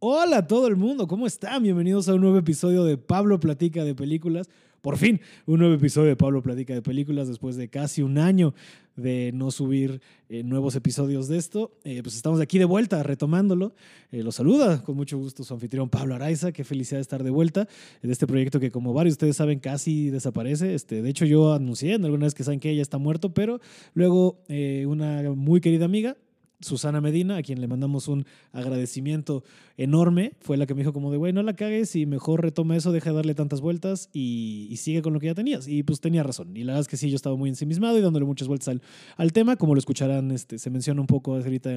Hola a todo el mundo, ¿cómo están? Bienvenidos a un nuevo episodio de Pablo Platica de Películas. Por fin, un nuevo episodio de Pablo Platica de Películas después de casi un año de no subir eh, nuevos episodios de esto. Eh, pues estamos aquí de vuelta, retomándolo. Eh, los saluda con mucho gusto su anfitrión Pablo Araiza. Qué felicidad de estar de vuelta de este proyecto que, como varios de ustedes saben, casi desaparece. Este, de hecho, yo anuncié en alguna vez que saben que ella está muerto, pero luego una muy querida amiga Susana Medina, a quien le mandamos un agradecimiento enorme, fue la que me dijo como de, güey, no la cagues y mejor retoma eso, deja de darle tantas vueltas y, sigue con lo que ya tenías. Y pues tenía razón. Y la verdad es que sí, yo estaba muy ensimismado y dándole muchas vueltas al, tema, como lo escucharán, este, se menciona un poco ahorita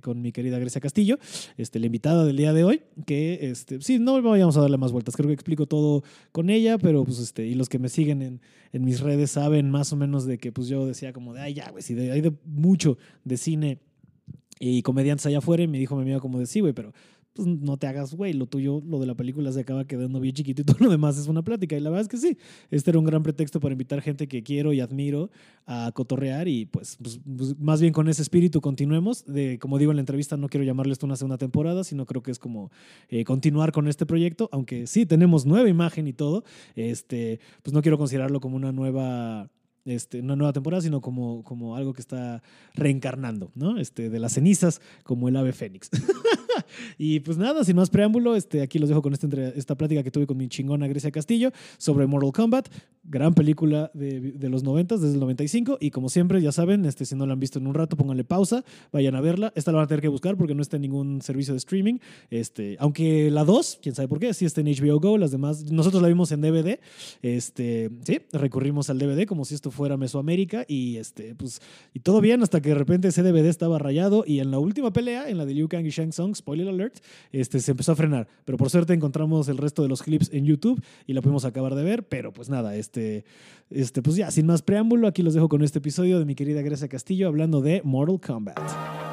con mi querida Grecia Castillo, este, la invitada del día de hoy, que este, sí, no vayamos a darle más vueltas, creo que explico todo con ella, pero pues este, y los que me siguen en, mis redes saben más o menos de que pues yo decía como de, ay, ya, güey, si hay de mucho de cine y comediantes allá afuera y me dijo mi amiga como de sí, güey, pero pues no te hagas, güey, lo tuyo, lo de la película se acaba quedando bien chiquito y todo lo demás es una plática. Y la verdad es que sí, este era un gran pretexto para invitar gente que quiero y admiro a cotorrear y pues, pues, pues más bien con ese espíritu continuemos. De, como digo en la entrevista, no quiero llamarle esto una segunda temporada, sino creo que es como eh, continuar con este proyecto, aunque sí tenemos nueva imagen y todo, este, pues no quiero considerarlo como una nueva este, una nueva temporada, sino como, como algo que está reencarnando, ¿no? Este, de las cenizas, como el ave fénix. y pues nada, sin más preámbulo, este, aquí los dejo con esta, esta plática que tuve con mi chingona Grecia Castillo sobre Mortal Kombat, gran película de, de los 90, desde el 95. Y como siempre, ya saben, este, si no la han visto en un rato, pónganle pausa, vayan a verla. Esta la van a tener que buscar porque no está en ningún servicio de streaming. Este, aunque la 2, quién sabe por qué, sí está en HBO Go, las demás, nosotros la vimos en DVD. Este, sí, recurrimos al DVD como si esto fuera Mesoamérica y este, pues, y todo bien hasta que de repente ese DVD estaba rayado y en la última pelea, en la de Liu Kang y Shang Tsung, spoiler alert, este, se empezó a frenar. Pero por suerte encontramos el resto de los clips en YouTube y la pudimos acabar de ver, pero pues nada, este, este, pues ya, sin más preámbulo, aquí los dejo con este episodio de mi querida Grecia Castillo hablando de Mortal Kombat.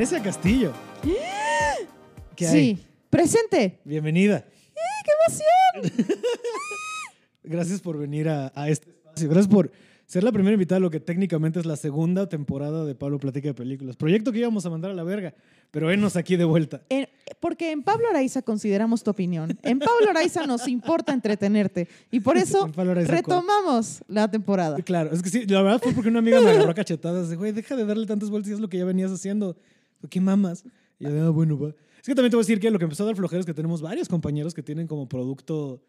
Grecia Castillo. ¿Qué sí, presente. Bienvenida. ¡Eh, ¡Qué emoción! Gracias por venir a, este espacio. Gracias por ser la primera invitada a lo que técnicamente es la segunda temporada de Pablo Platica de Películas. Proyecto que íbamos a mandar a la verga, pero venos aquí de vuelta. porque en Pablo Araiza consideramos tu opinión. En Pablo Araiza nos importa entretenerte. Y por eso retomamos la temporada. Claro, es que sí, la verdad fue porque una amiga me agarró a cachetadas. De, güey, deja de darle tantas vueltas es lo que ya venías haciendo. ¿Qué mamas? Y yo, ah, bueno, va. Es que también te voy a decir que lo que empezó a dar flojero es que tenemos varios compañeros que tienen como producto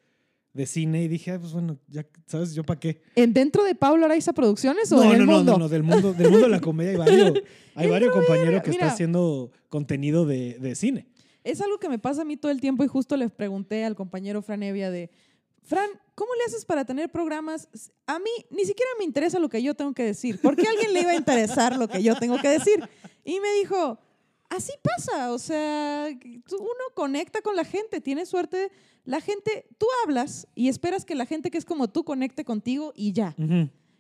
de cine y dije, pues bueno, ya sabes, yo para qué. ¿En dentro de Pablo Araiza Producciones o no, en el no, mundo? No, no, del mundo, del mundo de la comedia hay varios, hay varios compañeros que están haciendo contenido de, de, cine. Es algo que me pasa a mí todo el tiempo y justo les pregunté al compañero Fran Evia de, Fran, ¿cómo le haces para tener programas? A mí ni siquiera me interesa lo que yo tengo que decir. ¿Por qué a alguien le iba a interesar lo que yo tengo que decir? Y me dijo, así pasa, o sea, uno conecta con la gente, tiene suerte, la gente, tú hablas y esperas que la gente que es como tú conecte contigo y ya.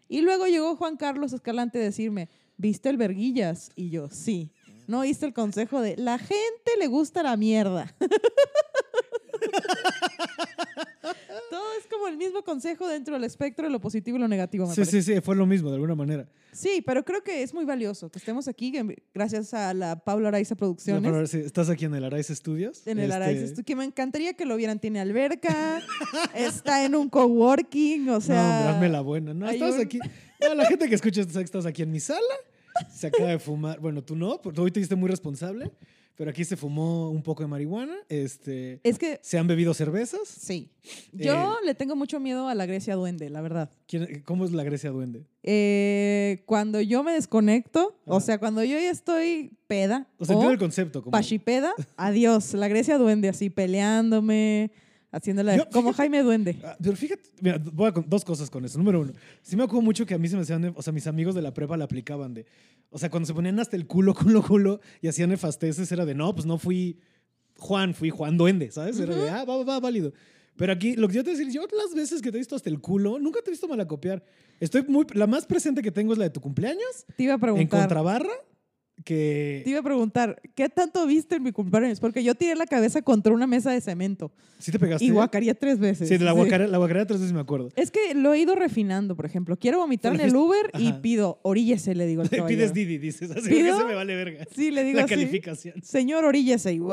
Y luego llegó Juan Carlos Escalante a decirme, ¿viste el Verguillas? Y yo, sí. ¿No oíste el consejo de, la gente le gusta la mierda? Todo es como el mismo consejo dentro del espectro de lo positivo y lo negativo. sí, sí, sí, fue lo mismo de alguna manera. Sí, pero creo que es muy valioso que estemos aquí gracias a la Paula Araiza Producciones. ¿Estás aquí en el Araiza Studios? En el este... Araiza Studios, que me encantaría que lo vieran. Tiene alberca, está en un coworking, o sea... No, hazme la buena. No, estás aquí... la gente que escucha esto estás aquí en mi sala, se acaba de fumar. Bueno, tú no, porque hoy te diste muy responsable. Pero aquí se fumó un poco de marihuana. Este, es que. ¿Se han bebido cervezas? Sí. Yo eh, le tengo mucho miedo a la Grecia Duende, la verdad. ¿Cómo es la Grecia Duende? Eh, cuando yo me desconecto, o sea, cuando yo ya estoy peda. O sea, entiendo el concepto. Como... Pachipeda, adiós. La Grecia Duende, así peleándome haciéndola como Jaime Duende. Ah, pero fíjate, mira, voy a dos cosas con eso. Número uno, sí me acuerdo mucho que a mí se me hacían, o sea, mis amigos de la prepa la aplicaban de, o sea, cuando se ponían hasta el culo, culo, culo y hacían nefasteces, era de, no, pues no fui Juan, fui Juan Duende, ¿sabes? Era de, ah, va, va, válido. Pero aquí, lo que yo te decir, yo las veces que te he visto hasta el culo, nunca te he visto malacopiar. Estoy muy, la más presente que tengo es la de tu cumpleaños, Te iba a en preguntar. Contrabarra, que... Te iba a preguntar, ¿qué tanto viste en mi cumpleaños? Porque yo tiré la cabeza contra una mesa de cemento ¿Sí te pegaste? y guacareé tres veces. Sí, de la Sí. guacarea, la guacarea tres veces me acuerdo. Es que lo he ido refinando, por ejemplo. Quiero vomitar en el Uber y pido, oríllese, le digo al caballero. pides Didi, dices, así ¿Pido? que se me vale verga. Sí, le digo La así. calificación. Señor, oríllese. Y, o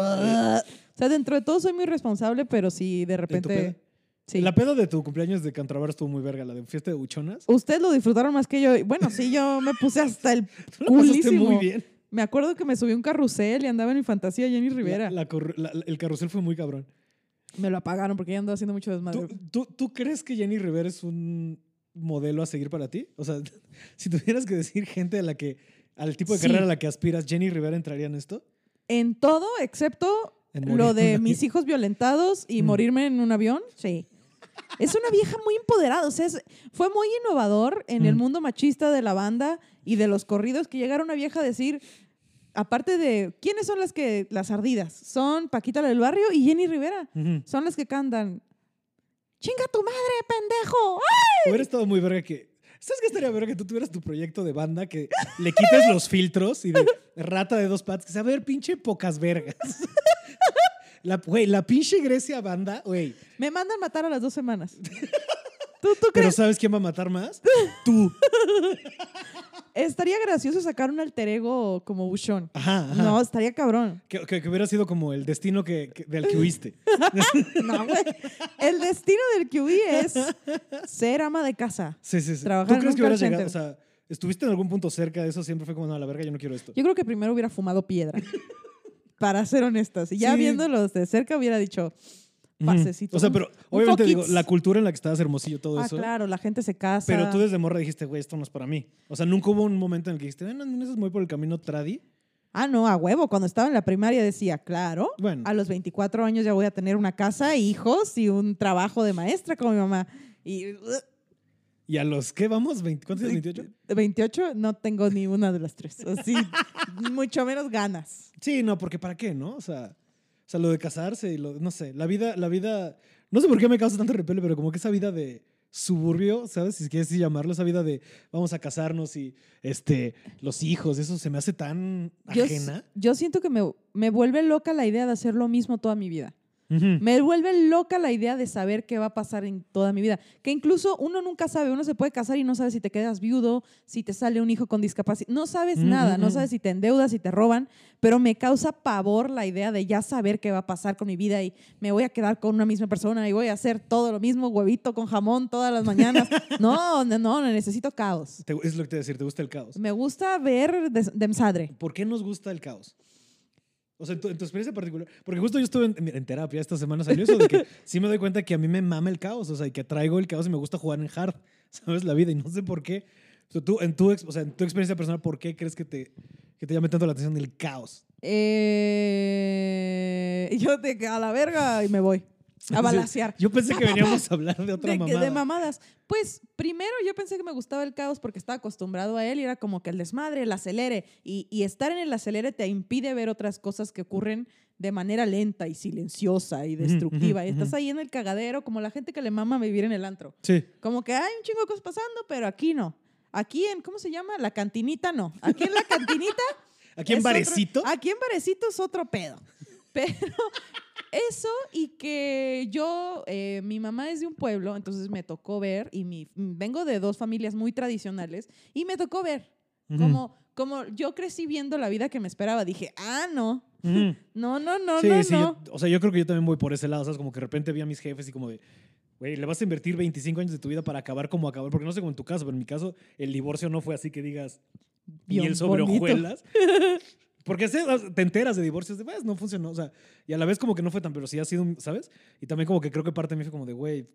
sea, dentro de todo soy muy responsable, pero sí, de ¿En tu repente... Sí. La peda de tu cumpleaños de Cantrabar estuvo muy verga, la de fiesta de buchonas. Ustedes lo disfrutaron más que yo. Bueno, sí, yo me puse hasta el Tú la culísimo. muy bien. Me acuerdo que me subí a un carrusel y andaba en mi fantasía Jenny Rivera. La- la corru- la- el carrusel fue muy cabrón. Me lo apagaron porque ya andaba haciendo mucho desmadre. ¿Tú, tú, tú crees que Jenny Rivera es un modelo a seguir para ti? O sea, si tuvieras que decir gente a la que, al tipo de Sí. carrera a la que aspiras, ¿Jenny Rivera entraría en esto? En todo, excepto En lo de mis hijos violentados y Mm. morirme en un avión, sí. Es una vieja muy empoderada, o sea, es- fue muy innovador en el Mm. mundo machista de la banda y de los corridos que llegara una vieja a decir, aparte de, ¿quiénes son las que, las ardidas? Son Paquita la del Barrio y Jenny Rivera. Son las que cantan, chinga tu madre, pendejo. Hubiera estado muy verga que. ¿Sabes qué estaría verga que tú tuvieras tu proyecto de banda que le quites los filtros y de rata de dos patas? Que sea, a ver, pinche pocas vergas. La, güey, la pinche Grecia banda, güey. Me mandan matar a las dos semanas. ¿Tú, tú Pero? ¿sabes quién va a matar más? Tú. Estaría gracioso sacar un alter ego como Buchón. Ajá, ajá. No, estaría cabrón. Que, que- que hubiera sido como el destino que, que- del que huiste. No, güey. El destino del QB es ser ama de casa. Sí, sí, sí. Trabajar ¿Tú crees que hubieras llegado? O sea, ¿estuviste en algún punto cerca de eso? Siempre fue como, no, a la verga, yo no quiero esto. Yo creo que primero hubiera fumado piedra. Para ser honestas. Y ya Sí. viéndolos de cerca hubiera dicho, pasecito. O sea, pero un obviamente digo, la cultura en la que estabas hermosillo, todo Ah, eso. claro, la gente se casa. Pero tú desde morra dijiste, güey, esto no es para mí. O sea, nunca hubo un momento en el que dijiste, bueno, no, eso es muy por el camino tradi. Ah, no, a huevo. Cuando estaba en la primaria decía, claro, Bueno. a los 24 años ya voy a tener una casa, hijos y un trabajo de maestra como mi mamá. Y ¿Y a los qué vamos? ¿20 ¿Cuántos años? ¿28? 28 no tengo ni una de las tres. Así, mucho menos ganas. Sí, no, porque ¿para qué, no? O sea, o sea, lo de casarse y lo, no sé, la vida, la vida, no sé por qué me causa tanto repele, pero como que esa vida de suburbio, ¿sabes? Si quieres llamarlo, esa vida de vamos a casarnos y este, los hijos, eso se me hace tan Yo, ajena. yo siento que me, me vuelve loca la idea de hacer lo mismo toda mi vida. Me vuelve loca la idea de saber qué va a pasar en toda mi vida. Que incluso uno nunca sabe, uno se puede casar y no sabe si te quedas viudo, si te sale un hijo con discapacidad. No sabes nada, no sabes si te endeudas, si te roban, pero me causa pavor la idea de ya saber qué va a pasar con mi vida y me voy a quedar con una misma persona y voy a hacer todo lo mismo, huevito con jamón todas las mañanas. No, no, no, necesito caos. Es lo que te voy a decir, te gusta el caos. Me gusta ver demsadre. ¿Por qué nos gusta el caos? O sea, en tu, en tu experiencia particular. Porque justo yo estuve en, en terapia esta semana, salió eso de que sí me doy cuenta que a mí me mama el caos. O sea, y que traigo el caos y me gusta jugar en hard, ¿sabes? La vida. Y no sé por qué. O sea, tú, en tu, o sea, en tu experiencia personal, ¿por qué crees que te, que te llame tanto la atención el caos? Eh, yo te a la verga y me voy a balasear. Yo pensé que veníamos a hablar de otra de, mamada. de mamadas. Pues primero yo pensé que me gustaba el caos porque estaba acostumbrado a él y era como que el desmadre, el acelere. Y, y estar en el acelere te impide ver otras cosas que ocurren de manera lenta y silenciosa y destructiva. y estás ahí en el cagadero como la gente que le mama vivir en el antro. Sí. Como que hay un chingo de cosas pasando, pero aquí no. Aquí en, ¿cómo se llama? La cantinita no. Aquí en la cantinita Aquí en otro- Varecito. aquí en Varecito es otro pedo. Pero eso y que yo, eh, mi mamá es de un pueblo, entonces me tocó ver, y mi, vengo de dos familias muy tradicionales, y me tocó ver, como, como yo crecí viendo la vida que me esperaba. Dije, ah, no, Ujú. no, no, no, sí, no, sí. no. yo- o sea, yo creo que yo también voy por ese lado, ¿sabes? Como que de repente vi a mis jefes y como de, güey, le vas a invertir 25 años de tu vida para acabar como acabar. Porque no sé como en tu caso, pero en mi caso, el divorcio no fue así que digas miel sobre bonito. hojuelas. Porque te enteras de divorcios de, pues, no funcionó. O sea, y a la vez como que no fue tan, pero sí ha sido, un- ¿sabes? Y también como que creo que parte de mí fue como de, güey,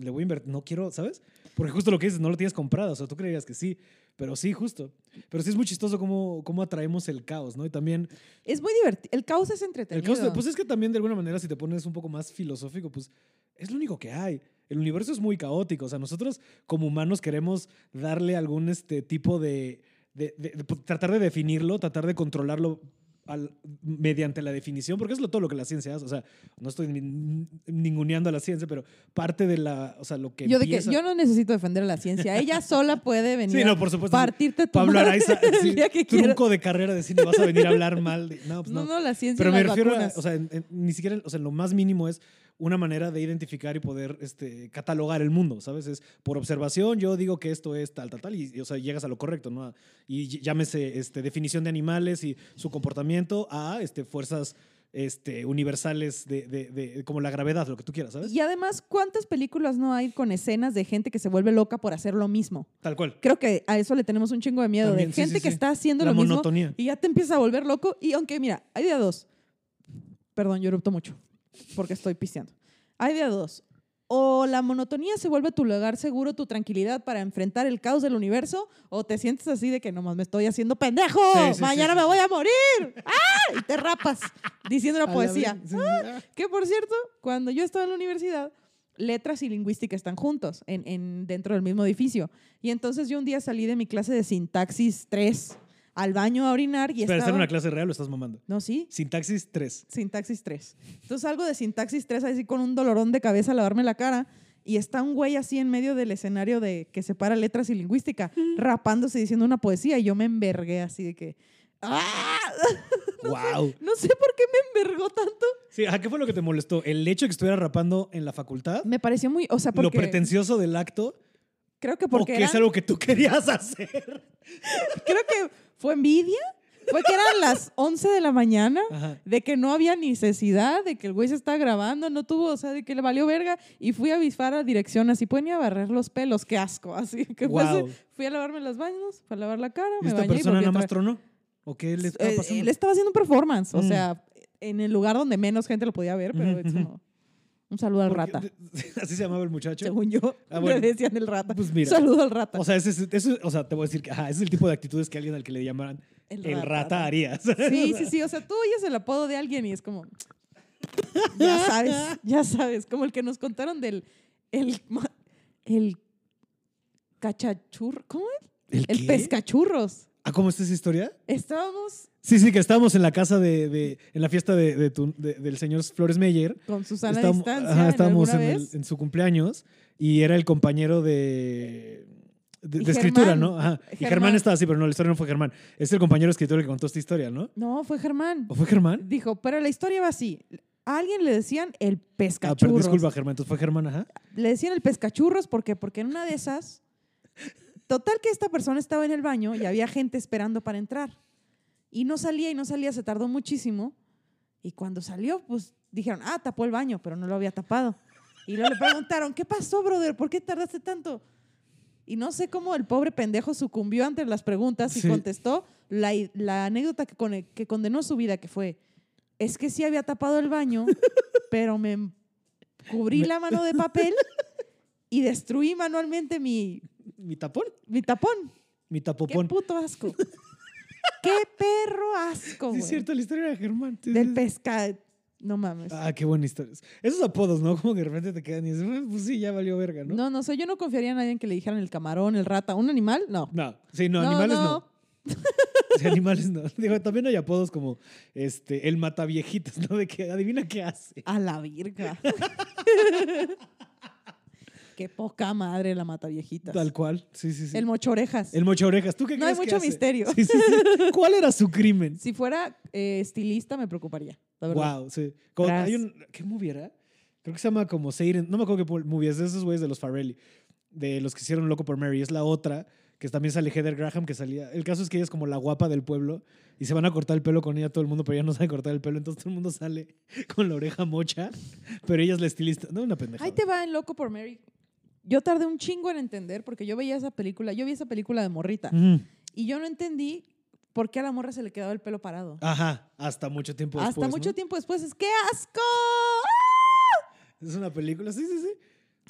le voy a invertir, no quiero, ¿sabes? Porque justo lo que dices, no lo tienes comprado. O sea, tú creerías que sí, pero sí, justo. Pero sí es muy chistoso cómo, cómo atraemos el caos, ¿no? Y también Es muy divertido. El caos es el entretenido. caos, pues es que también de alguna manera, si te pones un poco más filosófico, pues es lo único que hay. El universo es muy caótico. O sea, nosotros como humanos queremos darle algún este tipo de. De- de- de- pues, tratar de definirlo, tratar de controlarlo al- mediante la definición, porque es lo, todo lo que la ciencia hace. O sea, no estoy ni- ninguneando a la ciencia, pero parte de la, o sea, lo que Yo, de que, empieza- yo no necesito defender a la ciencia. Ella sola puede venir Sí, no, a por supuesto. partirte tu Pablo Araiza, sí, que trunco de carrera de cine, vas a venir a hablar mal. de- no, pues No, no. no, la ciencia Pero me refiero a, vacunas. o sea, en- en- ni siquiera, o sea, lo más mínimo es una manera de identificar y poder este, catalogar el mundo, ¿sabes? Es por observación, yo digo que esto es tal, tal, tal, y, y, o sea, llegas a lo correcto, ¿no? Y ll- llámese este, definición de animales y su comportamiento a este, fuerzas este, universales de, de- de- como la gravedad, lo que tú quieras, ¿sabes? Y además, ¿cuántas películas no hay con escenas de gente que se vuelve loca por hacer lo mismo? Tal cual. Creo que a eso le tenemos un chingo de miedo, También, de sí, gente sí, que sí. está haciendo La lo mismo monotonía. y ya te empieza a volver loco. Y aunque, mira, hay de dos. Perdón, yo erupto mucho porque estoy pisteando. Hay de dos. O la monotonía se vuelve tu lugar seguro, tu tranquilidad para enfrentar el caos del universo, o te sientes así de que nomás me estoy haciendo pendejo, Sí, sí, mañana sí, me voy a morir. ¡Ah! Y te rapas diciendo la poesía. ah. Que por cierto, cuando yo estaba en la universidad, letras y lingüística están juntos en, en- dentro del mismo edificio. Y entonces yo un día salí de mi clase de sintaxis 3 al baño a orinar y Espera, ¿estás en estaba... una clase real o estás mamando? No, sí, Sintaxis 3. sintaxis 3. Entonces salgo de sintaxis 3 así con un dolorón de cabeza a lavarme la cara y está un güey así en medio del escenario de que separa letras y lingüística, rapándose diciendo una poesía y yo me envergué así de que... ¡Ah! ¡Wow! No sé por qué me envergó tanto. Sí, ajá, ¿qué fue lo que te molestó? ¿El hecho de que estuviera rapando en la facultad? Me pareció muy... O sea, ¿Lo porque... pretencioso del acto? Creo que ¿O porque que es algo que tú querías hacer? creo que fue envidia. Fue que eran las 11 de la mañana, Ajá. de que no había necesidad, de que el güey se está grabando, no tuvo, o sea, de que le valió verga. Y fui a avisar a dirección, así pueden ir a barrer los pelos, qué asco. Así que Wow. fui a lavarme las manos, fui a lavar la cara, ¿Y me esta bañé y persona a nada más tronó? ¿O qué le estaba Eh, pasando? él estaba haciendo un performance, o Mm. sea, en el lugar donde menos gente lo podía ver, pero Ujú, es ujú. como un saludo al Porque- rata. Así se llamaba el muchacho. Según yo, Ah, bueno. le decían el rata. Pues mira. Saludo al rata. O sea, ese, es- ese- o sea, te voy a decir que ajá, ese es el tipo de actitudes que alguien al que le llamaran el, El rata, rata. haría. Sí, sí, sí. O sea, tú oyes el apodo de alguien y es como. Ya sabes, ya sabes. Como el que nos contaron del. El. El. Cachachurro. ¿Cómo es? ¿El, El pescachurros. ¿Ah, cómo está esa historia? Estábamos Sí, sí, que estábamos en la casa de, de- en la fiesta de, de tu- de- del señor Flores Meyer. con Susana Estábamos- distancia. ajá, estábamos en, el- en su cumpleaños y era el compañero de, de, de escritura, Germán. ¿no? Ajá. Y Germán. Germán. estaba así, pero no, la historia no fue Germán. Es el compañero escritor que contó esta historia, ¿no? No, fue Germán. ¿O fue Germán? Dijo, pero la historia va así. A alguien le decían el Ah, pero pescachurros. disculpa, Germán. Entonces fue Germán, ajá. le decían el pescachurros porque porque en una de esas total que esta persona estaba en el baño y había gente esperando para entrar. Y no salía y no salía se tardó muchísimo. Y cuando salió pues dijeron ah tapó el baño pero no lo había tapado. Y luego le preguntaron qué pasó brother por qué tardaste tanto y no sé cómo el pobre pendejo sucumbió ante las preguntas y Sí. contestó. La, la anécdota que, con- que condenó su vida que fue es que sí había tapado el baño pero me cubrí Me- la mano de papel y destruí manualmente mi, Mi tapón. mi tapón. Mi Qué tapopón. puto asco. Qué perro asco, Sí, es cierto, la historia de Germán. Sí, Del sí. pesca. No mames. Ah, qué buena historia. Esos apodos, ¿no? Como que de repente te quedan y dices, "Ah, pues sí, ya valió verga, ¿no? ¿no? no, sé. Yo no confiaría en nadie que le dijeran el camarón, el rata. ¿Un animal? No. No, sí, no, animales no. Sí, animales no. Digo, también hay apodos como este, el mataviejitas, ¿no? De que adivina qué hace. A la virga. Qué poca madre la mata viejitas. Tal cual. Sí, sí, sí. El mocho orejas. El mocho orejas. ¿Tú qué No hay crees que mucho hace? misterio. Sí, sí, sí. ¿Cuál era su crimen? Si fuera eh, estilista me preocuparía, la verdad. Wow, sí. Como- Tras. hay un, ¿Qué movie era? Creo que se llama como Seiren. No me acuerdo qué movie es de esos güeyes de los Farrelly. De los que hicieron Loco por Mary. Es la otra, que también sale Heather Graham, que salía. El caso es que ella es como la guapa del pueblo y se van a cortar el pelo con ella todo el mundo, pero ella no sabe cortar el pelo. Entonces todo el mundo sale con la oreja mocha, pero ella es la estilista. No, una pendeja. Ahí te va en Loco por Mary. Yo tardé un chingo en entender porque yo veía esa película, yo vi esa película de morrita y yo no entendí por qué a la morra se le quedaba el pelo parado. Ajá, hasta mucho tiempo después. Hasta mucho ¿no? tiempo después es ¡qué asco! Es una película, sí, sí, sí.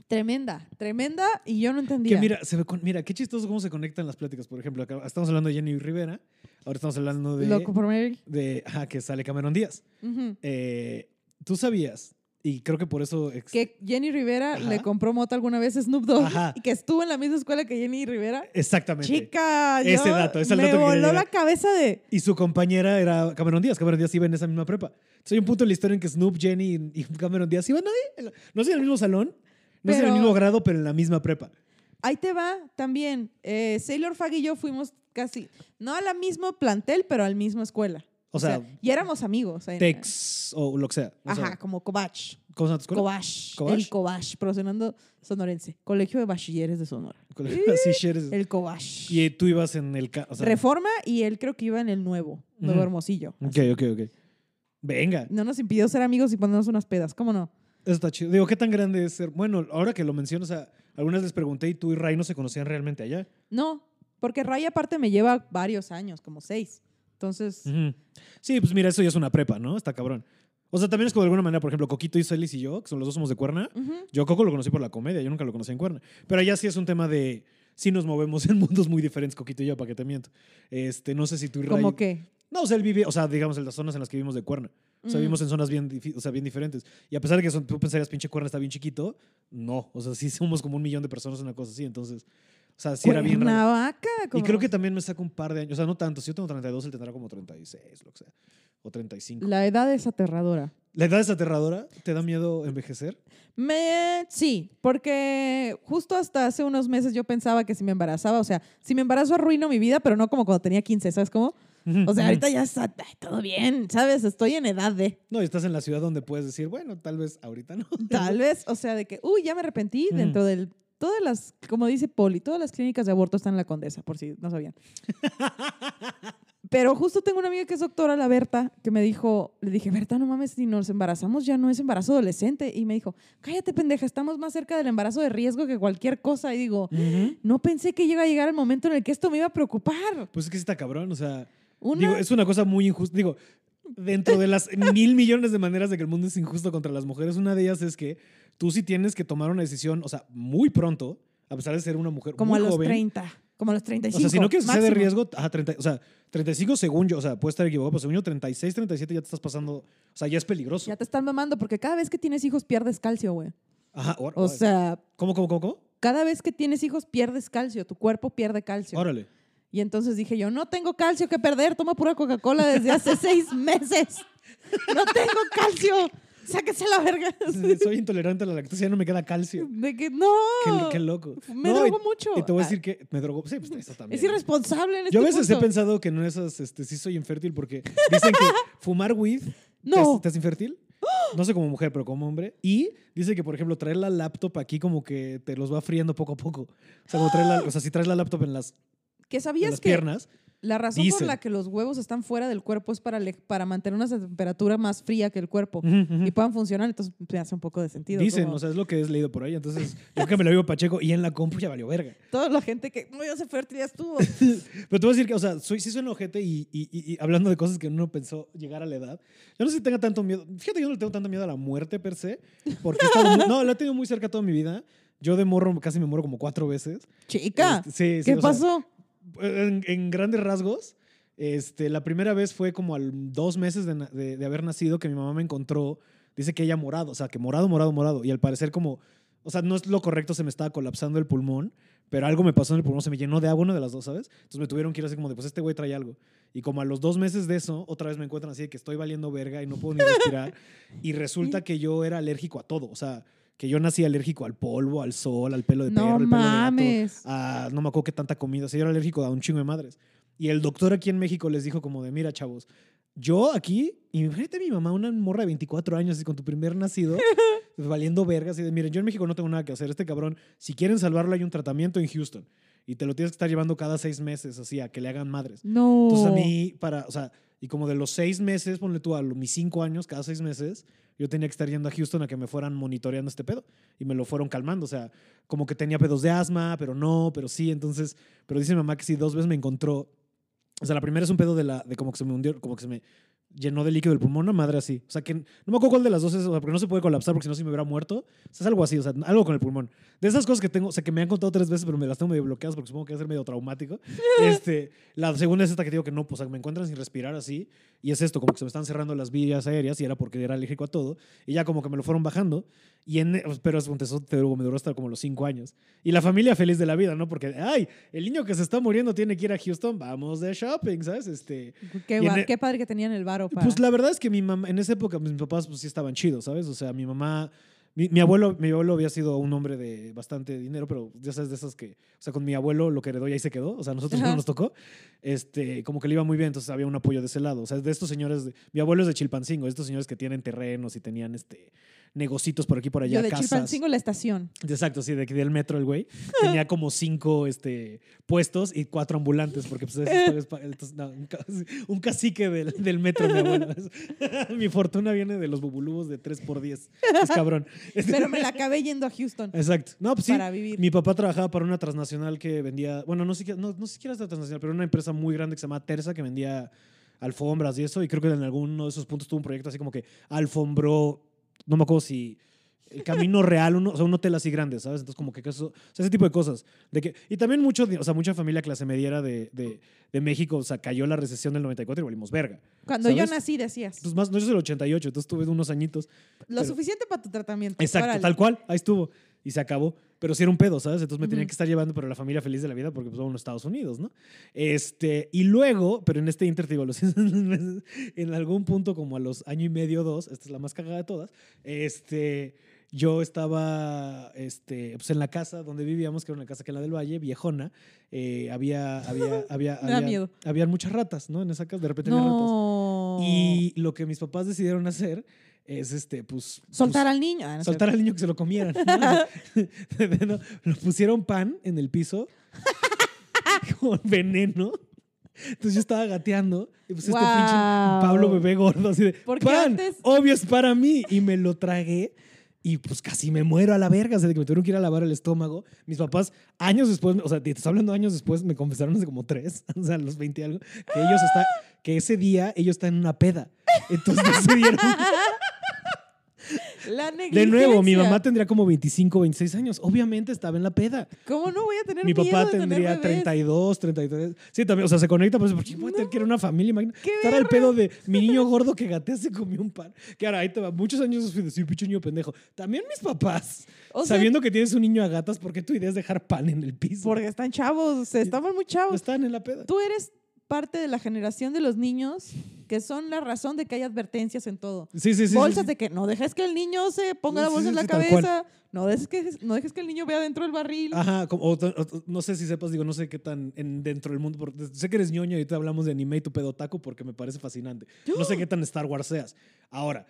Tremenda, tremenda y yo no entendía. Que mira, se ve con- mira, qué chistoso cómo se conectan las pláticas. Por ejemplo, acá estamos hablando de Jenny Rivera, ahora estamos hablando de, Loco por Mary. de ajá, que sale Cameron Díaz. Eh, ¿Tú sabías Y creo que por eso... ex- Que Jenny Rivera Ajá. le compró mota alguna vez a Snoop Dogg Ajá. y que estuvo en la misma escuela que Jenny Rivera. Exactamente. Chica, Ese yo- dato, es el me dato voló la cabeza de... Y su compañera era Cameron Díaz. Cameron Díaz iba en esa misma prepa. Entonces hay un punto en la historia en que Snoop, Jenny y Cameron Díaz iban ahí. No sé en el mismo salón, no sé en el mismo grado, pero en la misma prepa. Ahí te va también. Eh, Sailor Fag y yo fuimos casi, no a la misma plantel, pero al mismo escuela. O sea, y éramos amigos. en- Tex o lo que sea. O Ajá, sea, como Cobach. ¿Cómo se llama tu? Cobach. ¿Cobach? El Cobach, pronunciando sonorense. Colegio de Bachilleres de Sonora. Colegio- Así, eres. El Cobach. Y tú ibas en el... o sea, Reforma y él creo que iba en el nuevo, Nuevo Ujú. Hermosillo. Ok, ok, ok. Venga, No nos impidió ser amigos y ponernos unas pedas, ¿cómo no? eso está chido. Digo, ¿qué tan grande es ser? Bueno, ahora que lo menciono, o sea, algunas les pregunté y tú y Ray no se conocían realmente allá. No, porque Ray aparte me lleva varios años, como seis. Entonces, Ujú. Sí, pues mira, eso ya es una prepa, ¿no? Está cabrón. O sea, también es como de alguna manera, por ejemplo, Coquito y Celis y yo, que son los dos somos de Cuerna. ujú. Yo a Coco lo conocí por la comedia, yo nunca lo conocí en Cuerna. Pero allá sí es un tema de... Sí nos movemos en mundos muy diferentes, Coquito y yo, para que te miento. Este, no sé si tú y Ray... como que... No, o sea, él vive, o sea, digamos, en las zonas en las que vivimos de Cuerna. O sea, vivimos en zonas bien, o sea, bien diferentes. Y a pesar de que son, tú pensarías, pinche Cuerna está bien chiquito, no. O sea, sí somos como un millón de personas, una cosa así. Entonces, o sea, sí era bien raro. Cuernavaca, Y como- creo que también me saca un par de años. O sea, no tanto. Si yo tengo 32, él tendrá como 36, lo que sea. O 35. La, La edad es aterradora. edad es aterradora. ¿Te da miedo envejecer? Me, sí, porque justo hasta hace unos meses yo pensaba que si me embarazaba, o sea, si me embarazo arruino mi vida, pero no como cuando tenía 15, ¿sabes cómo? O sea, ahorita ya está todo bien, ¿sabes? Estoy en edad de, No, y estás en la ciudad donde puedes decir, bueno, tal vez ahorita no. tal vez, o sea, de que, uy, ya me arrepentí dentro del, todas las, como dice Poli, todas las clínicas de aborto están en la Condesa, por si no sabían. Pero justo tengo una amiga que es doctora, la Berta, que me dijo, le dije, Berta, no mames, si nos embarazamos ya no es embarazo adolescente. Y me dijo, cállate pendeja, estamos más cerca del embarazo de riesgo que cualquier cosa. Y digo, no pensé que iba a llegar el momento en el que esto me iba a preocupar. Pues es que sí está cabrón. O sea, Una, digo, es una cosa muy injusta. Digo, dentro de las mil millones de maneras de que el mundo es injusto contra las mujeres, una de ellas es que tú sí tienes que tomar una decisión, o sea, muy pronto, a pesar de ser una mujer como muy a los joven. 30, como a los O 35. sea, si no quieres ser de máximo. riesgo, ajá, 30, o sea, 35 según yo, o sea, puede estar equivocado, pero según yo, 36, 37 ya te estás pasando, o sea, ya es peligroso. Ya te están mamando porque cada vez que tienes hijos pierdes calcio, güey. Ajá, or- O sea, ¿Cómo, cómo, cómo, cómo? cada vez que tienes hijos pierdes calcio, tu cuerpo pierde calcio. Órale. Y entonces dije yo, no tengo calcio que perder, tomo pura Coca-Cola desde hace seis meses. No tengo calcio. Sáquese la verga. Soy intolerante a la lactosa, ya no me queda calcio. De que no. Qué, qué loco. Me No, y- drogo mucho. Y te voy a Ah, decir que me drogo. Sí, pues eso también. Es irresponsable en este Yo a veces punto. he pensado que no esas, este, sí soy infértil porque dicen que fumar weed te, No. hace- te hace infértil. No sé como mujer, pero como hombre. Y dice que, por ejemplo, traer la laptop aquí como que te los va friendo poco a poco. O sea, como traer la- o sea si traes la laptop en las, Que sabías las que piernas. la razón por la que los huevos están fuera del cuerpo es para, le- para mantener una temperatura más fría que el cuerpo y puedan funcionar. Entonces me hace un poco de sentido. Dicen, como o sea, es lo que he leído por ahí. Entonces, yo creo que me lo digo Pacheco y en la compu ya valió verga. Toda la gente que no, yo sé fértil ya estuvo. Pero te voy a decir que, o sea, soy, sí soy un ojete y, y- y- y hablando de cosas que uno pensó llegar a la edad. Yo no sé si tenga tanto miedo. Fíjate, yo no le tengo tanto miedo a la muerte per se, porque he estado muy- no, la he tenido muy cerca toda mi vida. Yo de morro casi me muero como cuatro veces. Chica, Este, sí, sí, ¿qué sea, pasó? En, en grandes rasgos, este, la primera vez fue como al dos meses de- de haber nacido que mi mamá me encontró. Dice que ella morado, o sea, que morado, morado, morado. Y al parecer como, o sea, no es lo correcto, se me estaba colapsando el pulmón, pero algo me pasó en el pulmón, se me llenó de agua, una de las dos, ¿sabes? Entonces me tuvieron que ir así como de, pues este güey trae algo. Y como a los dos meses de eso, otra vez me encuentran así de que estoy valiendo verga y no puedo ni respirar. y resulta que yo era alérgico a todo, o sea, que yo nací alérgico al polvo, al sol, al pelo de perro, No al pelo de gato, mames. a no me acuerdo qué tanta comida. O sea, yo era alérgico a un chingo de madres. Y el doctor aquí en México les dijo como de, mira, chavos, yo aquí, imagínate a mi mamá, una morra de 24 años, así con tu primer nacido, valiendo vergas, y de, miren, yo en México no tengo nada que hacer. Este cabrón, si quieren salvarlo, hay un tratamiento en Houston. Y te lo tienes que estar llevando cada seis meses, así, a que le hagan madres. No. Entonces a mí, para, o sea, y como de los seis meses, ponle tú a mis cinco años, cada seis meses, yo tenía que estar yendo a Houston a que me fueran monitoreando este pedo. Y me lo fueron calmando. O sea, como que tenía pedos de asma, pero no, pero sí. Entonces, pero dice mi mamá que sí, dos veces me encontró. O sea, la primera es un pedo de la, de como que se me hundió, como que se me, llenó de líquido el pulmón, una madre así. O sea, que no me acuerdo cuál de las dos es, o sea, porque no se puede colapsar porque si no se me hubiera muerto. O sea, es algo así, o sea, algo con el pulmón. De esas cosas que tengo, o sea, que me han contado tres veces, pero me las tengo medio bloqueadas porque supongo que va a ser medio traumático. este, la segunda es esta que digo que no, pues, o sea, me encuentran sin respirar así. Y es esto, como que se me están cerrando las vías aéreas y era porque era alérgico a todo. Y ya como que me lo fueron bajando. Y en, pero es, eso te duró, me duró hasta como los cinco años. Y la familia feliz de la vida, ¿no? Porque, ay, el niño que se está muriendo tiene que ir a Houston, vamos de shopping, ¿sabes? Este, Qué, en e- qué padre que tenían el varo para... pues la verdad es que mi mamá, en esa época mis papás pues sí estaban chidos, ¿sabes? O sea, mi mamá, mi, mi abuelo, mi abuelo había sido un hombre de bastante dinero, pero ya sabes de esas que, o sea, con mi abuelo lo que heredó y ahí se quedó, o sea, a nosotros Ajá. no nos tocó, este, como que le iba muy bien, entonces había un apoyo de ese lado, o sea, de estos señores, de- mi abuelo es de Chilpancingo, estos señores que tienen terrenos y tenían, este, negocitos por aquí por allá, Yo de casas. Chilpancingo la estación. Exacto, sí, de aquí del metro el güey. Tenía como cinco este, puestos y cuatro ambulantes, porque pues es- es- es- entonces, no, un, ca- un cacique del, del metro, mi. Mi fortuna viene de los bubulubos de 3 por 10 Es cabrón. Pero me la acabé yendo a Houston Exacto. No, pues sí. para vivir. Mi papá trabajaba para una transnacional que vendía, bueno, no siquiera, no, no siquiera esta transnacional, pero una empresa muy grande que se llama Terza que vendía alfombras y eso. Y creo que en alguno de esos puntos tuvo un proyecto así como que alfombró, no me acuerdo si el camino real, uno, o sea, un hotel así grande, ¿sabes? Entonces, como que eso, o sea, ese tipo de cosas. De que, y también mucho, o sea, mucha familia clase mediera de, de, de México, o sea, cayó la recesión del 94 y valimos verga. Cuando yo nací decías, Entonces, más, no, yo soy del 88, entonces tuve unos añitos. lo pero- suficiente para tu tratamiento. Exacto, Órale. tal cual, ahí estuvo. Y se acabó. Pero sí era un pedo, ¿sabes? Entonces me tenían Ujú. que estar llevando, pero la familia feliz de la vida, porque pues somos en los Estados Unidos, ¿no? Este, y luego, pero en este inter, te digo, los en algún punto, como a los año y medio, dos, esta es la más cagada de todas, este, yo estaba este, pues en la casa donde vivíamos, que era una casa que era la del Valle, viejona, eh, había, había, había, había- miedo. habían muchas ratas, ¿no? En esa casa, de repente había ratas. No. Y lo que mis papás decidieron hacer es, este, pues... Soltar pues, al niño. Ah, no soltar al niño que se lo comieran. ¿no? Lo pusieron pan en el piso con veneno. Entonces yo estaba gateando y pues este pinche Pablo bebé gordo así de Porque pan, antes- obvio es para mí y me lo tragué y pues casi me muero a la verga, o sea, de que me tuvieron que ir a lavar el estómago. Mis papás años después, o sea, te estoy hablando años después, me confesaron hace como tres, o sea, los 20 y algo, que ellos está, que ese día ellos están en una peda. Entonces decidieron La de nuevo, mi negligencia. mamá tendría como 25, 26 años. Obviamente estaba en la peda. ¿Cómo no voy a tener Mi miedo papá de tendría bebés? 32, 33. Sí, también, o sea, se conecta, pues, porque puede tener que era una familia, imagínate. ¡Qué Estar al pedo de mi niño gordo que gatea se comió un pan. Que ahora, ahí te va. Muchos años fui de sí, pinche niño pendejo. También mis papás, O sea, sabiendo que tienes un niño a gatas, ¿por qué tu idea es dejar pan en el piso? Porque están chavos, o sea, estamos muy No chavos. están en la peda. Tú eres parte de la generación de los niños que son la razón de que hay advertencias en todo. Sí, sí, sí. Bolsas sí, de que no dejes que el niño se ponga la bolsa sí, en la cabeza, no dejes, que, no dejes que el niño vea dentro del barril. Ajá, como- o- o- no sé si sepas, digo, no sé qué tan en, dentro del mundo, porque sé que eres ñoño y ahorita hablamos de anime y tu pedo taco porque me parece fascinante. No sé qué tan Star Wars seas. Ahora,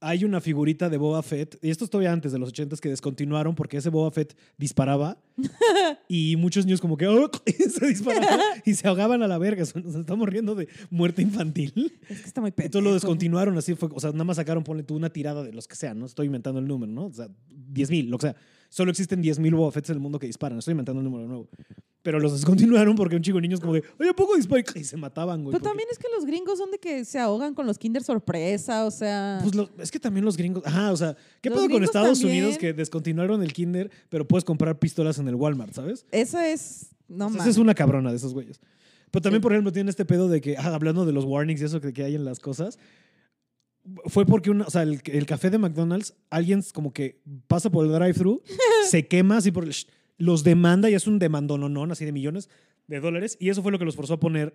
hay una figurita de Boba Fett, y esto es todavía antes de los 80 que descontinuaron porque ese Boba Fett disparaba y muchos niños como que "Oh", se disparaban y se ahogaban a la verga. Nos estamos riendo de muerte infantil. Es que está muy Entonces lo pendejo. descontinuaron así, fue, o sea, nada más sacaron, ponle tú una tirada de los que sean, ¿no? Estoy inventando el número, ¿no? O sea, 10.000, lo que sea. Solo existen 10.000 Boba Fetts en el mundo que disparan, estoy inventando un número nuevo. Pero los descontinuaron porque un chico de niños como de, oye, ¿a poco? Y se mataban, güey. Pero porque- también es que los gringos son de que se ahogan con los Kinder sorpresa, o sea. Pues lo- es que también los gringos, ajá, o sea, ¿qué pedo con Estados también. Unidos que descontinuaron el kinder, pero puedes comprar pistolas en el Walmart, ¿sabes? esa es. No O sea, esa es una cabrona de esos güeyes. Pero también, Sí. por ejemplo, tienen este pedo de que, ah, hablando de los warnings y eso que, que hay en las cosas, fue porque una, o sea, el, el café de McDonald's, alguien como que pasa por el drive-thru, se quema así por el, sh- los demanda y es un demandononón así de millones de dólares y eso fue lo que los forzó a poner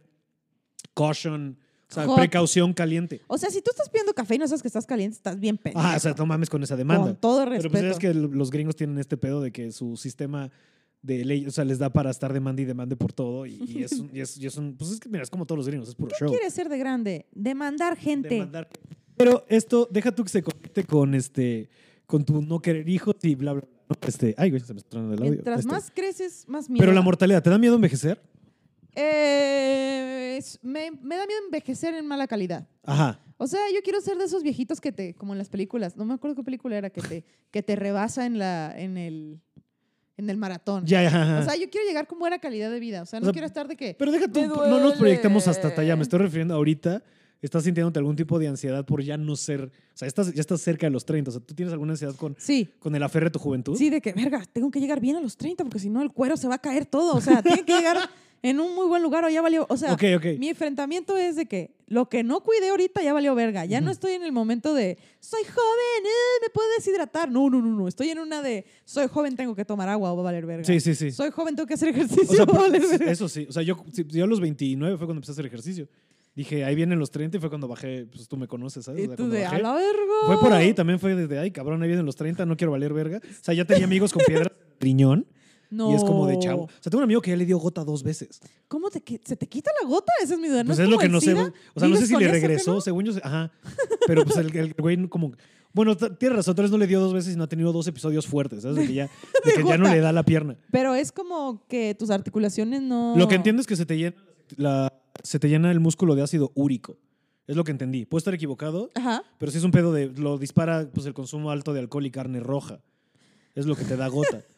caution, o sea, Hot. precaución caliente. O sea, si tú estás pidiendo café y no sabes que estás caliente, estás bien pendejo. Ah, o sea, no mames con esa demanda. Con todo Pero respeto. pues es que los gringos tienen este pedo de que su sistema de ley, o sea, les da para estar demanda y demande por todo. Y, y es, un, y es- y es un- pues es que mira, es como todos los gringos, es puro ¿Qué show. quieres ser de grande? Demandar gente. Demandar. Pero esto, deja tú que se conecte con este, con tu no querer hijos y bla, bla, bla. ¿no? Este, ay, güey, se me el audio. Mientras Este, más creces, más miedo. Pero la da. mortalidad, ¿te da miedo envejecer? Eh, es- me, me da miedo envejecer en mala calidad. Ajá. O sea, yo quiero ser de esos viejitos que te, como en las películas, no me acuerdo qué película era, que te, que te rebasa en, la, en, el, en el maratón. Ya, ya, ajá. O sea, yo quiero llegar con buena calidad de vida. O sea, no O sea, quiero estar de que. Pero deja tú, me no nos proyectemos hasta duele. allá. Me estoy refiriendo ahorita. Estás sintiéndote algún tipo de ansiedad por ya no ser, o sea, estás, ya estás cerca de los 30, o sea, ¿tú tienes alguna ansiedad con, Sí, con el aferre de tu juventud? sí, de que, verga, tengo que llegar bien a los 30 porque si no el cuero se va a caer todo. O sea, tiene que llegar en un muy buen lugar o ya valió. O sea, mi enfrentamiento es de que lo que no cuidé ahorita ya valió verga. Ya no estoy en el momento de soy joven, eh, me puedo deshidratar. No, no, no, no. Estoy en una de soy joven, tengo que tomar agua o va a valer verga. Sí, sí, sí. Soy joven, tengo que hacer ejercicio. O sea, va a valer por- verga. eso sí. O sea, yo, yo a los 29 fue cuando empecé a hacer ejercicio. Dije, ahí vienen los 30 y fue cuando bajé, pues tú me conoces, ¿sabes? O sea, tú de a la verga. Fue por ahí, también fue desde, ay, cabrón, ahí vienen los 30, no quiero valer verga. O sea, ya tenía amigos con piedras riñón No. y es como de chavo. O sea, tengo un amigo que ya le dio gota dos veces. ¿Cómo te, se te quita la gota? Esa es mi duda. ¿No Pues es lo que no sé. O sea, no sé ¿Vives si le regresó, según yo. sé- Ajá. Pero pues el, el güey como. Bueno, tienes razón, tal vez no le dio dos veces y no ha tenido dos episodios fuertes, ¿sabes? De que ya, de que ya no le da la pierna. Pero es como que tus articulaciones no. Lo que entiendo es que se te llena, la, se te llena el músculo de ácido úrico. Es lo que entendí. Puedo estar equivocado, Ajá. pero sí es un pedo de. Lo dispara pues, el consumo alto de alcohol y carne roja. Es lo que te da gota.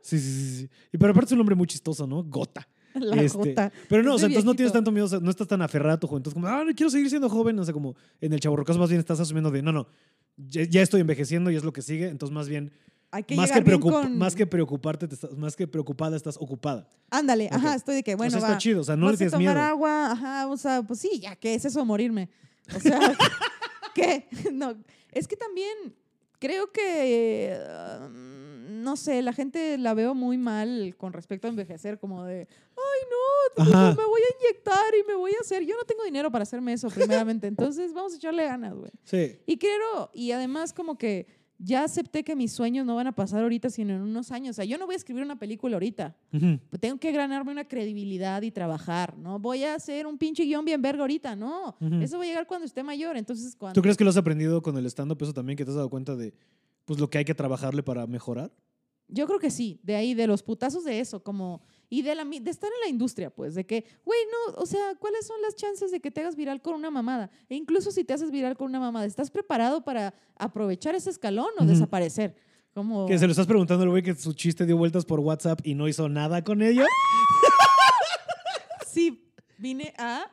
Sí, sí, sí. sí. Y pero aparte es un nombre muy chistoso, ¿no? Gota. La Este, gota. Pero no, o sea, entonces no tienes tanto miedo, o sea, no estás tan aferrado a tu juventud, como, ah, quiero seguir siendo joven, o sea, como en el chaborrocazo más bien estás asumiendo de, no, no, ya, ya estoy envejeciendo y es lo que sigue, entonces más bien, Hay que más, que llegar bien preocup- con... más que preocuparte, te estás, más que preocupada, estás ocupada. Ándale, ajá, estoy de que, bueno, o sea, va. está chido, o sea, no le tienes tomar miedo. agua, ajá, o sea, pues sí, ya, ¿qué es eso morirme? O sea, ¿qué? No, es que también creo que, ah, no sé, la gente la veo muy mal con respecto a envejecer, como de, ay, no, pues, Ajá. me voy a inyectar y me voy a hacer, yo no tengo dinero para hacerme eso, primeramente, entonces vamos a echarle ganas, güey. Sí. Y quiero, y además como que ya acepté que mis sueños no van a pasar ahorita, sino en unos años. O sea, yo no voy a escribir una película ahorita. Pues tengo que ganarme una credibilidad y trabajar, ¿no? Voy a hacer un pinche guion bien verga ahorita, no. Eso va a llegar cuando esté mayor. Entonces, cuando... ¿Tú crees que lo has aprendido con el stand-up eso también, que te has dado cuenta de, pues, lo que hay que trabajarle para mejorar? Yo creo que sí, de ahí, de los putazos de eso, como... Y de, la, de estar en la industria, pues, de que, güey, no, o sea, ¿cuáles son las chances de que te hagas viral con una mamada? E incluso si te haces viral con una mamada, ¿estás preparado para aprovechar ese escalón o desaparecer? Como... Que se lo estás preguntando al güey que su chiste dio vueltas por WhatsApp y no hizo nada con ello. Sí, vine a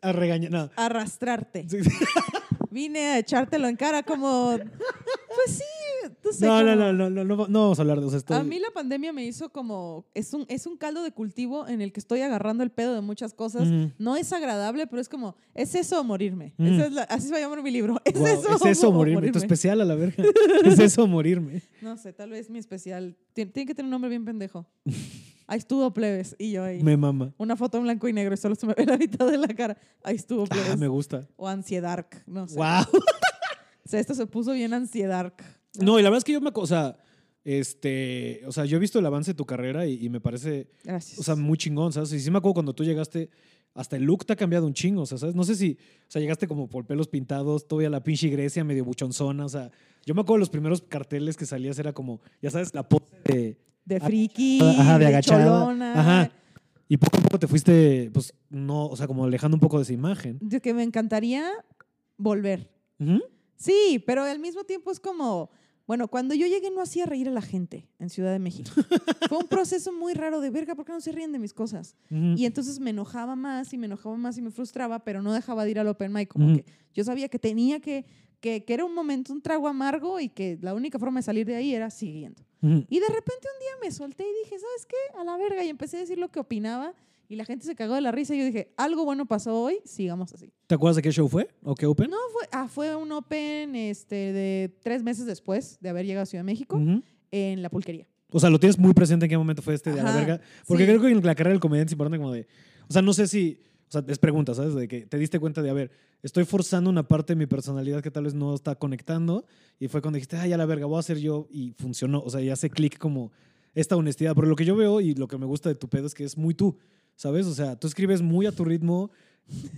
A regañar. No. arrastrarte. Sí. Vine a echártelo en cara como... Pues sí, no sé. No, no, no, no, no, no, no vamos a hablar de eso. estoy- A mí la pandemia me hizo como, es un, es un caldo de cultivo en el que estoy agarrando el pedo de muchas cosas. No es agradable, pero es como, es eso o morirme. Mm. Esa es la- así se va a llamar mi libro. Es Guau, eso, es eso o morirme. Tu especial a la verga. es eso morirme. No sé, tal vez mi especial. Tien- Tiene que tener un nombre bien pendejo. Ahí estuvo plebes y yo ahí. Me mama. Una foto en blanco y negro y solo se me ve la mitad de la cara. Ahí estuvo plebes. Ah, me gusta. O ansiedad, no sé. Wow. O sea, esto se puso bien ansiedad. No, y la verdad es que yo me. O sea, este. O sea, yo he visto el avance de tu carrera y, y me parece. Gracias. O sea, muy chingón, ¿sabes? Y sí me acuerdo cuando tú llegaste. Hasta el look te ha cambiado un chingo, o sea, ¿sabes? No sé si, o sea, llegaste como por pelos pintados, todavía la pinche Grecia medio buchonzona, o sea, yo me acuerdo los primeros carteles que salías era como, ya sabes, la pose de, de friki, ajá, de agachada, cholona. ajá. y poco a poco te fuiste, pues, no, o sea, como alejando un poco de esa imagen. De que me encantaría volver. Sí, pero al mismo tiempo es como, bueno, cuando yo llegué no hacía reír a la gente en Ciudad de México. Fue un proceso muy raro de verga, ¿por qué no se ríen de mis cosas? Y entonces me enojaba más y me enojaba más y me frustraba, pero no dejaba de ir al open mic. Como que yo sabía que tenía que, que, que era un momento, un trago amargo y que la única forma de salir de ahí era siguiendo. Ujú. Y de repente un día me solté y dije, ¿sabes qué? A la verga. Y empecé a decir lo que opinaba y la gente se cagó de la risa y yo dije, algo bueno pasó hoy, sigamos así. ¿Te acuerdas de qué show fue? ¿O qué open? No, fue, ah, fue un open este, de tres meses después de haber llegado a Ciudad de México Ujú. en la pulquería. O sea, lo tienes muy presente en qué momento fue este de a la Ajá, verga. Porque sí. creo que en la carrera del comediante es importante como de... O sea, no sé si... O sea, es pregunta, ¿sabes? De que te diste cuenta de, a ver, estoy forzando una parte de mi personalidad que tal vez no está conectando. Y fue cuando dijiste, ay, a la verga, voy a ser yo. Y funcionó. O sea, ya hace clic como esta honestidad. Pero lo que yo veo y lo que me gusta de tu pedo es que es muy tú, ¿sabes? O sea, tú escribes muy a tu ritmo.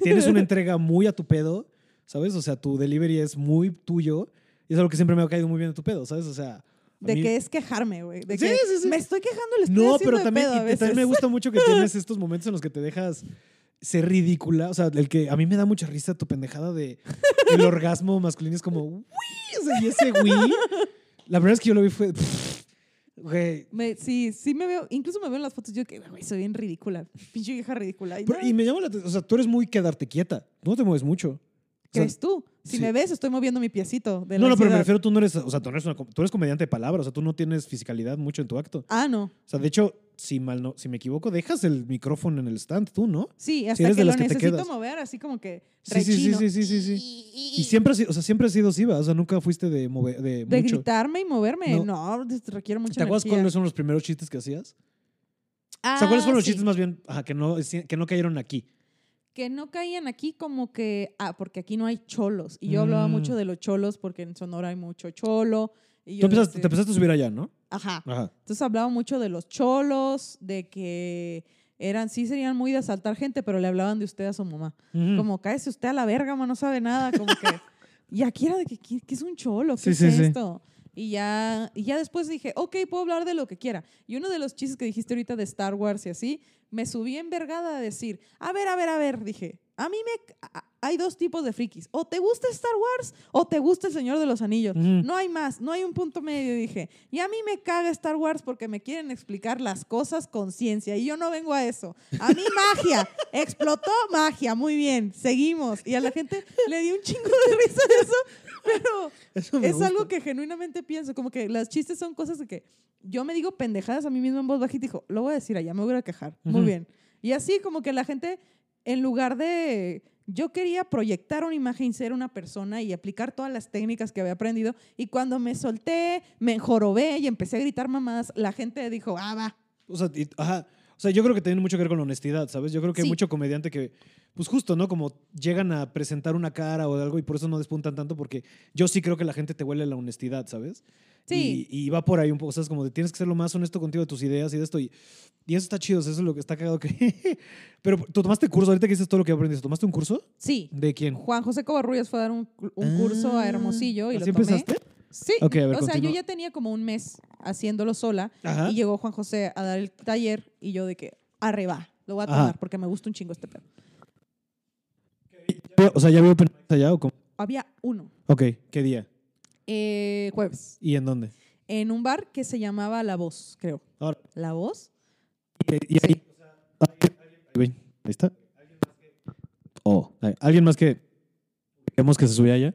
Tienes una entrega muy a tu pedo, ¿sabes? O sea, tu delivery es muy tuyo. Y es algo que siempre me ha caído muy bien de tu pedo, ¿sabes? O sea... De mí- que es quejarme, güey. De Sí, que sí, sí. me estoy quejando, le estoy No, pero de también, pedo a y también me veces. gusta mucho que tienes estos momentos en los que te dejas ser ridícula. O sea, el que a mí me da mucha risa tu pendejada de el orgasmo masculino es como, uy, o sea, y ese güey. La verdad es que yo lo vi fue, güey. Me- sí, sí me veo, incluso me veo en las fotos yo que, güey, soy bien ridícula. Pinche vieja ridícula. Y, Pero- no, y me llama la atención, o sea, tú eres muy quedarte quieta, no te mueves mucho. sea, ¿Crees tú? Si sí. me ves, estoy moviendo mi piecito de la No, no, pero me refiero, tú no eres, o sea, tú, no eres una com- tú eres comediante de palabras, o sea, tú no tienes fisicalidad mucho en tu acto. Ah, no. O sea, de hecho, si mal no, si me equivoco, dejas el micrófono en el stand, tú, ¿no? Sí, hasta eres que de lo las que te necesito mover, así como que Sí, sí, sí, sí, sí, sí, sí. Y siempre, o sea, siempre has sido Siva, o sea, nunca fuiste de mover, de, De mucho. gritarme y moverme, No. no, requiere mucha ¿Te acuerdas cuáles son los primeros chistes que hacías? o sea, ¿cuáles Ah, fueron los sí. chistes más bien ajá, que, no, que no cayeron aquí? Que no caían aquí como que, ah, porque aquí no hay cholos. Y yo hablaba mucho Mm. de los cholos porque en Sonora hay mucho cholo. Y Tú empezaste, decía- te empezaste a subir allá, ¿no? Ajá. Ajá. Entonces hablaba mucho de los cholos, de que eran, sí serían muy de asaltar gente, pero le hablaban de usted a su mamá. Como, cállese usted a la verga, ma, no sabe nada. Como que, y aquí era de que, ¿qué, qué es un cholo? Sí, ¿Qué es sí, sí. Y ya, y ya después dije, ok, puedo hablar de lo que quiera. Y uno de los chistes que dijiste ahorita de Star Wars y así, me subí envergada a decir, a ver, a ver, a ver, dije, a mí me... Hay dos tipos de frikis. O te gusta Star Wars o te gusta El Señor de los Anillos. No hay más, no hay un punto medio, dije. Y a mí me caga Star Wars porque me quieren explicar las cosas con ciencia y yo no vengo a eso. A mí magia, explotó magia, muy bien, seguimos. Y a la gente le dio un chingo de risa de eso, pero Eso es gusta. algo que genuinamente pienso, como que las chistes son cosas de que yo me digo pendejadas a mí mismo en voz bajita y dijo, lo voy a decir allá, me voy a quejar. Muy Ujú. bien. Y así como que la gente, en lugar de... Yo quería proyectar una imagen, ser una persona y aplicar todas las técnicas que había aprendido. Y cuando me solté, me enjorobé y empecé a gritar mamadas, la gente dijo, ah, va. O sea, y- ajá. O sea, yo creo que tiene mucho que ver con la honestidad, ¿sabes? Yo creo que hay mucho comediante que, pues justo, ¿no? Como llegan a presentar una cara o algo y por eso no despuntan tanto, porque yo sí creo que la gente te huele la honestidad, ¿sabes? Sí. Y, y va por ahí un poco, o sea, es como de tienes que ser lo más honesto contigo de tus ideas y de esto. Y, y eso está chido, eso es lo que está cagado que... Pero tú tomaste curso, ahorita que dices todo lo que aprendiste, ¿tomaste un curso? Sí. ¿De quién? Juan José Covarrubias fue a dar un, un curso a Ah, Hermosillo y ¿así lo tomé. empezaste? Sí. Ok, a ver, o sea, yo ya tenía como un mes haciéndolo sola Ajá. y llegó Juan José a dar el taller y yo de que, arriba, lo voy a Ajá. tomar porque me gusta un chingo este pedo. O sea, ¿ya veo open allá o cómo? Había uno, Ok, ¿qué día? Eh, jueves, ¿Y en dónde? en un bar que se llamaba La Voz, creo. Ahora, ¿La Voz? y, y ahí... Ven, ahí está. Oh. ¿alguien más que... Vemos que se subía allá?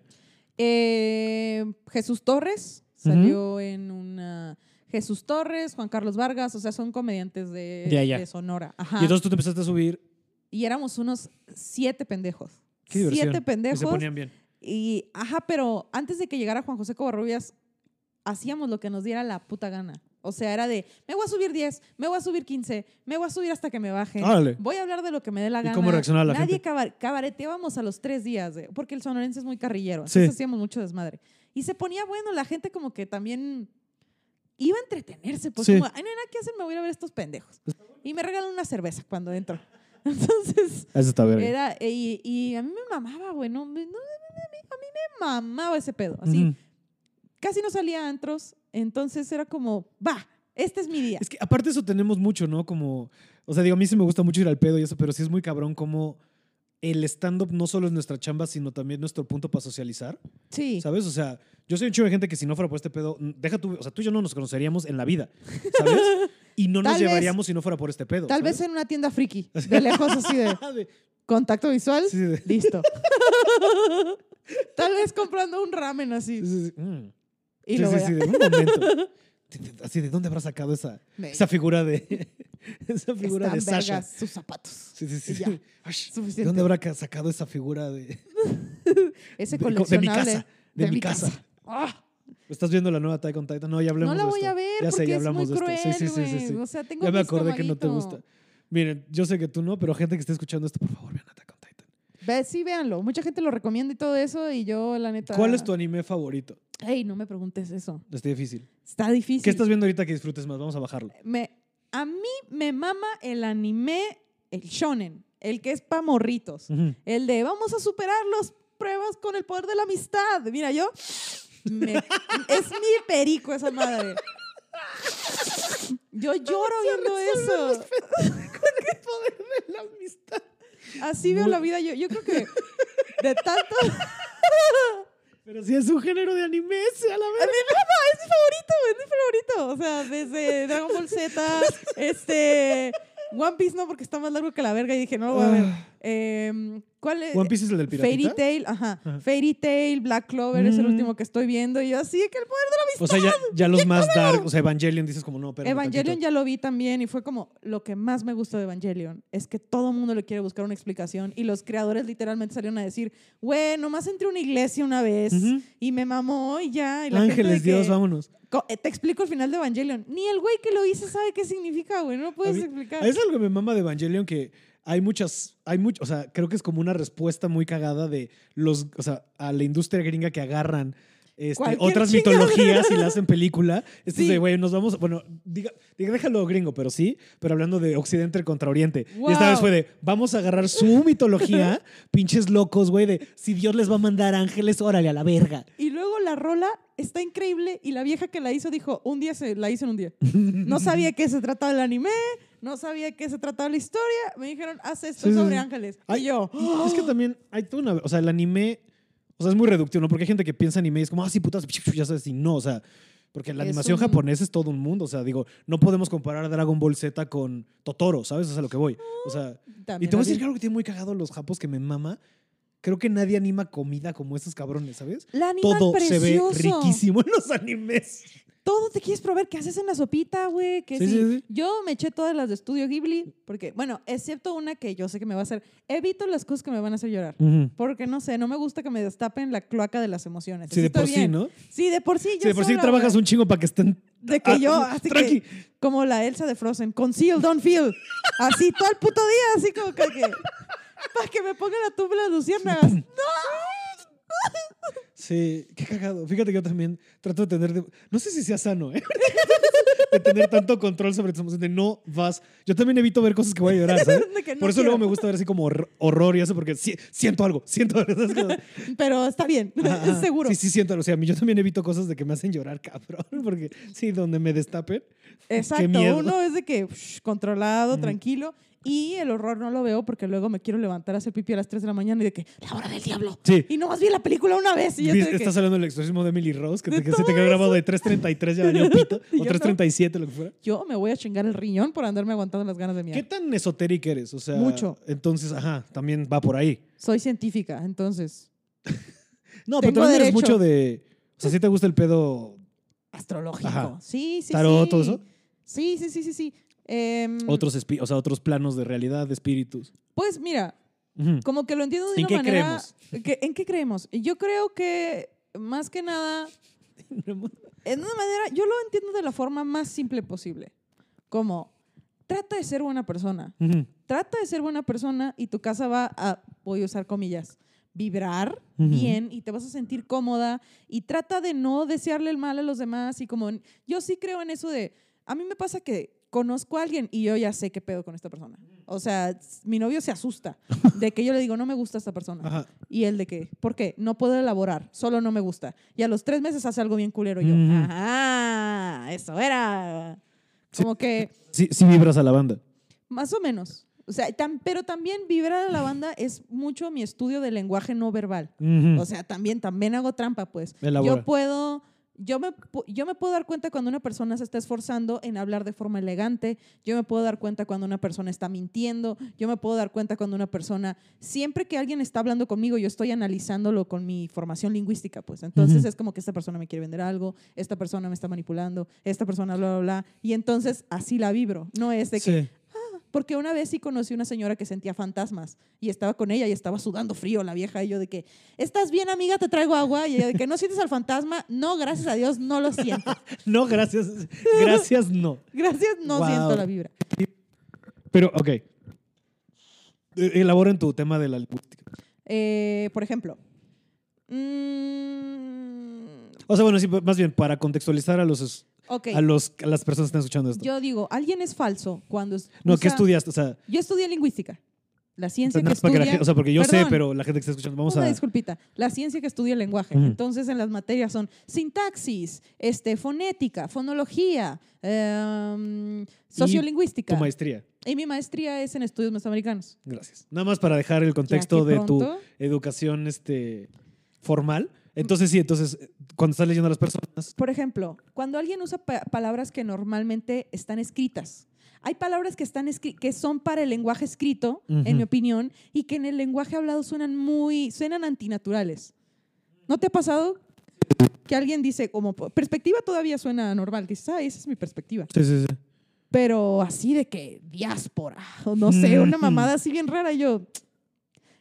Eh, Jesús Torres salió en una... Jesús Torres, Juan Carlos Vargas, o sea, son comediantes de, De allá. de Sonora. Ajá. Y entonces tú te empezaste a subir. Y éramos unos siete pendejos. Qué diversión. Siete Y pendejos. se ponían bien. Y, ajá, pero antes de que llegara Juan José Covarrubias, hacíamos lo que nos diera la puta gana. O sea, era de, me voy a subir 10, me voy a subir 15, me voy a subir hasta que me baje. Voy a hablar de lo que me dé la ¿Y gana. cómo reaccionaba la Nadie gente? cabar- cabareteábamos a los tres días, porque el sonorense es muy carrillero. Sí. Entonces hacíamos mucho desmadre. Y se ponía bueno, la gente como que también iba a entretenerse. Pues Sí. como, ay, no hay nada que hacer, me voy a ir a ver estos pendejos. Y me regalan una cerveza cuando entro. Entonces, Eso está bien. era, y, y a mí me mamaba, güey. No, no, me mamaba ese pedo. Así, casi no salía a antros. Entonces era como, va, este es mi día. Es que aparte eso tenemos mucho, ¿no? Como, o sea, digo, a mí sí me gusta mucho ir al pedo y eso, pero sí es muy cabrón como el stand-up no solo es nuestra chamba, sino también nuestro punto para socializar, Sí. ¿sabes? O sea, yo soy un chico de gente que si no fuera por este pedo, deja tú, o sea, tú y yo no nos conoceríamos en la vida, ¿sabes? Y no nos Tal vez- llevaríamos si no fuera por este pedo. Tal vez en una tienda friki, de lejos así de De- contacto visual, sí, de- listo. Tal vez comprando un ramen así. sí, sí, sí, mm. Y Sí, lo sí, sí, de un momento. Así, ¿de dónde habrá sacado esa, Me- esa figura de esa figura Están de Sasha? vergas sus zapatos. Sí, sí, sí. Ya. ¿De dónde habrá ca- sacado esa figura de, Ese de, de mi coleccionable. casa? De, mi casa. Ah, ¿Estás viendo la nueva Attack on Titan? No, ya hablemos no la de voy esto. a ver Ya sé, ya es hablamos muy de cruel, esto. Sí, sí, sí, sí. O sea, tengo Ya me acordé que no te gusta. Miren, yo sé que tú no, pero gente que esté escuchando esto, por favor, vean Attack on. Ve, sí, véanlo. Mucha gente lo recomienda y todo eso y yo, la neta... ¿Cuál es tu anime favorito? Ey, no me preguntes eso. Está difícil. Está difícil. ¿Qué estás viendo ahorita que disfrutes más? Vamos a bajarlo. Me, a mí me mama el anime, el shonen, el que es pa' morritos. El de vamos a superar las pruebas con el poder de la amistad. Mira, yo... me- es mi perico esa madre. Yo lloro viendo eso. la amistad. Así veo la vida. Yo, yo creo que de tanto... Pero si es un género de anime, sea la A me mama, es mi favorito, es mi favorito. O sea, desde Dragon Ball Z, este, One Piece no, porque está más largo que la verga y dije, no lo voy a ver. Ah. Em, ¿Cuál es? One Piece es el del Fairy piratita. Tail, ajá. Ajá. Fairy Tail, Black Clover es el Mm. último que estoy viendo. Y yo así, que el poder de la O sea, ya, ya los más dark, o sea, Evangelion dices como no, pero Evangelion ya lo vi también y fue como lo que más me gustó de Evangelion es que todo mundo le quiere buscar una explicación y los creadores literalmente salieron a decir, güey, nomás entré a una iglesia una vez y me mamó y ya. Y la gente Ángeles, de que- Dios, vámonos. Eh, Te explico el final de Evangelion. Ni el güey que lo hizo sabe qué significa, güey. No lo puedes mí- explicar. Es algo que me mama de Evangelion que hay muchas, hay mucho, o sea, creo que es como una respuesta muy cagada de los, o sea, a la industria gringa que agarran este, otras mitologías y la hacen película. Esto es Sí. de, güey, nos vamos, bueno, diga, diga, déjalo gringo, pero sí, pero hablando de Occidente contra Oriente. Y esta vez fue de, vamos a agarrar su mitología, pinches locos, güey, de si Dios les va a mandar ángeles, órale, a la verga. Y luego la rola está increíble y la vieja que la hizo dijo, un día se la hice en un día. No sabía que se trataba el anime, no sabía que se trataba la historia. Me dijeron, haz esto Sí, sobre sí. ángeles. Ay, y yo, Es que también hay toda una. O sea, el anime. O sea, es muy reductivo, ¿no? Porque hay gente que piensa anime y es como, ah, sí, putas, ya sabes, y no, o sea. Porque la Es animación un- japonesa es todo un mundo. O sea, digo, no podemos comparar a Dragon Ball Z con Totoro, ¿sabes? Eso es a lo que voy. O sea. Y te voy a decir vi. que algo que tiene muy cagado los japos que me mama. Creo que nadie anima comida como estos cabrones, ¿sabes? La Todo se ve riquísimo en los animes. Todo te quieres probar. ¿Qué haces en la sopita, güey? Que Sí, sí. sí, sí. Yo me eché todas las de Estudio Ghibli, porque, bueno, excepto una que yo sé que me va a hacer. Evito las cosas que me van a hacer llorar. Porque no sé, no me gusta que me destapen la cloaca de las emociones. Sí, Así de por sí. ¿no? Sí, de por sí. Sí, yo de por sí trabajas un chingo para que estén. De que yo, Ah, así tranqui. que, como la Elsa de Frozen, conceal, don't feel. Así todo el puto día, así como que, para que me ponga la tumba de las luciérnagas. Sí, qué cagado. Fíjate que yo también trato de tener. de- no sé si sea sano, ¿eh? de tener tanto control sobre tus emociones. De no vas. Yo también evito ver cosas que voy a llorar, ¿sabes? No Por eso quiero. luego me gusta ver así como hor- horror y eso, porque sí- siento algo, siento algo. ¿sabes? Como- Pero está bien, seguro. Sí, sí, siento algo. O sea, a mí yo también evito cosas de que me hacen llorar, cabrón. Porque sí, donde me destapen. Exacto, uno es de que controlado, tranquilo. Y el horror no lo veo porque luego me quiero levantar a hacer pipí a las 3 de la mañana y de que, la hora del diablo. Sí. Y nomás vi la película una vez y que, Estás hablando del exorcismo de Emily Rose, que, te- que se te quedó grabado de 3.33 ya valió pito, o yo no. 3.37, lo que fuera. yo me voy a chingar el riñón por andarme aguantando las ganas de ¿Qué mirar. tan esotérica eres? O sea, Mucho. Entonces, ajá, también va por ahí. Soy científica, entonces, No, pero también eres mucho de. O sea, sí te gusta el pedo. astrológico. Ajá. Sí, sí, Tarot, sí. todo eso. Sí, sí, sí, sí, sí. Em, Otros, o sea, otros planos de realidad, de espíritus. Pues mira, como que lo entiendo de ¿En una qué manera. que- ¿En qué creemos? Yo creo que más que nada, en una manera, yo lo entiendo de la forma más simple posible. Como, trata de ser buena persona. Trata de ser buena persona y tu casa va a, voy a usar comillas, vibrar bien y te vas a sentir cómoda y trata de no desearle el mal a los demás y como yo sí creo en eso de a mí me pasa que conozco a alguien y yo ya sé qué pedo con esta persona. O sea, mi novio se asusta de que yo le digo, no me gusta esta persona. Ajá. Y él de que, ¿por qué? No puedo elaborar, solo no me gusta. Y a los tres meses hace algo bien culero. Y yo, Ujú. ajá, eso era. Como que, Sí, sí vibras a la banda. más o menos. O sea, tam- pero también vibrar a la banda es mucho mi estudio del lenguaje no verbal. Ujú. O sea, también, también hago trampa, pues. Elabora. Yo puedo, yo me, yo me puedo dar cuenta cuando una persona se está esforzando en hablar de forma elegante. Yo me puedo dar cuenta cuando una persona está mintiendo. Yo me puedo dar cuenta cuando una persona, siempre que alguien está hablando conmigo, yo estoy analizándolo con mi formación lingüística, pues. Entonces es como que esta persona me quiere vender algo, esta persona me está manipulando, esta persona bla, bla, bla. Y entonces así la vibro. No es de que, Sí. Porque una vez sí conocí una señora que sentía fantasmas y estaba con ella y estaba sudando frío la vieja y yo de que, ¿estás bien amiga? Te traigo agua. Y ella de que, ¿no sientes al fantasma? No, gracias a Dios, no lo siento. No, gracias. Gracias, no. Gracias, no Wow. siento la vibra. Pero, ok. Eh, Elabora en tu tema de la lingüística. Eh, por ejemplo, mm, O sea, bueno, sí, más bien para contextualizar a los, a los a las personas que están escuchando esto. yo digo, alguien es falso cuando... es- no, ¿qué estudiaste? O sea, Yo estudié lingüística. La ciencia que para que estudia... gente- o sea, porque yo sé, pero la gente que está escuchando, vamos Una a. disculpita. La ciencia que estudia el lenguaje. Entonces, en las materias son sintaxis, este, fonética, fonología, em, sociolingüística. Tu maestría. Y mi maestría es en estudios mesoamericanos. Gracias. Nada más para dejar el contexto que de tu educación este, formal. Entonces, sí, entonces, eh, cuando estás leyendo a las personas. Por ejemplo, cuando alguien usa pa- palabras que normalmente están escritas, hay palabras que, están que son para el lenguaje escrito, en Ujú. mi opinión, y que en el lenguaje hablado suenan muy, suenan antinaturales. ¿No te ha pasado que alguien dice, como perspectiva todavía suena normal, dices, ah, esa es mi perspectiva? Sí, sí, sí. Pero así de que diáspora, o no sé, una mamada así bien rara, y yo,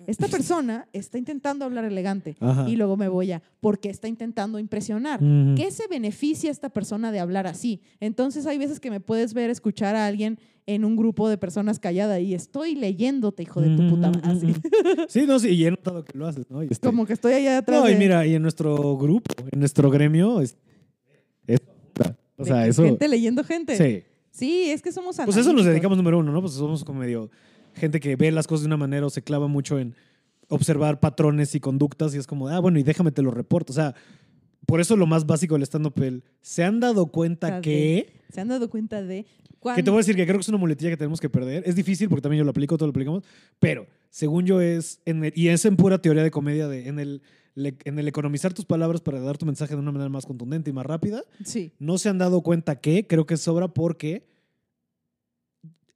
esta persona está intentando hablar elegante. Ajá. Y luego me voy a, porque está intentando impresionar. ¿Qué se beneficia esta persona de hablar así? Entonces hay veces que me puedes ver escuchar a alguien en un grupo de personas callada y estoy leyéndote, hijo de tu puta madre. Sí, no, sí, y he notado que lo haces, ¿no? Este- Como que estoy allá atrás. No, y de- mira, y en nuestro grupo, en nuestro gremio, es, es- o sea, eso. Gente leyendo gente. Sí. Sí, es que somos Pues eso nos dedicamos número uno, ¿no? Pues somos como medio gente que ve las cosas de una manera o se clava mucho en observar patrones y conductas y es como, ah, bueno, y déjame te lo reporto. O sea, por eso lo más básico del stand-up, el, ¿se han dado cuenta que... ¿Se han dado cuenta de Que cuando te voy a decir que creo que es una muletilla que tenemos que perder. Es difícil porque también yo lo aplico, todo lo aplicamos, pero según yo es, en el- y es en pura teoría de comedia, de, en, el, le- en el economizar tus palabras para dar tu mensaje de una manera más contundente y más rápida, Sí, no se han dado cuenta que, creo que sobra porque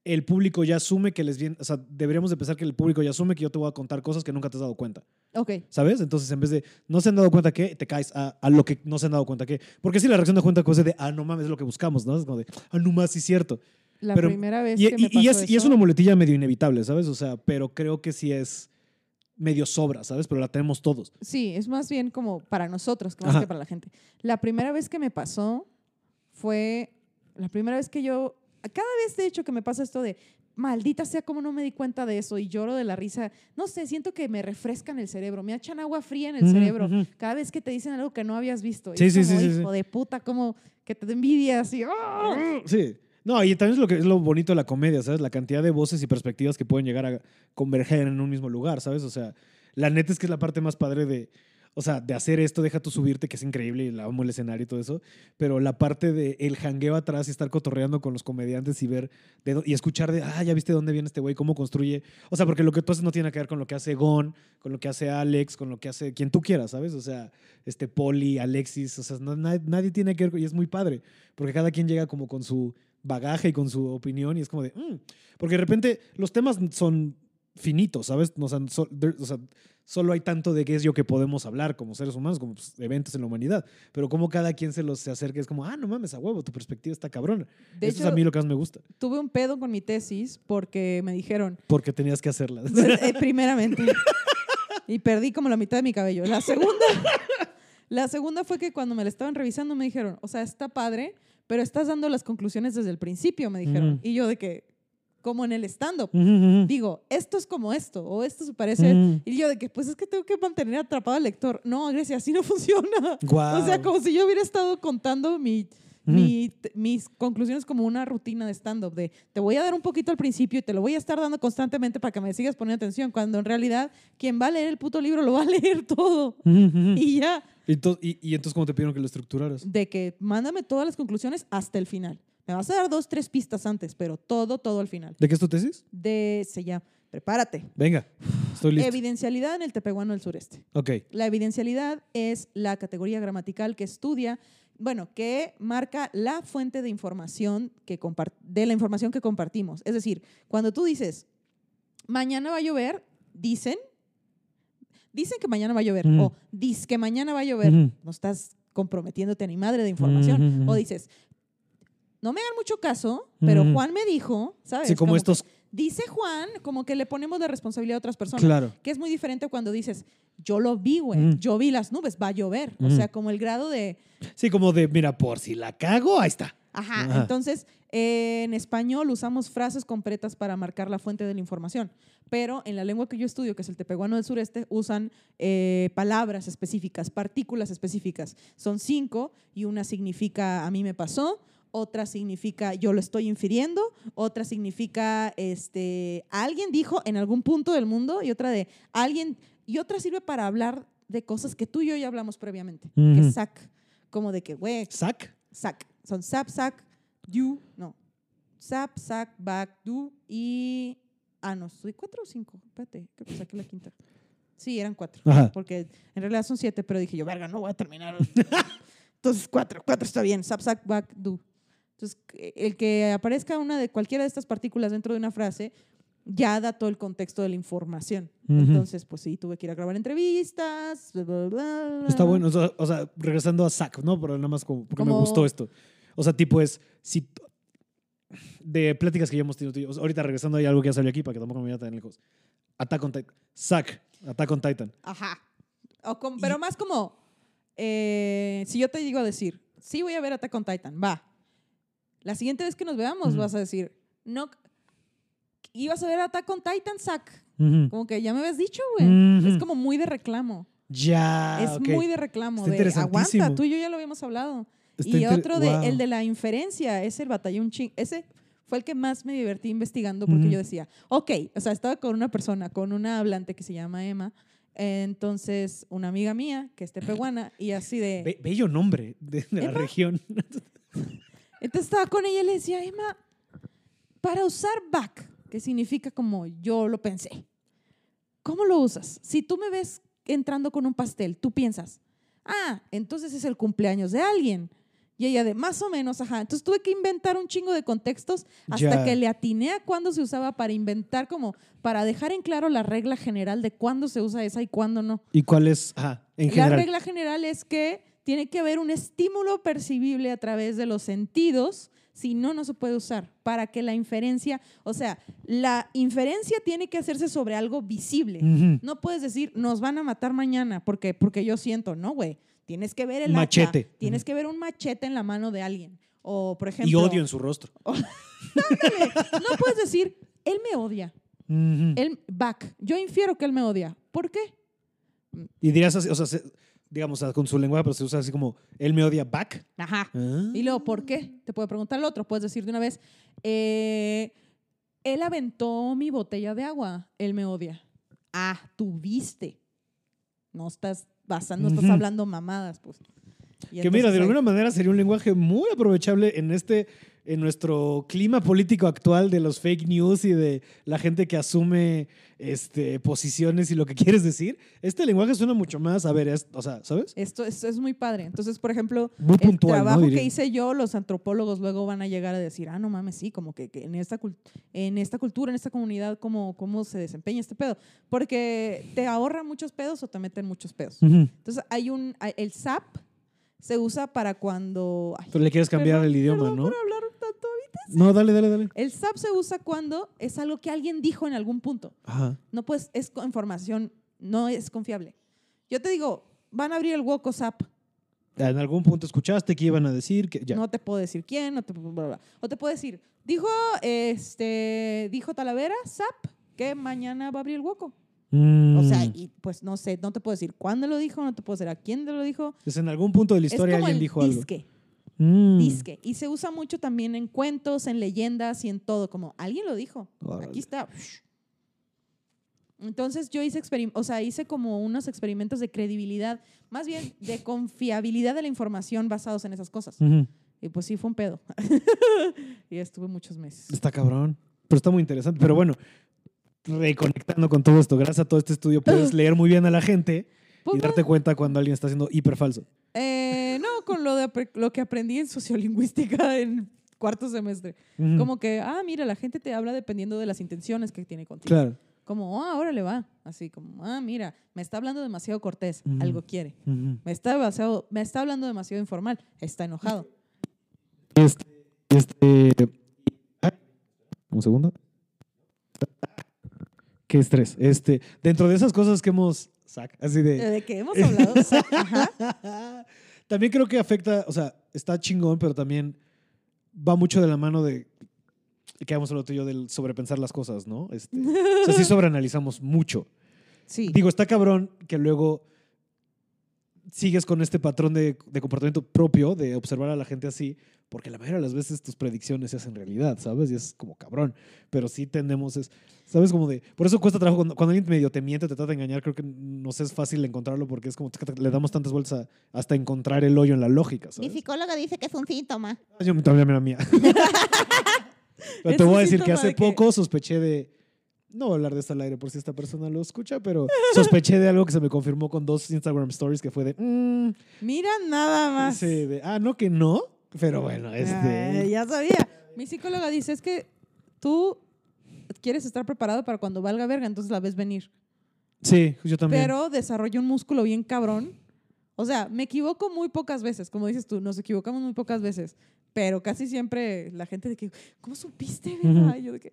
el público ya asume que les viene, o sea, deberíamos de pensar que el público ya asume que yo te voy a contar cosas que nunca te has dado cuenta, ok. ¿sabes? Entonces, en vez de no se han dado cuenta que, te caes a, a lo que no se han dado cuenta que. Porque si la reacción de cuenta es de, ah, no mames, es lo que buscamos, ¿no? Es como de, ah, no más, sí es cierto. La Pero- primera vez Y, que y- me pasó y es, y es eso- una muletilla medio inevitable, ¿sabes? O sea, pero creo que sí es medio sobra, ¿sabes? Pero la tenemos todos. Sí, es más bien como para nosotros, que más Ajá. que para la gente. La primera vez que me pasó fue la primera vez que yo, cada vez de hecho que me pasa esto de, maldita sea como no me di cuenta de eso y lloro de la risa, no sé, siento que me refrescan el cerebro, me echan agua fría en el cerebro, cada vez que te dicen algo que no habías visto. Y Sí, es sí, como, sí, hijo de puta, como que te da envidia así. ¡ah! Sí. No, y también es lo que es lo bonito de la comedia, ¿sabes? La cantidad de voces y perspectivas que pueden llegar a converger en un mismo lugar, ¿sabes? O sea, la neta es que es la parte más padre de, o sea, de hacer esto, deja tú subirte, que es increíble y la amo el escenario y todo eso, pero la parte de el jangueo atrás y estar cotorreando con los comediantes y ver de y escuchar de, ah, ya viste dónde viene este güey, cómo construye. O sea, porque lo que tú haces no tiene que ver con lo que hace Gon, con lo que hace Alex, con lo que hace quien tú quieras, ¿sabes? O sea, este Poli, Alexis, o sea, no- nadie, nadie tiene que ver, y es muy padre, porque cada quien llega como con su bagaje y con su opinión y es como de, "Mm", porque de repente los temas son finitos, ¿sabes? O sea, so- solo hay tanto de qué es yo que podemos hablar como seres humanos, como pues, eventos en la humanidad, pero como cada quien se los se acerca es como, ah, no mames, a huevo, tu perspectiva está cabrona. De Eso hecho, es a mí lo que más me gusta, tuve un pedo con mi tesis porque me dijeron, porque tenías que hacerla. Eh, primeramente. Y perdí como la mitad de mi cabello. La segunda, la segunda fue que cuando me la estaban revisando me dijeron, o sea, está padre, pero estás dando las conclusiones desde el principio, me dijeron. Y yo de que, como en el stand-up. Ujú, ujú. Digo, esto es como esto, o esto se parece. Ujú. Y yo de que, pues es que tengo que mantener atrapado al lector. No, Grecia, así no funciona. Guau. O sea, como si yo hubiera estado contando mi, Ujú. mi- t- mis conclusiones como una rutina de stand-up, de te voy a dar un poquito al principio y te lo voy a estar dando constantemente para que me sigas poniendo atención, cuando en realidad quien va a leer el puto libro lo va a leer todo. Y ya, Y, y- y entonces, ¿cómo te pidieron que lo estructuraras? de que mándame todas las conclusiones hasta el final. Me vas a dar dos, tres pistas antes, pero todo, todo al final. ¿De qué es tu tesis? De, se llama, prepárate. Venga, estoy listo. Evidencialidad en el tepehuano del sureste. ok. La evidencialidad es la categoría gramatical que estudia, bueno, que marca la fuente de información que de la información que compartimos. Es decir, cuando tú dices, mañana va a llover, dicen, dicen que mañana va a llover, o dices que mañana va a llover, no estás comprometiéndote a ni madre de información, o dices, no me hagan mucho caso, pero. Juan me dijo, ¿sabes? Sí, como estos. dice Juan, como que le ponemos la responsabilidad a otras personas. Claro. Que es muy diferente cuando dices, yo lo vi, güey, Mm. yo vi las nubes, va a llover. O Mm. sea, como el grado de, Sí, como de, mira, por si la cago, ahí está. ajá. Ajá. Entonces, eh, en español usamos frases completas para marcar la fuente de la información. Pero en la lengua que yo estudio, que es el tepehuano del sureste, usan eh, palabras específicas, partículas específicas. Son cinco y una significa a mí me pasó, otra significa yo lo estoy infiriendo, otra significa este alguien dijo en algún punto del mundo y otra de alguien y otra sirve para hablar de cosas que tú y yo ya hablamos previamente, que es sac, como de que güey, ¿Sac? sac, son sap, sac, you, no, sap, sac, back, do y ah no, soy cuatro o cinco, espérate, creo que saqué la quinta. Sí, eran cuatro, Ajá. porque en realidad son siete, pero dije yo, verga, no voy a terminar. Entonces cuatro, cuatro está bien, sap, sac, back, do. Entonces el que aparezca una de cualquiera de estas partículas dentro de una frase ya da todo el contexto de la información. Ujú. Entonces, pues sí, tuve que ir a grabar entrevistas. bla, bla, bla. Está bueno, o sea, regresando a Zack, ¿no? Pero nada más como, porque me Como- gustó esto. O sea, tipo es, si de pláticas que ya hemos tenido, y ahorita regresando hay algo que ya salió aquí para que tampoco me vaya tan lejos. Attack on Titan. Zack, Attack on Titan. Ajá. O com- pero más como, eh, si yo te digo a decir, sí voy a ver Attack on Titan, va. La siguiente vez que nos veamos vas a decir, no, ibas a ver Attack on Titan, Zack. Ujú. Como que ya me habías dicho, güey. Es como muy de reclamo. Ya. es muy de reclamo. De aguanta, tú y yo ya lo habíamos hablado. Está y otro de, Wow. el de la inferencia, ese el batallón ching. Ese fue el que más me divertí investigando porque yo decía, ok, o sea, estaba con una persona, con una hablante que se llama Emma. Entonces, una amiga mía, que es tepehuana, y así de... Be- bello nombre de, de la región. Entonces estaba con ella y le decía, Emma, para usar back, que significa como yo lo pensé, ¿cómo lo usas? Si tú me ves entrando con un pastel, tú piensas, ah, entonces es el cumpleaños de alguien. Y ella de más o menos, ajá. Entonces tuve que inventar un chingo de contextos hasta Ya. que le atiné a cuándo se usaba para inventar como, para dejar en claro la regla general de cuándo se usa esa y cuándo no. ¿Y cuál es? Ajá, en La general. regla general es que tiene que haber un estímulo percibible a través de los sentidos, si no, no se puede usar para que la inferencia, o sea, la inferencia tiene que hacerse sobre algo visible. No puedes decir, nos van a matar mañana porque, porque yo siento, no, güey. Tienes que ver el hacha, Machete. tienes que ver un machete en la mano de alguien. O, por ejemplo, Y odio en su rostro. no puedes decir, él me odia. Él, back. Yo infiero que él me odia. ¿Por qué? Y dirías así, o sea, se- digamos, con su lenguaje, pero se usa así como, él me odia back. Ajá. Ah. Y luego, ¿por qué? Te puede preguntar el otro. Puedes decir de una vez, eh, él aventó mi botella de agua, él me odia. Ah, tú viste. No estás basando, no estás hablando mamadas, pues. Y Que mira, de alguna manera sería un lenguaje muy aprovechable en este, en nuestro clima político actual de los fake news y de la gente que asume este, posiciones y lo que quieres decir. Este lenguaje suena mucho más, a ver, es- o sea, ¿sabes? Esto, esto es muy padre. Entonces, por ejemplo, Muy el trabajo que hice yo, los antropólogos luego van a llegar a decir, ah, no mames, sí, como que, que en, esta en esta cultura, en esta comunidad, ¿cómo, ¿cómo se desempeña este pedo? Porque te ahorra muchos pedos o te meten muchos pedos. Entonces, hay un, el SAP se usa para cuando... ay, Pero le quieres cambiar perdón, el idioma, perdón ¿no? por hablar tanto. No, dale, dale, dale. El SAP se usa cuando es algo que alguien dijo en algún punto. Ajá. No pues es información, no es confiable. Yo te digo, van a abrir el Woco SAP. En algún punto escuchaste que iban a decir que ya. No te puedo decir quién, no te, bla, bla, bla. o te puedo decir, dijo, este, dijo Talavera, SAP, que mañana va a abrir el Woco. Mm. O sea, y pues no sé, no te puedo decir cuándo lo dijo, no te puedo decir a quién te lo dijo. Pues en algún punto de la historia es como alguien el dijo algo. Mm. disque. Y se usa mucho también en cuentos, en leyendas y en todo, como alguien lo dijo. Órale. Aquí está. Entonces yo hice, o sea, hice como unos experimentos de credibilidad, más bien de confiabilidad de la información basados en esas cosas. Y pues sí, fue un pedo. y estuve muchos meses. Está cabrón. Pero está muy interesante. Pero bueno, reconectando con todo esto, gracias a todo este estudio puedes leer muy bien a la gente y darte cuenta cuando alguien está siendo hiper falso. eh, con lo, de, lo que aprendí en sociolingüística en cuarto semestre. Como que, ah, mira, la gente te habla dependiendo de las intenciones que tiene contigo. Claro. Como, ah, ahora le va. Así como, ah, mira, me está hablando demasiado cortés, algo quiere. Me está, demasiado, me está hablando demasiado informal, está enojado. Este, este, un segundo. Qué estrés. Este, dentro de esas cosas que hemos, sac, así de, ¿De qué hemos hablado? Ajá. También creo que afecta, o sea, está chingón, pero también va mucho de la mano de que habíamos hablado tú y yo del sobrepensar las cosas, ¿no? Este, o sea, sí sobreanalizamos mucho. Sí. Digo, está cabrón que luego sigues con este patrón de, de comportamiento propio, de observar a la gente así, porque la mayoría de las veces tus predicciones se hacen realidad, ¿sabes? Y es como cabrón. Pero sí tendemos, es, ¿sabes? Como de. Por eso cuesta trabajo cuando, cuando alguien medio te miente, te trata de engañar, creo que nos es fácil encontrarlo porque es como le damos tantas vueltas a- hasta encontrar el hoyo en la lógica, Mi ¿sabes? psicóloga dice que es un síntoma. Yo también era mía. Pero te voy a decir que hace poco sospeché de. No voy a hablar de esto al aire por si esta persona lo escucha, pero sospeché de algo que se me confirmó con dos Instagram stories que fue de. mm, Mira nada más. sí, de, ah, no, que no. Pero bueno, Ay, este. ya sabía. Mi psicóloga dice, es que tú quieres estar preparado para cuando valga verga, entonces la ves venir. Sí, yo también. Pero desarrolla un músculo bien cabrón. O sea, me equivoco muy pocas veces, como dices tú, nos equivocamos muy pocas veces. Pero casi siempre la gente de que, ¿cómo supiste, verdad? Ujú. Y yo de que,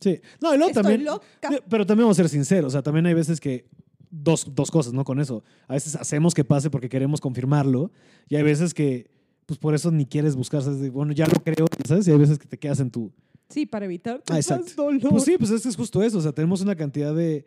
Sí. No, y luego estoy también. loca. Pero también vamos a ser sinceros. O sea, también hay veces que. Dos, dos cosas, ¿no? Con eso. A veces hacemos que pase porque queremos confirmarlo. Y hay veces que. Pues por eso ni quieres buscar. ¿sabes? Bueno, ya lo creo, ¿sabes? Y hay veces que te quedas en tu. Sí, para evitar Ah, más dolor. Pues sí, pues es que es justo eso. O sea, tenemos una cantidad de,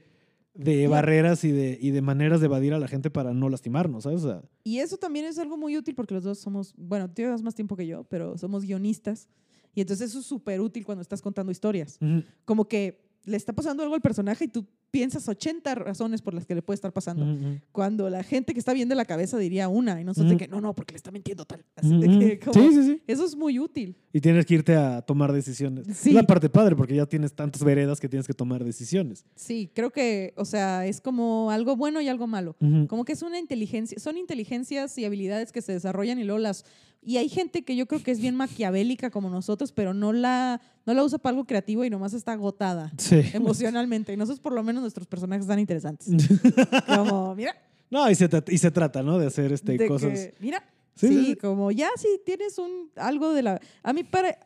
de barreras y de, y de maneras de evadir a la gente para no lastimarnos, ¿sabes? O sea, Y eso también es algo muy útil porque los dos somos, bueno, tú llevas más tiempo que yo, pero somos guionistas. Y entonces eso es súper útil cuando estás contando historias. Como que le está pasando algo al personaje y tú piensas 80 razones por las que le puede estar pasando. Cuando la gente que está bien de la cabeza diría una y nosotros de Ujú. que no, no, porque le está mintiendo tal. Así de Ujú. que como- Sí, sí, sí. Eso es muy útil. Y tienes que irte a tomar decisiones. Sí. Es la parte padre porque ya tienes tantas veredas que tienes que tomar decisiones. Sí, creo que, o sea, es como algo bueno y algo malo. Como que es una inteligencia, son inteligencias y habilidades que se desarrollan y luego las... Y hay gente que yo creo que es bien maquiavélica como nosotros, pero no la, no la usa para algo creativo y nomás está agotada Sí. emocionalmente. Y nosotros por lo menos nuestros personajes están interesantes. Como, mira, No, y se, y se trata, ¿no? De hacer este, de cosas. que, mira, Sí, sí, sí, sí. como ya si tienes un algo de la... A mí para...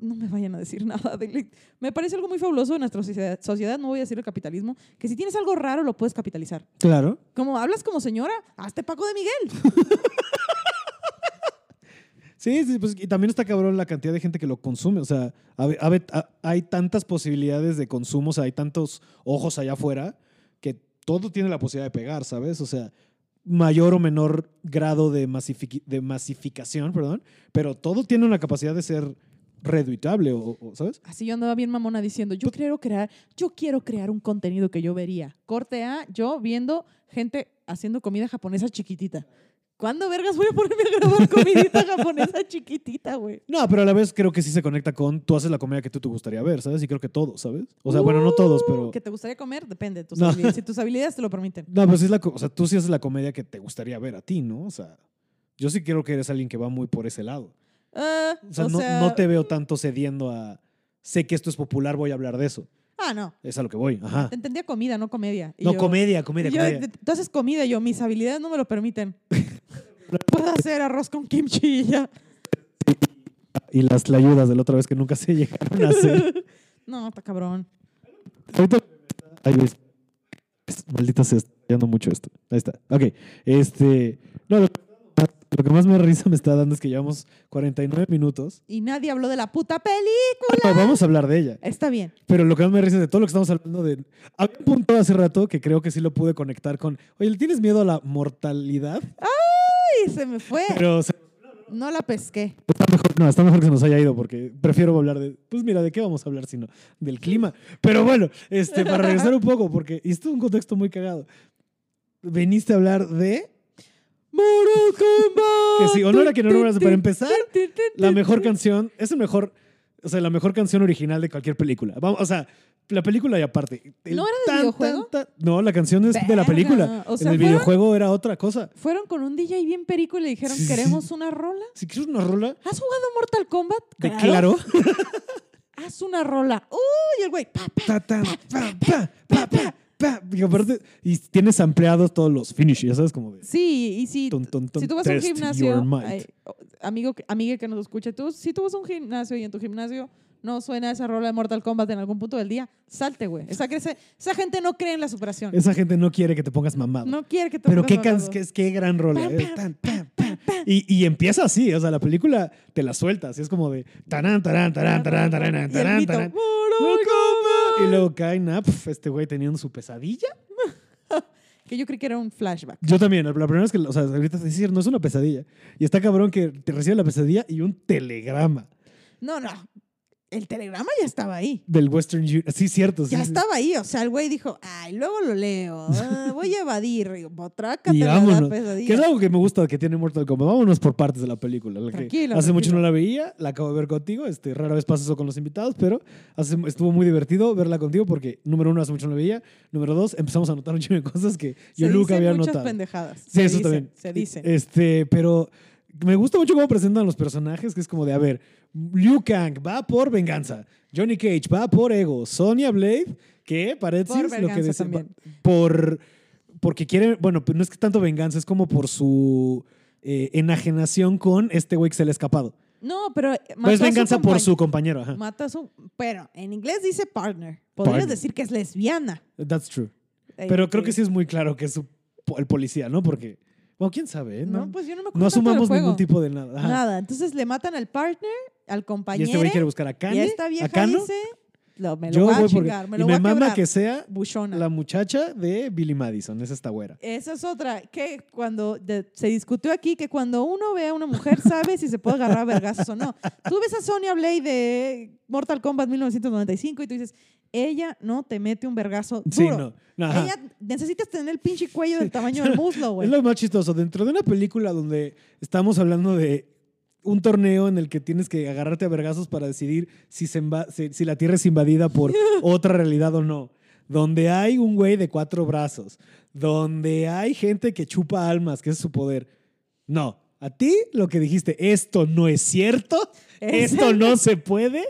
No me vayan a decir nada. de- me parece algo muy fabuloso de nuestra sociedad, sociedad, no voy a decir el capitalismo, que si tienes algo raro lo puedes capitalizar. Claro. Como hablas como señora, hazte Paco de Miguel. Sí, sí, pues y también está cabrón la cantidad de gente que lo consume. O sea, a ve- a ve- a- hay tantas posibilidades de consumo, o sea, hay tantos ojos allá afuera que todo tiene la posibilidad de pegar, ¿sabes? O sea, mayor o menor grado de, masifiqui- de masificación, perdón, pero todo tiene una capacidad de ser reduitable, o, o- ¿sabes? Así yo andaba bien mamona diciendo, yo quiero crear, yo quiero crear un contenido que yo vería. Corte A, yo viendo gente haciendo comida japonesa chiquitita. ¿Cuándo vergas voy a ponerme a grabar comidita japonesa chiquitita, güey? No, pero a la vez creo que sí se conecta con tú haces la comida que tú te gustaría ver, ¿sabes? Y creo que todos, ¿sabes? O sea, bueno, no todos, pero... Uh, ¿Que te gustaría comer? Depende de tus No. habilidades. Si tus habilidades te lo permiten. No, pues sí es la, o sea, tú sí haces la comedia que te gustaría ver a ti, ¿no? O sea, yo sí creo que eres alguien que va muy por ese lado. Ah, O sea, no, no te veo tanto cediendo a, sé que esto es popular, voy a hablar de eso. Ah, no. Es a lo que voy, ajá. Te entendía comida, no comedia. Y No, yo- comedia, comedia, yo, comedia. Haces comida, yo, mis habilidades no me lo permiten. Puedo hacer arroz con kimchi y ya. Y las tlayudas de la otra vez que nunca se llegaron a hacer. No, está cabrón. Ahorita... Ay, ves. Maldita se está mucho esto. Ahí está. Ok. Este... No, lo, lo que más me risa me está dando es que llevamos 49 minutos. Y nadie habló de la puta película. No, vamos a hablar de ella. Está bien. Pero lo que más me risa es de todo lo que estamos hablando de... Había un punto hace rato que creo que sí lo pude conectar con... Oye, ¿le tienes miedo a la mortalidad? Ay, se me fue. Pero o sea, No la pesqué. está mejor, no, está mejor que se nos haya ido porque prefiero hablar de... Pues mira, ¿de qué vamos a hablar sino del clima? Pero bueno, este, para regresar un poco, porque y esto es un contexto muy cagado. Veniste a hablar de... Mortal Kombat. Que sí, honor a quien honor. Para empezar, La mejor canción... Es el mejor... O sea, la mejor canción original de cualquier película. Vamos, o sea, la película y aparte. El ¿No era del videojuego? no, la canción es de la película. O sea, en el fueron- videojuego era otra cosa. Fueron con un DJ bien perico y le dijeron, Sí, sí. ¿queremos una rola? Si quieres una rola, ¿Has jugado Mortal Kombat? de claro. Haz una rola. Uy, el güey. pa, pa. Ta, ta, pa, pa, pa, pa, pa. Y aparte, y tienes ampliados todos los finish, ya sabes, como de... Sí, y si, si tú vas a un gimnasio, ay, amigo, que- amiga que nos escucha, tú, si tú vas a un gimnasio y en tu gimnasio no suena esa rola de Mortal Kombat en algún punto del día, salte, güey. Esa, esa gente no cree en la superación. Esa gente no quiere que te pongas mamado. no quiere que te Pero pongas qué, mamado. qué, qué gran rola. Pam, eh, pam, pam, pam. Y, y empieza así, o sea, la película te la suelta, así es como de... Tarán, tarán, tarán, tarán, tarán, Y. Y luego cae Nap, este güey teniendo su pesadilla. Que yo creí que era un flashback. Yo también, la primera vez que, o sea, ahorita te decir, no es una pesadilla. Y está cabrón que te recibe la pesadilla y un telegrama No, no. El telegrama ya estaba ahí. del Western Union. Sí, cierto. sí, Ya sí. estaba ahí. O sea, el güey dijo, ay, luego lo leo. ah, voy a evadir. Y yo, Trácate Y vámonos. Que es algo que me gusta que tiene Mortal Kombat. Vámonos por partes de la película. La que Tranquilo, hace mucho no la veía, la acabo de ver contigo. Este, rara vez pasa eso con los invitados, pero hace- estuvo muy divertido verla contigo porque, número uno, hace mucho no la veía. Número dos, empezamos a notar un chingo de cosas que Se yo nunca dicen había muchas notado. pendejadas. Sí, Se eso dicen, también. Se dice. Este, pero Me gusta mucho cómo presentan los personajes, que es como de, a ver, Liu Kang va por venganza, Johnny Cage va por ego, Sonya Blade, que parece Por lo que dice, también. por porque quiere, bueno, no es que tanto venganza, es como por su eh, enajenación con este güey que se le ha escapado. No, pero mató es a su venganza por su compañero, ajá. Mata a su... Pero en inglés dice partner. Podrías Partner. decir que es lesbiana. That's true. Pero creo que sí es muy claro que es su- el policía, ¿no? Porque, bueno, quién sabe, ¿eh? No, No, pues yo no me acuerdo no asumamos ningún tipo de nada. Ajá. Nada. Entonces le matan al partner, al Y compañero. este güey quiere buscar a Y Kanye, esta vieja a Kano. dice... Lo, me lo Yo voy a voy porque chingar, me y lo me voy a mama quebrar. que sea Buchona. la muchacha de Billy Madison, es esta güera. Esa es otra, que cuando de- se discutió aquí que cuando uno ve a una mujer sabe si se puede agarrar a vergazos o no. Tú ves a Sonya Blade de Mortal Kombat 1995 y tú dices, ella no te mete un vergazo duro. Sí, no. no, ajá. Ella necesitas tener el pinche cuello del tamaño del muslo, güey. Es lo más chistoso. Dentro de una película donde estamos hablando de un torneo en el que tienes que agarrarte a vergazos para decidir si, se inva- si, si la Tierra es invadida por otra realidad o no. Donde hay un güey de cuatro brazos. Donde hay gente que chupa almas, que es su poder. No. A ti lo que dijiste, esto no es cierto, Es- esto no se puede,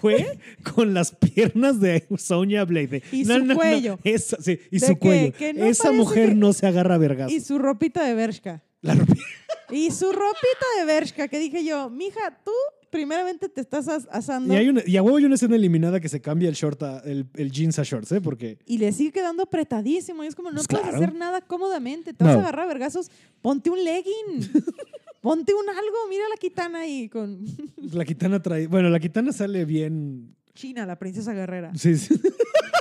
fue con las piernas de Sonya Blade. Y No, su no, no, cuello. esa- sí, y De su que- cuello. que Esa mujer que- no se agarra a vergazos. Y su ropita de Bershka. La ropa- Y su ropita de Bershka, que dije yo, mija, tú primeramente te estás as- asando Y, hay una, y a huevo hay una escena eliminada que se cambia el short a- el, el jeans a shorts, ¿eh? Porque y le sigue quedando apretadísimo. Y es como, no Pues puedes claro. hacer nada cómodamente. Te vas a agarrar a vergazos. Ponte un legging. Ponte un algo. Mira la kitana ahí con la kitana trae. Bueno, la kitana sale bien. China, la princesa guerrera. Sí, sí.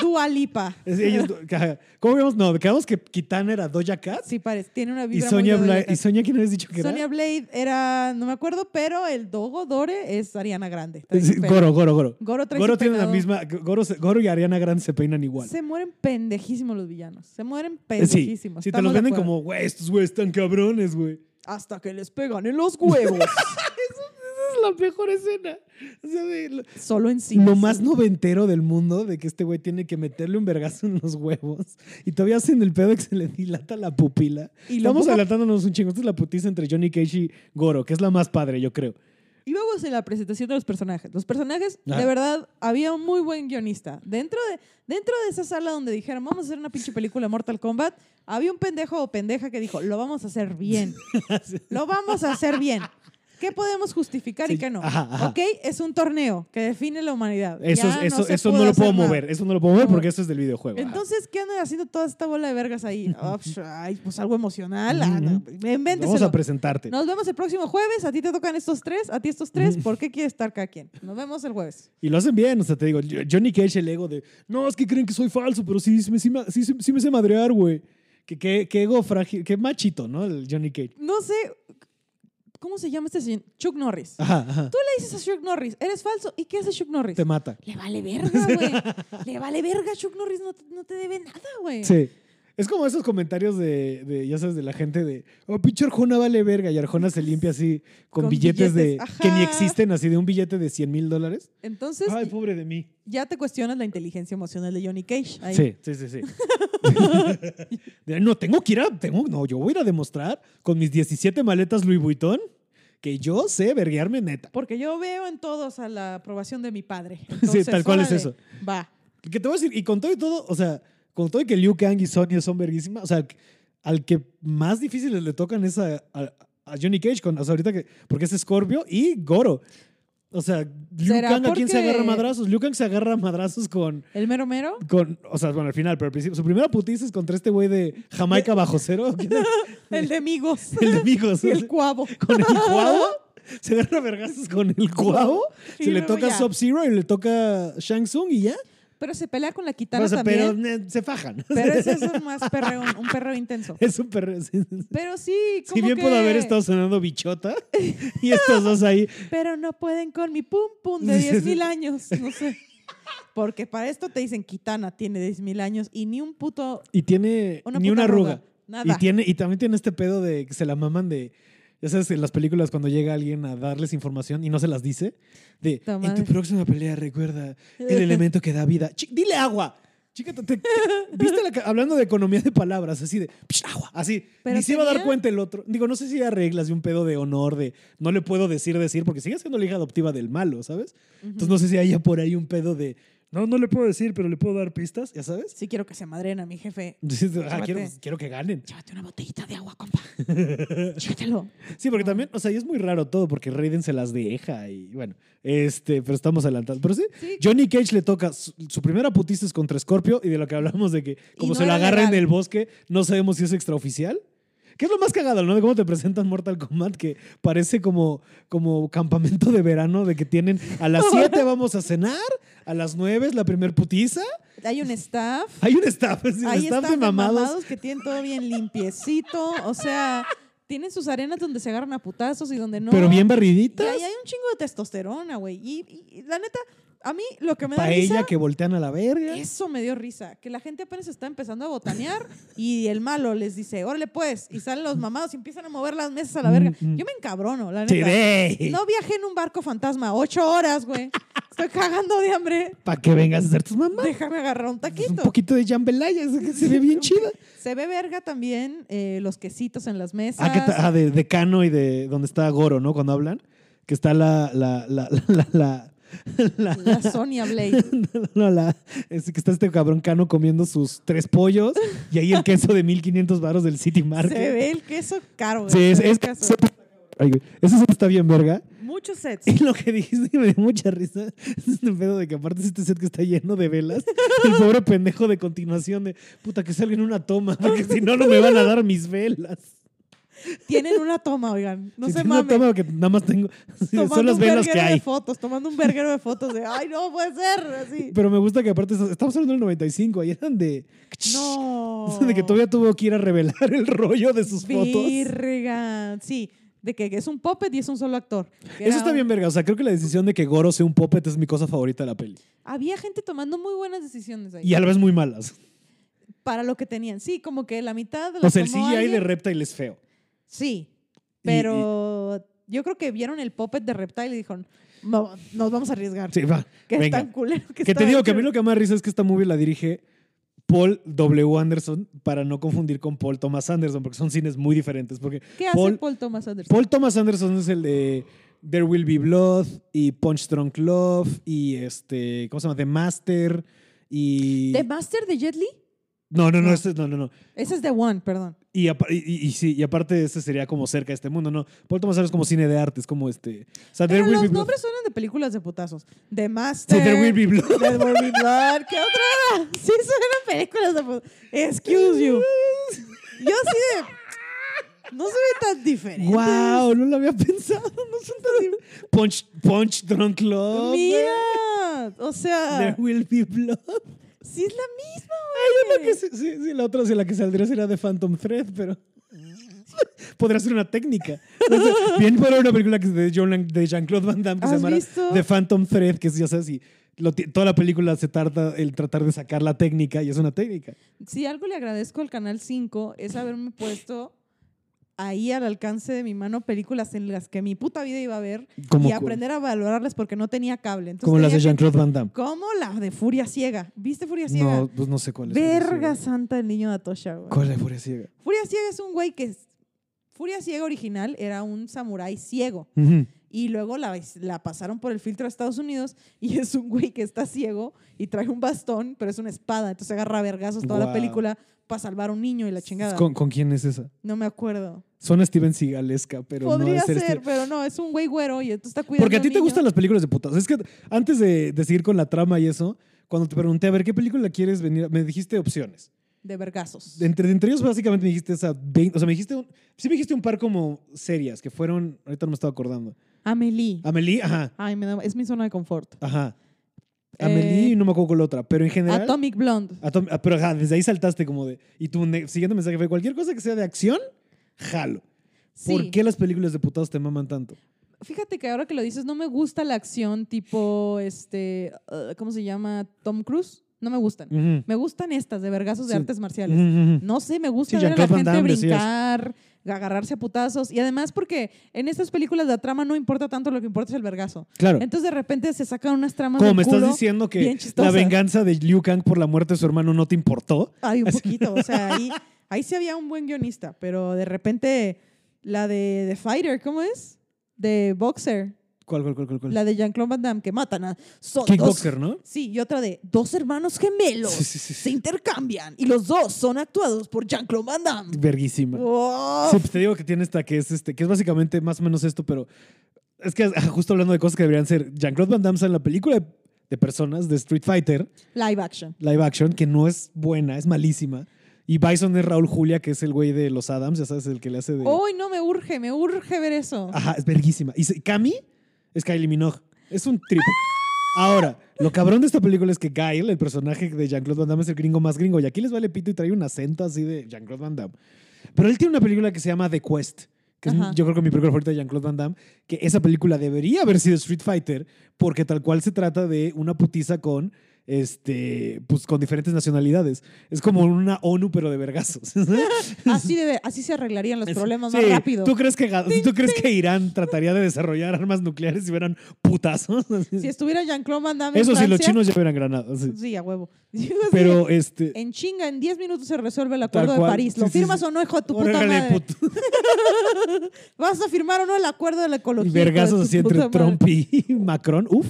Dua Lipa. Es- ella es- ¿Cómo vimos? No, quedamos que Kitana era Doja Cat. Sí, parece. Tiene una y vibra Sonia muy Blade. ¿Y. Sonia quién habías dicho que era? Sonia Blade era, no me acuerdo, pero el Dogo Dore es Ariana Grande. Sí. Goro, Goro, Goro. Goro Goro tiene la misma. Goro, Goro y Ariana Grande se peinan igual. Se mueren pendejísimos los villanos. Se mueren Eh, sí, pendejísimos. sí, te Estamos los de venden como, güey, estos güeyes están cabrones, güey. Hasta que les pegan en los huevos. Esa es la mejor escena. O sea, de- lo- Solo en sí. lo más noventero del mundo de que este güey tiene que meterle un vergazo en los huevos y todavía hacen el pedo de que se le dilata la pupila. Y Estamos pongo- adelantándonos un chingo. Esta es la putiza entre Johnny Cage y Goro, que es la más padre, yo creo. Y vamos en la presentación de los personajes. Los personajes, de verdad, había un muy buen guionista. Dentro de, dentro de esa sala donde dijeron, vamos a hacer una pinche película de Mortal Kombat, había un pendejo o pendeja que dijo, lo vamos a hacer bien. lo vamos a hacer bien. ¿Qué podemos justificar y qué no? ajá, ajá. Ok, es un torneo que define la humanidad. Eso, Ya es- eso, se eso no lo puedo nada. mover. Eso no lo puedo mover No. porque eso es del videojuego. ajá. Entonces, ¿qué andan haciendo toda esta bola de vergas ahí? Ah, psh, ay, pues algo emocional. ah, no, Vamos a presentarte. Nos vemos el próximo jueves. A ti te tocan estos tres, a ti estos tres. ¿Por qué quiere estar cada quien? Nos vemos el jueves. Y lo hacen bien, o sea, te digo, Johnny Cage el ego de, no, es que creen que soy falso, pero sí, sí, me- sí, sí, sí- me sé madrear, güey. Que, que, que ego frágil, que machito, ¿no? El Johnny Cage. No sé, ¿cómo se llama este señor? Chuck Norris. Ajá, ajá. Tú le dices a Chuck Norris, eres falso. ¿Y qué hace Chuck Norris? Te mata. Le vale verga, güey. Le vale verga. Chuck Norris no, te- no te debe nada, güey. Sí. Es como esos comentarios de, de, ya sabes, de la gente de, oh, pinche Arjona vale verga. Y Arjona se limpia así con, Con billetes, de que ni existen, así de un billete de 100 mil dólares. Entonces, Ay, pobre de mí. ya te cuestionas la inteligencia emocional de Johnny Cage. ahí. Sí, sí, sí, sí. No, tengo que ir a, tengo, no, yo voy a ir a demostrar con mis 17 maletas Louis Vuitton que yo sé verguearme neta. Porque yo veo en todos a la aprobación de mi padre. Sí, tal cual es eso. Va. Que te voy a decir, y con todo y todo, o sea, con todo y que Liu Kang y Sonya son verguísimas, o sea, al que más difíciles le tocan es a, a- a Johnny Cage, con, o sea, ahorita que, porque es Scorpio y Goro. O sea, Liu ¿Será Kang a quién se agarra madrazos. Liu Kang se agarra madrazos con, ¿El mero mero? con, o sea, bueno, al final, pero al principio, su primera putiza es contra este güey de Jamaica bajo cero. El de amigos. el de amigos. El cuavo. con el cuavo. Se agarra vergazos con el cuavo. Se le toca. Sub-Zero y le toca Shang Tsung y ya. Pero se pelea con la kitana O sea, también. pero eh, se fajan. Pero, ese es un más perreo, un perreo intenso. Es un perro. sí. Pero sí, como Si bien que- pudo haber estado sonando bichota y estos dos ahí. Pero no pueden con mi pum pum de Sí, sí, 10 sí. mil años. No sé. Porque para esto te dicen Kitana tiene 10 mil años y ni un puto. Y tiene Una ni una arruga. Nada. Y, tiene, y también tiene este pedo de que se la maman de. Sabes, en las películas cuando llega alguien a darles información y no se las dice. De, en tu próxima pelea recuerda el elemento que da vida. Chi- dile agua. Chica, te- te- ¿viste la, hablando de economía de palabras, así de psh, agua, así, Pero ni se iba a dar cuenta el otro. Digo, no sé si hay reglas de un pedo de honor, de no le puedo decir decir, porque sigue siendo la hija adoptiva del malo, ¿sabes? Entonces no sé si haya por ahí un pedo de no, no le puedo decir, pero le puedo dar pistas, ¿ya sabes? Sí quiero que se madren a mi jefe. Ah, quiero, quiero que ganen. Llévate una botellita de agua, compa. Llévatelo. Sí, porque también, o sea, y es muy raro todo, porque Raiden se las deja y bueno, este, pero estamos adelantados. Pero sí, Sí. Johnny Cage le toca, su, su primera putiza es contra Scorpio y de lo que hablamos de que como no se lo agarra en el bosque, no sabemos si es extraoficial. ¿Qué es lo más cagado, no? De cómo te presentan Mortal Kombat, que parece como, como campamento de verano, de que tienen a las 7 vamos a cenar, a las 9 es la primer putiza. Hay un staff. Hay un staff, sí, un Hay staff staff de mamados. que tienen todo bien limpiecito. O sea, tienen sus arenas donde se agarran a putazos y donde no. Pero bien Y barriditas. ahí hay un chingo de testosterona, güey. Y, y- y la neta, a mí lo que me da risa. Paella que voltean a la verga. Eso me dio risa. Que la gente apenas está empezando a botanear y el malo les dice, órale pues. Y salen los mamados y empiezan a mover las mesas a la verga. Mm, mm. Yo me encabrono, la neta. No viajé en un barco fantasma ocho horas, güey. Estoy cagando de hambre. Para que vengas a hacer tus mamás. Déjame agarrar un Pues un taquito. poquito de jambalaya, es que se ve bien chida. Se ve verga también eh, los quesitos en las mesas. Ah, que ah, de, de Cano y de donde está Goro, ¿no? Cuando hablan. Que está la. la, la, la, la- la- Sonia Blade. no, la- es que está este cabrón Cano comiendo sus tres pollos y ahí el queso de 1500 baros del City Market. Se ve el queso caro. Sí, es, es- caso. Ay, güey, ese set está bien, verga. Muchos sets. Y lo que dijiste me dio mucha risa. Es este pedo de que aparte es este set que está lleno de velas. El pobre pendejo de continuación de puta que salga en una toma, porque si no, no me van a dar mis velas. Tienen una toma, oigan. No Si se tiene una mamen. toma que nada más tengo. son las un velas que hay. de fotos, tomando un verguero de fotos de, ay, no puede ser, así. Pero me gusta que aparte estamos hablando del 95, ahí eran de. No. De que todavía tuvo que ir a revelar el rollo de sus fotos. Virga. Sí, de que es un puppet y es un solo actor. Eso está un- bien, verga. O sea, creo que la decisión de que Goro sea un puppet es mi cosa favorita de la peli. Había gente tomando muy buenas decisiones ahí. Y a la vez muy malas. Para lo que tenían. Sí, como que la mitad de O sea, el CGI de Reptile es feo. Sí, Y- pero yo creo que vieron el puppet de Reptile y dijeron, "No, nos vamos a arriesgar. Sí, va. que es tan culero que, Que te digo que a mí hecho". lo que más risa es que esta movie la dirige Paul W. Anderson, para no confundir con Paul Thomas Anderson, porque son cines muy diferentes. Porque ¿Qué hace Paul, Paul, Thomas Anderson? Paul Thomas Anderson es el de There Will Be Blood y Punch Drunk Love y este, ¿cómo se llama? The Master y... ¿The Master de Jet Li? No, no, no, No. este es- no, no, no. Ese es The One, perdón. Y, y, sí, y aparte este sería como cerca de este mundo, ¿no? Paul Thomas Anderson es como cine de arte, es como este... O sea, There Pero los nombres suenan de películas de putazos. The Sí, Master. There Will Be Blood. There Will Be Blood. ¿Qué otra era? Sí, suenan películas de putazos. Excuse you. Yo así de... No se ve tan diferente. ¡Wow! No lo había pensado. No son tan Punch, Punch Drunk Love. Mira. O There sea, Will Be Blood. Sí es la misma, Hay güey. una que sí, sí, sí, la otra sí, la que saldría sería de Phantom Thread, pero podría ser una técnica. Sea, bien fuera una película que es de, Jean-Claude Van Damme que se ¿Has llama? The Phantom Thread, que es, ya sabes, y lo ti- toda la película se trata el tratar de sacar la técnica y es una técnica. Si algo le agradezco al Canal 5 es haberme puesto ahí al alcance de mi mano películas en las que mi puta vida iba a ver y aprender a valorarlas porque no tenía cable. Entonces como las de Jean-Claude Van Damme. Como la de Furia Ciega. ¿Viste Furia Ciega? No, pues no sé cuál es. Verga santa el niño de Atosha, güey. ¿Cuál es Furia Ciega? Furia Ciega es un güey que... es- Furia Ciega original era un samurái ciego. Ujú. Y luego la, la pasaron por el filtro de Estados Unidos y es un güey que está ciego y trae un bastón, pero es una espada. Entonces agarra a vergazos toda la Guau. película para salvar a un niño y la chingada. ¿Con, con quién es esa? No me acuerdo. Suena Steven Seagalesca, pero no Podría debe ser ser, Steven- pero no, es un güey güero y entonces está cuidando Porque a ti te niño. gustan las películas de putas. Es que antes de, de seguir con la trama y eso, cuando te pregunté, a ver, ¿qué película quieres venir? a-?" Me dijiste opciones. De vergazos. Entre, entre ellos, básicamente me dijiste esa 20, o sea, me dijiste, un- sí me dijiste un par como serias, que fueron, ahorita no me estaba acordando. Amelie. Amelie, ajá, Ay, me da- es mi zona de confort. ajá. Amelie Eh, y no me acuerdo con la otra, pero en general... Atomic Blonde. Atom- ah, pero ajá, desde ahí saltaste como de... Y tu ne- siguiente mensaje fue, cualquier cosa que sea de acción, jalo. ¿Por qué las películas de putados te maman tanto? Fíjate que ahora que lo dices, no me gusta la acción tipo, este, uh, ¿cómo se llama? Tom Cruise. No me gustan. Me gustan estas de vergazos de artes marciales. No sé, me gusta Sí, ver a la gente Damme, brincar, agarrarse a putazos. Y además porque en estas películas la trama no importa tanto, lo que importa es el vergazo. Claro. Entonces de repente se sacan unas tramas Como del me estás diciendo que la venganza de Liu Kang por la muerte de su hermano no te importó. Ay, un poquito. O sea, ahí, ahí sí había un buen guionista, pero de repente la de The Fighter, ¿cómo es? De Boxer. ¿Cuál, cuál, cuál, cuál? La de Jean-Claude Van Damme, que matan a... Son Kickboxer, dos- ¿no? Sí, y otra de dos hermanos gemelos Sí, sí, sí, se intercambian y los dos son actuados por Jean-Claude Van Damme. Verguísima. Sí, pues te digo que tiene esta que es este, que es básicamente más o menos esto, pero es que ah, justo hablando de cosas que deberían ser Jean-Claude Van Damme sale en la película de, de personas de Street Fighter, Live action. live action, que no es buena, es malísima. Y Bison es Raúl Julia, que es el güey de los Adams, ya sabes, el que le hace de. Uy, no, me urge, me urge ver eso. Ajá, es verguísima. Y Cami es Kylie Minogue. Es un trip. Ahora, lo cabrón de esta película es que Kyle, el personaje de Jean-Claude Van Damme, es el gringo más gringo. Y aquí les vale pito y trae un acento así de Jean-Claude Van Damme. Pero él tiene una película que se llama The Quest, que es yo creo que mi película favorita de Jean-Claude Van Damme, que esa película debería haber sido Street Fighter, porque tal cual se trata de una putiza con este pues con diferentes nacionalidades. Es como una ONU pero de vergazos. Así, debe, así se arreglarían los problemas Sí, más rápido. ¿Tú crees, que, ¿Tú crees que Irán trataría de desarrollar armas nucleares si hubieran putazos? Si estuviera Jean-Claude Van Damme Eso sí, los chinos ya hubieran granadas. sí. Sí, a huevo. Pero este. En chinga, en 10 minutos se resuelve el acuerdo de. París. ¿Lo Sí, firmas sí. o no, hijo de tu puta órale, madre? puto. ¿Vas a firmar o no el acuerdo de la ecología? Vergazos así entre? Trump y Macron. Uf.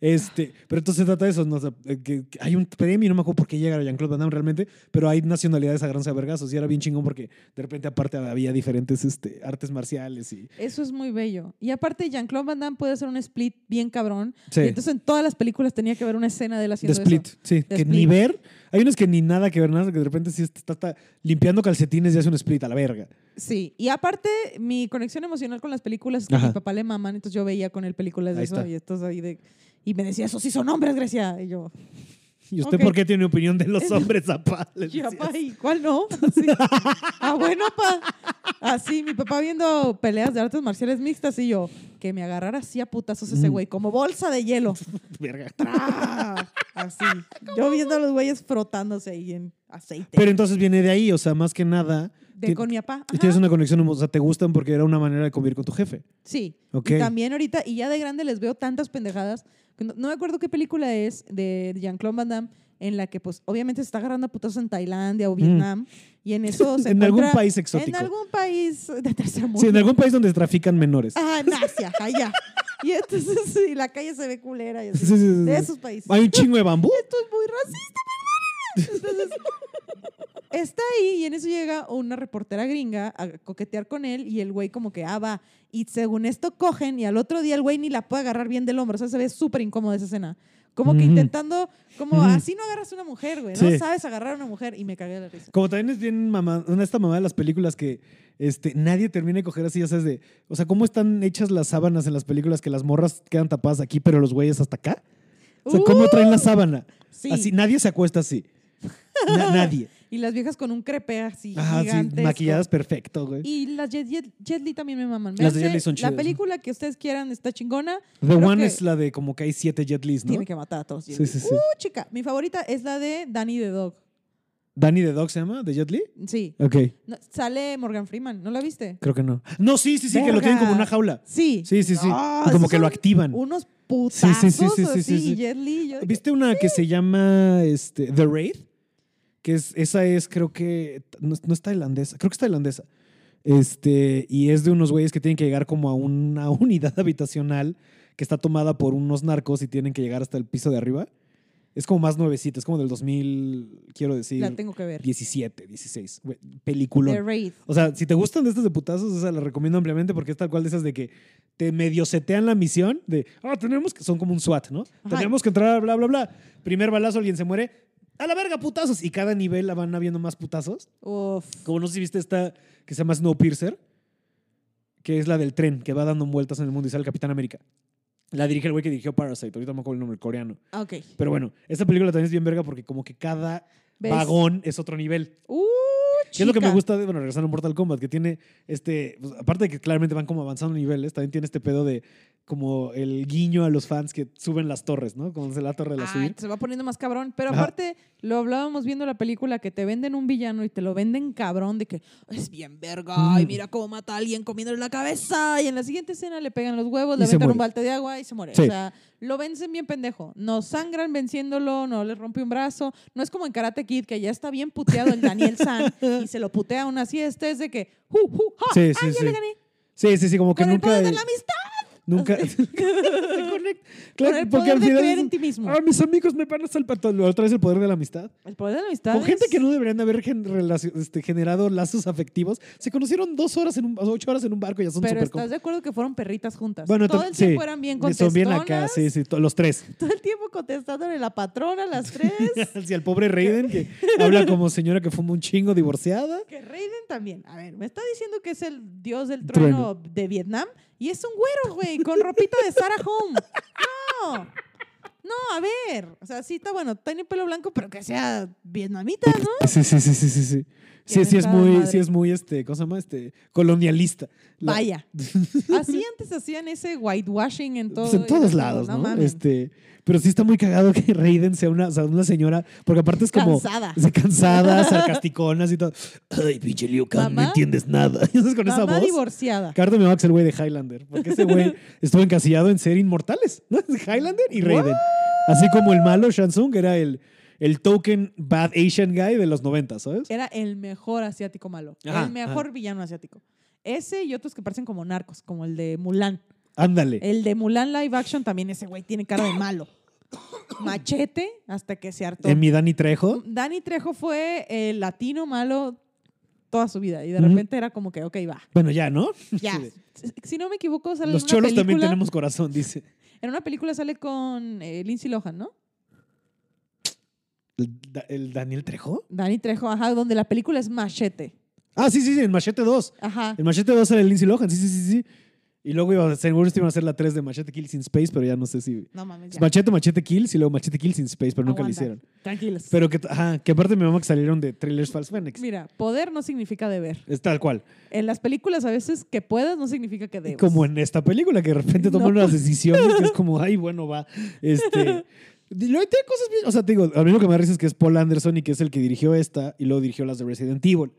Este, pero entonces se trata de eso. ¿no? O sea, eh, que, que hay un premio, no me acuerdo por qué llega a Jean-Claude Van Damme realmente, pero hay nacionalidades a vergazos. Y era bien chingón porque de repente, aparte, había diferentes este, artes marciales. y Eso es muy bello. Y aparte, Jean-Claude Van Damme puede hacer un split bien cabrón. Sí. Y entonces en todas las películas tenía que haber una escena de él De split, eso. sí. De que split. ni ver. Hay unos que ni nada que ver, nada, que de repente sí está, está limpiando calcetines y hace un split a la verga. Sí. Y aparte, mi conexión emocional con las películas es que Ajá. mi papá le maman. Entonces yo veía con él películas de Ahí eso. está. Y, entonces ahí de, y me decía, esos sí son hombres, Grecia. Y yo, ¿Y usted por qué tiene opinión de los hombres, papá? Le "Sí, decías. papá, ¿y cuál no? Así. ah, bueno, pa. Así, mi papá viendo peleas de artes marciales mixtas y yo, que me agarrara así a putazos ese Mm. güey, como bolsa de hielo. Verga. ¡Tra! Así. Yo viendo a los güeyes frotándose ahí en aceite. Pero entonces viene de ahí, o sea, más que nada. De con mi papá. y Tienes Ajá. una conexión, o sea, te gustan porque era una manera de convivir con tu jefe. Sí. Ok. Y también ahorita, y ya de grande les veo tantas pendejadas. No, no me acuerdo qué película es de Jean-Claude Van Damme en la que, pues, obviamente se está agarrando a putazos en Tailandia o Vietnam. Y en eso se Mm. En algún país exótico. En algún país de tercer mundo. Sí, en algún país donde trafican menores. Ah, en Asia, allá. Y entonces, sí, la calle se ve culera. Y así. Sí, sí, sí, de esos países. Hay un chingo de bambú. Esto es muy racista, perdónenme. Entonces, está ahí y en eso llega una reportera gringa a coquetear con él y el güey como que, ah, va. Y según esto cogen y al otro día el güey ni la puede agarrar bien del hombro. O sea, se ve súper incómoda esa escena. Como que intentando, como así no agarras a una mujer, güey. No sabes agarrar a una mujer y me cagué de la risa. Como también es bien mamá, una esta mamá de las películas que este, nadie termina de coger así, ya sabes, de. O sea, ¿cómo están hechas las sábanas en las películas que las morras quedan tapadas aquí, pero los güeyes hasta acá? O sea, ¿cómo traen la sábana? Uh, Sí. Así, nadie se acuesta así. Na- nadie. Y las viejas con un crepe así Ajá, sí, maquilladas perfecto, güey. Y las Jet, Jet- Jet Li también me maman. Las de Jet Li son La chidas. película que ustedes quieran está chingona. The creo One que- es la de como que hay siete Jet Lis, ¿no? Tiene que matar a todos. Sí, sí, sí. Uh, chica. Mi favorita es la de Danny the Dog. ¿Danny the Dog se llama? ¿De Jet Li? Sí. Ok, No, sale Morgan Freeman. ¿No la viste? creo que no. No, sí, sí, sí, que lo tienen como una jaula. Sí. Sí, sí, sí. Ah, como que lo activan. Unos putazos sí, sí, sí, sí, sí, sí. y Jet Li. yo- ¿Viste una que se llama este, The Raid? Que es, esa es, creo que, no, no es tailandesa, creo que es tailandesa. Este, y es de unos güeyes que tienen que llegar como a una unidad habitacional que está tomada por unos narcos y tienen que llegar hasta el piso de arriba. Es como más nuevecita, es como del 2000, quiero decir, La tengo que ver. 17, 16. güey, Peliculón. The Raid. O sea, si te gustan de estas de putazos, esa la recomiendo ampliamente porque es tal cual de esas de que te medio setean la misión de, ah, tenemos que, son como un SWAT, ¿no? Ajá. Tenemos que entrar, bla, bla, bla. Primer balazo, alguien se muere. A la verga, putazos. Y cada nivel la van habiendo más putazos. Uf. Como no sé si viste esta que se llama Snowpiercer, que es la del tren que va dando vueltas en el mundo y sale el Capitán América. La dirige el güey que dirigió Parasite, ahorita me acuerdo el nombre, el coreano. Ok. Pero bueno, esta película también es bien verga porque como que cada ¿Ves? vagón es otro nivel. Uh, ¿Qué es lo que me gusta de, bueno, regresando a Mortal Kombat? Que tiene este, pues, aparte de que claramente van como avanzando niveles, también tiene este pedo de como el guiño a los fans que suben las torres, ¿no? Como se la torre de la Ah, subir. se va poniendo más cabrón. Pero aparte, lo hablábamos viendo la película que te venden un villano y te lo venden cabrón de que es bien verga y Mm. mira cómo mata a alguien comiéndole la cabeza. Y en la siguiente escena le pegan los huevos, le Y aventan un balte de agua y se muere. Sí. O sea, lo vencen bien pendejo. No sangran venciéndolo, no les rompe un brazo. No es como en Karate Kid que ya está bien puteado el Daniel San y se lo putea aún así. Este es de que, ¡ju, ju, ja! Sí, ¡Ay, sí, le gané! Sí, sí, sí, como que Con el nunca. poder de la amistad. Nunca. se conecta. Claro, con el porque poder al de final creer es- en ti mismo. Ah, mis amigos me van a salvar. Otra vez el poder de la amistad. El poder de la amistad. Con gente es- que no deberían de haber gen- relacio- este, generado lazos afectivos. Se conocieron dos horas en un, ocho horas en un barco y ya son Pero súper estás de acuerdo que fueron perritas juntas. Bueno, todo el sí. tiempo eran bien Son bien acá, sí, sí, to- los tres. Todo el tiempo contestándole la patrona, las tres. Hacia el pobre Raiden que habla como señora que fuma un chingo divorciada. que Raiden también. A ver, me está diciendo que es el dios del Trueno. trueno, de Vietnam y es un güero, güey, con ropita de Sarah Home. No. No, a ver. O sea, sí está bueno, tiene pelo blanco, pero que sea vietnamita, ¿no? Sí, sí, sí, sí, sí, sí. Sí, es muy, madre. sí es muy, este, ¿cómo se llama? Este, colonialista. La- Vaya. Así antes hacían ese whitewashing en todo. Pues en todos lados, ¿no? este, pero sí está muy cagado que Raiden sea una, o sea, una señora, porque aparte es como Cansada. cansada, sarcasticonas y todo. Ay, pinche Liu Kang, no entiendes nada. Y entonces con esa voz. divorciada. Cardo me va el güey de Highlander, porque ese güey estuvo encasillado en ser inmortales, ¿no? Highlander y Raiden. Así como el malo Shansung era el, el token bad Asian guy de los 90, ¿sabes? Era el mejor asiático malo. Ajá, el mejor villano asiático. Ese y otros que parecen como narcos, como el de Mulan. Ándale. El de Mulan live action también ese güey tiene cara de malo. Machete hasta que se hartó. En mi Dani Trejo. Danny Trejo fue el latino malo toda su vida y de repente era como que, ok, va, Bueno, ya, ¿no? ya. Si no me equivoco, sale Los en una cholos también película- tenemos corazón, dice. En una película sale con eh, Lindsay Lohan, ¿no? ¿El, Da- el Daniel Trejo? Danny Trejo, ajá, donde la película es Machete. Ah, sí, sí, sí, en Machete 2. Ajá. En Machete 2 era el Lindsay Lohan, sí, sí, sí, sí. Y luego iba, seguro iban a hacer la 3 de Machete Kills in Space, pero ya no sé si... No mames, Es ya. Machete, Machete Kills y luego Machete Kills in Space, pero nunca lo hicieron. Tranquilos. Pero que, ajá, que aparte me mama que salieron de trailers false Phoenix. Mira, poder no significa deber. Es tal cual. En las películas a veces que puedas no significa que debes. Como en esta película, que de repente toman No. unas decisiones que es como, ay, bueno, va. Este. Y luego tiene cosas bien. O sea, te digo, a mí lo que me da risa es que es Paul Anderson y que es el que dirigió esta y luego dirigió las de Resident Evil.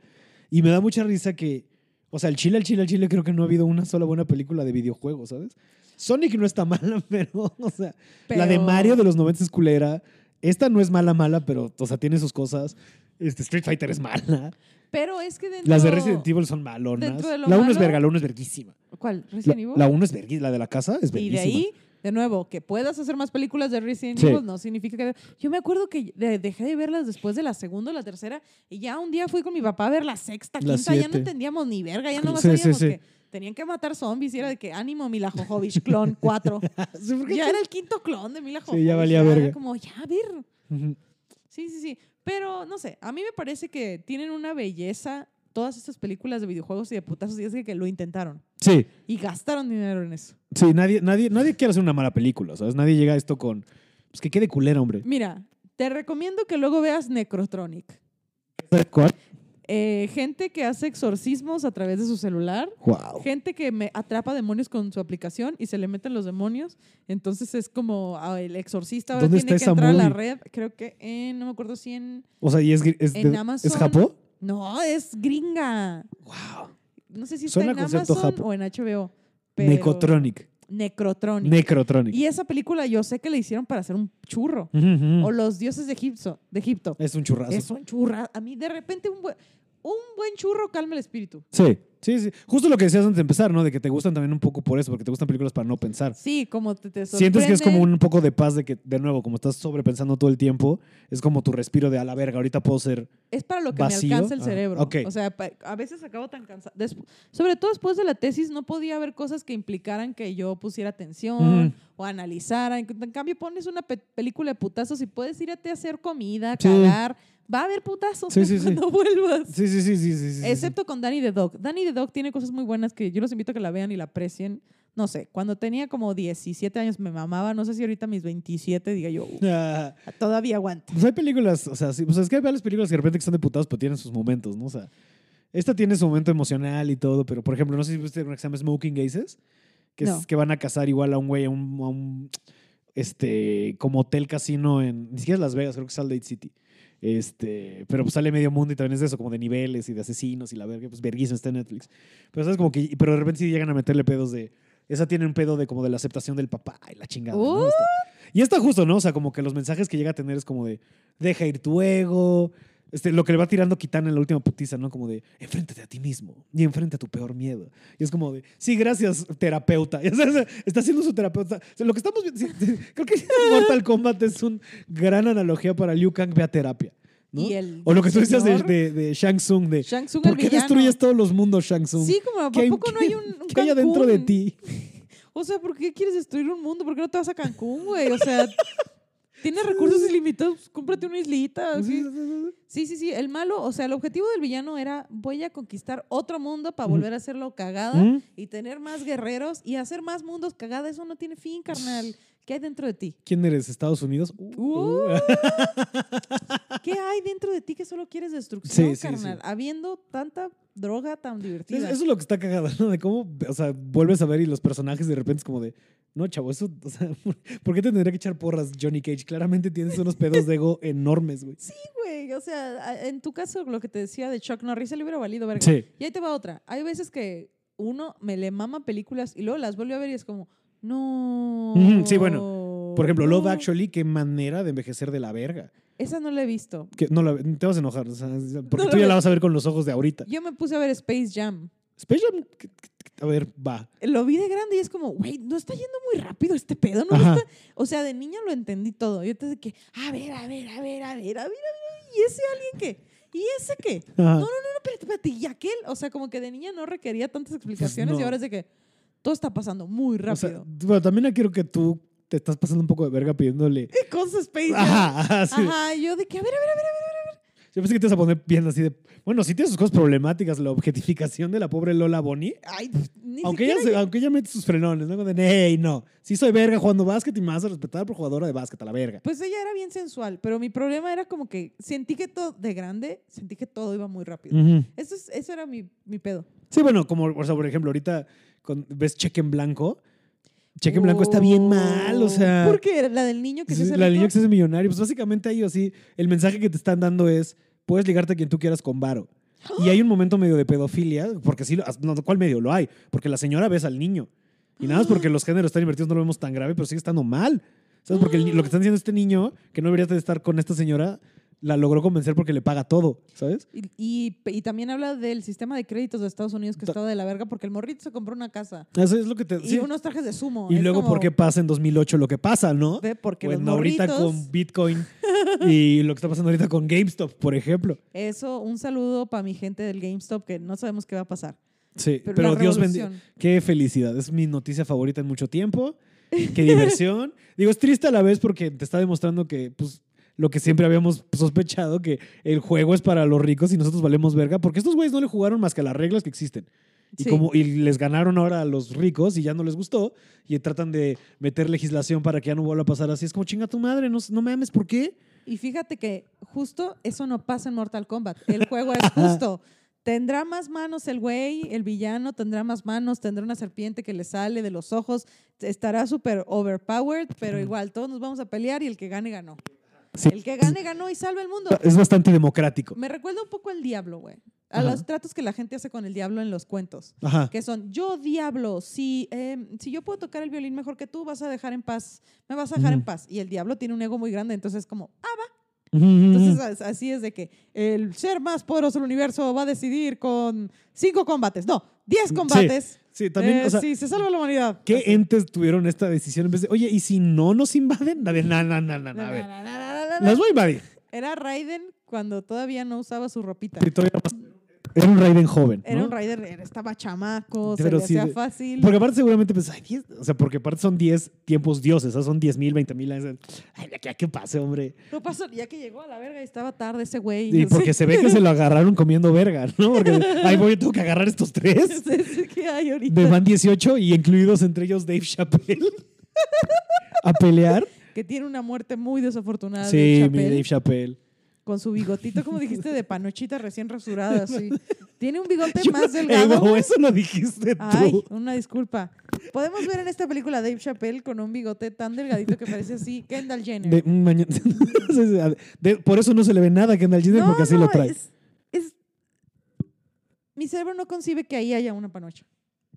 Y me da mucha risa que. O sea, el Chile, el Chile, el Chile, creo que no ha habido una sola buena película de videojuegos, ¿sabes? Sonic no está mala, pero, o sea, la de Mario de los 90 es culera. Esta no es mala, mala, pero, o sea, tiene sus cosas. Este, Street Fighter es mala. Pero es que dentro... Las de Resident Evil son malonas. de La 1 es verga, la 1 es verguísima. ¿Cuál? ¿Resident Evil? la 1 es verguísima, la de la casa es Y verguísima. de ahí, de nuevo, que puedas hacer más películas de Resident Sí. Evil no significa que... Yo me acuerdo que de- dejé de verlas después de la segunda o la tercera y ya un día fui con mi papá a ver la sexta, La quinta, ya no entendíamos ni verga, ya no Sí, sí, sabíamos sí. que tenían que matar zombies y era de que ánimo Mila Jovovich, clon 4. Sí, ¿por qué? ya era el quinto clon de Mila Jovovich. ya valía era verga. como, ya, a ver. Sí, sí, sí. Pero no sé, a mí me parece que tienen una belleza todas estas películas de videojuegos y de putazos y es que, que lo intentaron Sí, y gastaron dinero en eso. sí, nadie, nadie, nadie quiere hacer una mala película, ¿sabes? Nadie llega a esto con. Pues que quede culera, hombre. Mira, te recomiendo que luego veas Necrotronic. ¿Cuál? Eh, gente que hace exorcismos a través de su celular. Wow. Gente que me atrapa demonios con su aplicación y se le meten los demonios. Entonces es como ah, el exorcista ahora ¿Dónde tiene que está esa entrar a la movie? red. Creo que en, no me acuerdo si en... O sea, y es, es, En de- Amazon. ¿es Japón? No, es gringa. Wow. No sé si está Suena en concepto Amazon japo. o en HBO. pero- Necotronic. Necrotronic. Necrotronic. y esa película yo sé que la hicieron para hacer un churro. O los dioses de Egipto. De Egipto. Es un churrazo. Es un churra. A mí de repente un buen, un buen churro calma el espíritu. Sí, sí, sí. Justo lo que decías antes de empezar, ¿no? De que te gustan también un poco por eso, porque te gustan películas para no pensar. Sí, como te, te Sientes que es como un poco de paz de que, de nuevo, como estás sobrepensando todo el tiempo, es como tu respiro de a la verga, ahorita puedo ser. Es para lo que vacío. me alcanza el Ah, cerebro. ok. O sea, a veces acabo tan cansada. sobre todo después de la tesis no podía haber cosas que implicaran que yo pusiera atención o analizara. En, en cambio, pones una pe- película de putazos y puedes irte a hacer comida, Sí. cagar. Va a haber putazos Sí, sí, cuando vuelvas. Sí, sí, sí, sí, sí. sí. Excepto con Danny the Dog. Danny the Dog tiene cosas muy buenas que yo los invito a que la vean y la aprecien. No sé, cuando tenía como 17 años me mamaba. No sé si ahorita mis 27 diga yo, "Uf, Ah, todavía aguanta. pues hay películas, o sea, sí, pues es que hay varias películas que de repente que están de putados, pero tienen sus momentos, ¿no? O sea, esta tiene su momento emocional y todo, pero por ejemplo, no sé si viste se llama Smoking Aces, Que, es- No. que van a cazar igual a un güey, a un, a un, este, como hotel casino en, ni siquiera es Las Vegas, creo que es Salt Lake City. Este, pero pues sale medio mundo y también es de eso, como de niveles y de asesinos y la verga, pues verguísimo está en Netflix. Pero sabes como que, pero de repente sí llegan a meterle pedos de, esa tiene un pedo de como de la aceptación del papá y la chingada. ¿no? What? Está- y está justo, ¿no? O sea, como que los mensajes que llega a tener es como de, deja ir tu ego, este, lo que le va tirando Kitana en la última putiza, ¿no? Como de, enfréntate a ti mismo y enfrenta tu peor miedo. Y es como de, sí, gracias, terapeuta. Está haciendo su terapeuta. O sea, lo que estamos viendo, sí, creo que Mortal Kombat es una gran analogía para Liu Kang, ve a terapia. ¿no? O lo que tú decías de, de, de Shang Tsung, de, Shang Tsung, ¿por qué villano. destruyes todos los mundos, Shang Tsung? Sí, como ¿a ¿Qué hay- poco no hay un, un ¿Qué hay adentro de ti? O sea, ¿por qué quieres destruir un mundo? ¿Por qué no te vas a Cancún, güey? O sea, tienes recursos ilimitados, cómprate una islita. Sí, sí, sí. El malo, o sea, el objetivo del villano era voy a conquistar otro mundo para volver a hacerlo cagada ¿Mm? y tener más guerreros y hacer más mundos cagada. Eso no tiene fin, carnal. ¿Qué hay dentro de ti? ¿Quién eres? ¿Estados Unidos? Uh, Uh. uh. ¿Qué hay dentro de ti que solo quieres destrucción, Sí, carnal? sí. Habiendo tanta droga tan divertida. Eso es lo que está cagado, ¿no? De cómo, o sea, vuelves a ver y los personajes de repente es como de, no, chavo, eso, o sea, ¿por qué te tendría que echar porras Johnny Cage? Claramente tienes unos pedos de ego enormes, güey. Sí, güey. O sea, en tu caso, lo que te decía de Chuck Norris, se le hubiera valido verga. Sí. Y ahí te va otra. Hay veces que uno me le mama películas y luego las vuelve a ver y es como, no. Sí, bueno. Por ejemplo, Love no". Actually, qué manera de envejecer de la verga. Esa no la he visto. Que no la- te vas a enojar, o sea, porque No tú ya la vas a ver con los ojos de ahorita. Yo me puse a ver Space Jam. Space Jam, que- que- a ver, va. Lo vi de grande y es como, güey, no está yendo muy rápido este pedo, ¿no? Ajá. Está- O sea, de niña lo entendí todo. Yo te que, a ver, a ver, a ver, a ver, a ver, a ver. ¿Y ese alguien qué? ¿Y ese qué? Ajá. No, no, no, espérate, espérate. ¿Y aquel? O sea, como que de niña no requería tantas explicaciones y Pues no. ahora es de que todo está pasando muy O sea, rápido. bueno, también quiero que tú te estás pasando un poco de verga pidiéndole. Cosas Space. Ajá, ajá, sí. Ajá, yo de que, a ver, a ver, a ver, a ver. Yo pensé que te ibas a poner bien así de. Bueno, sí tiene sus cosas problemáticas, la objetificación de la pobre Lola Bonnie. Ay, ni Aunque ella, se- aunque ella mete sus frenones, ¿no? De, hey, no. Sí soy verga jugando básquet y me vas a respetar por jugadora de básquet, a la verga. Pues ella era bien sensual, pero mi problema era como que sentí que todo, de grande, sentí que todo iba muy rápido. Ujú. Eso, es, eso era mi, mi pedo. Sí, bueno, como, o sea, por ejemplo, ahorita con- ves Cheque en Blanco. Cheque en Blanco está bien mal, o sea. ¿Por qué? La del niño que se hace la rico? niña que se hace millonario. Pues básicamente ahí así, el mensaje que te están dando es: puedes ligarte a quien tú quieras con varo. Y hay un momento medio de pedofilia, porque sí, no, ¿cuál medio? Lo hay. Porque la señora besa al niño. Y nada más porque los géneros están invertidos no lo vemos tan grave, pero sigue estando mal. ¿Sabes? Porque el lo que están diciendo este niño, que no debería de estar con esta señora, la logró convencer porque le paga todo, ¿sabes? Y, y, y también habla del sistema de créditos de Estados Unidos que Ta- estaba de la verga porque el morrito se compró una casa Eso es lo que te... y sí. unos trajes de sumo. Y Es luego, como, ¿por qué pasa en 2008 lo que pasa, no? ve, Porque los Bueno, ahorita morritos... con Bitcoin y lo que está pasando ahorita con GameStop, por ejemplo. Eso, un saludo para mi gente del GameStop que no sabemos qué va a pasar. Sí, Pero, pero, Dios bendiga. Qué felicidad. Es mi noticia favorita en mucho tiempo. Qué diversión. Digo, es triste a la vez porque te está demostrando que, pues, lo que siempre habíamos sospechado, que el juego es para los ricos y nosotros valemos verga, porque estos güeyes no le jugaron más que a las reglas que existen. Y, Sí. como, y les ganaron ahora a los ricos y ya no les gustó y tratan de meter legislación para que ya no vuelva a pasar así. Es como chinga tu madre, no, no me ames, ¿por qué? Y fíjate que justo eso no pasa en Mortal Kombat. El juego es justo. Tendrá más manos el güey, el villano tendrá más manos, tendrá una serpiente que le sale de los ojos, estará súper overpowered, pero igual todos nos vamos a pelear y el que gane ganó. Sí. El que gane ganó y salva el mundo. Es bastante democrático. Me recuerda un poco al diablo, güey. A Ajá. los tratos que la gente hace con el diablo en los cuentos. Ajá. Que son, yo diablo, si, eh, si yo puedo tocar el violín mejor que tú, vas a dejar en paz, me vas a dejar en paz. Y el diablo tiene un ego muy grande, entonces es como, ah, va. Entonces así es de que el ser más poderoso del universo va a decidir con cinco combates, no, diez combates. Sí, también, Eh, o sea, sí, se salva la humanidad. ¿Qué Así. entes tuvieron esta decisión en vez de, oye, ¿y si no nos invaden? A ver, no, no, no, no, no, a ver. Las voy a invadir. Era Raiden cuando todavía no usaba su ropita. Y todavía más- Era un Raiden joven. Era un Raider, era- estaba chamaco, se Pero le sí hacía fácil. Porque aparte seguramente 10, o sea, porque aparte son 10 tiempos dioses, son 10 mil, 20 mil años. Ay, ya que pase, hombre. No pasó, ya que llegó a la verga y estaba tarde ese güey. Y no porque sé. se ve que se lo agarraron comiendo verga, ¿no? Porque, ay, voy, tengo que agarrar estos tres. Es que hay ahorita. De van 18 y incluidos entre ellos Dave Chappelle. a pelear. Que tiene una muerte muy desafortunada. Sí, de mi Dave Chappelle. Con su bigotito, como dijiste, de panochita recién rasurada, así. Tiene un bigote Yo- más delgado. Eso lo dijiste Ay, tú. una disculpa. Podemos ver en esta película a Dave Chappelle con un bigote tan delgadito que parece así Kendall Jenner. De- mañana- Sí, sí, de- por eso no se le ve nada a Kendall Jenner, porque así lo trae. Es, es- Mi cerebro no concibe que ahí haya una panocha.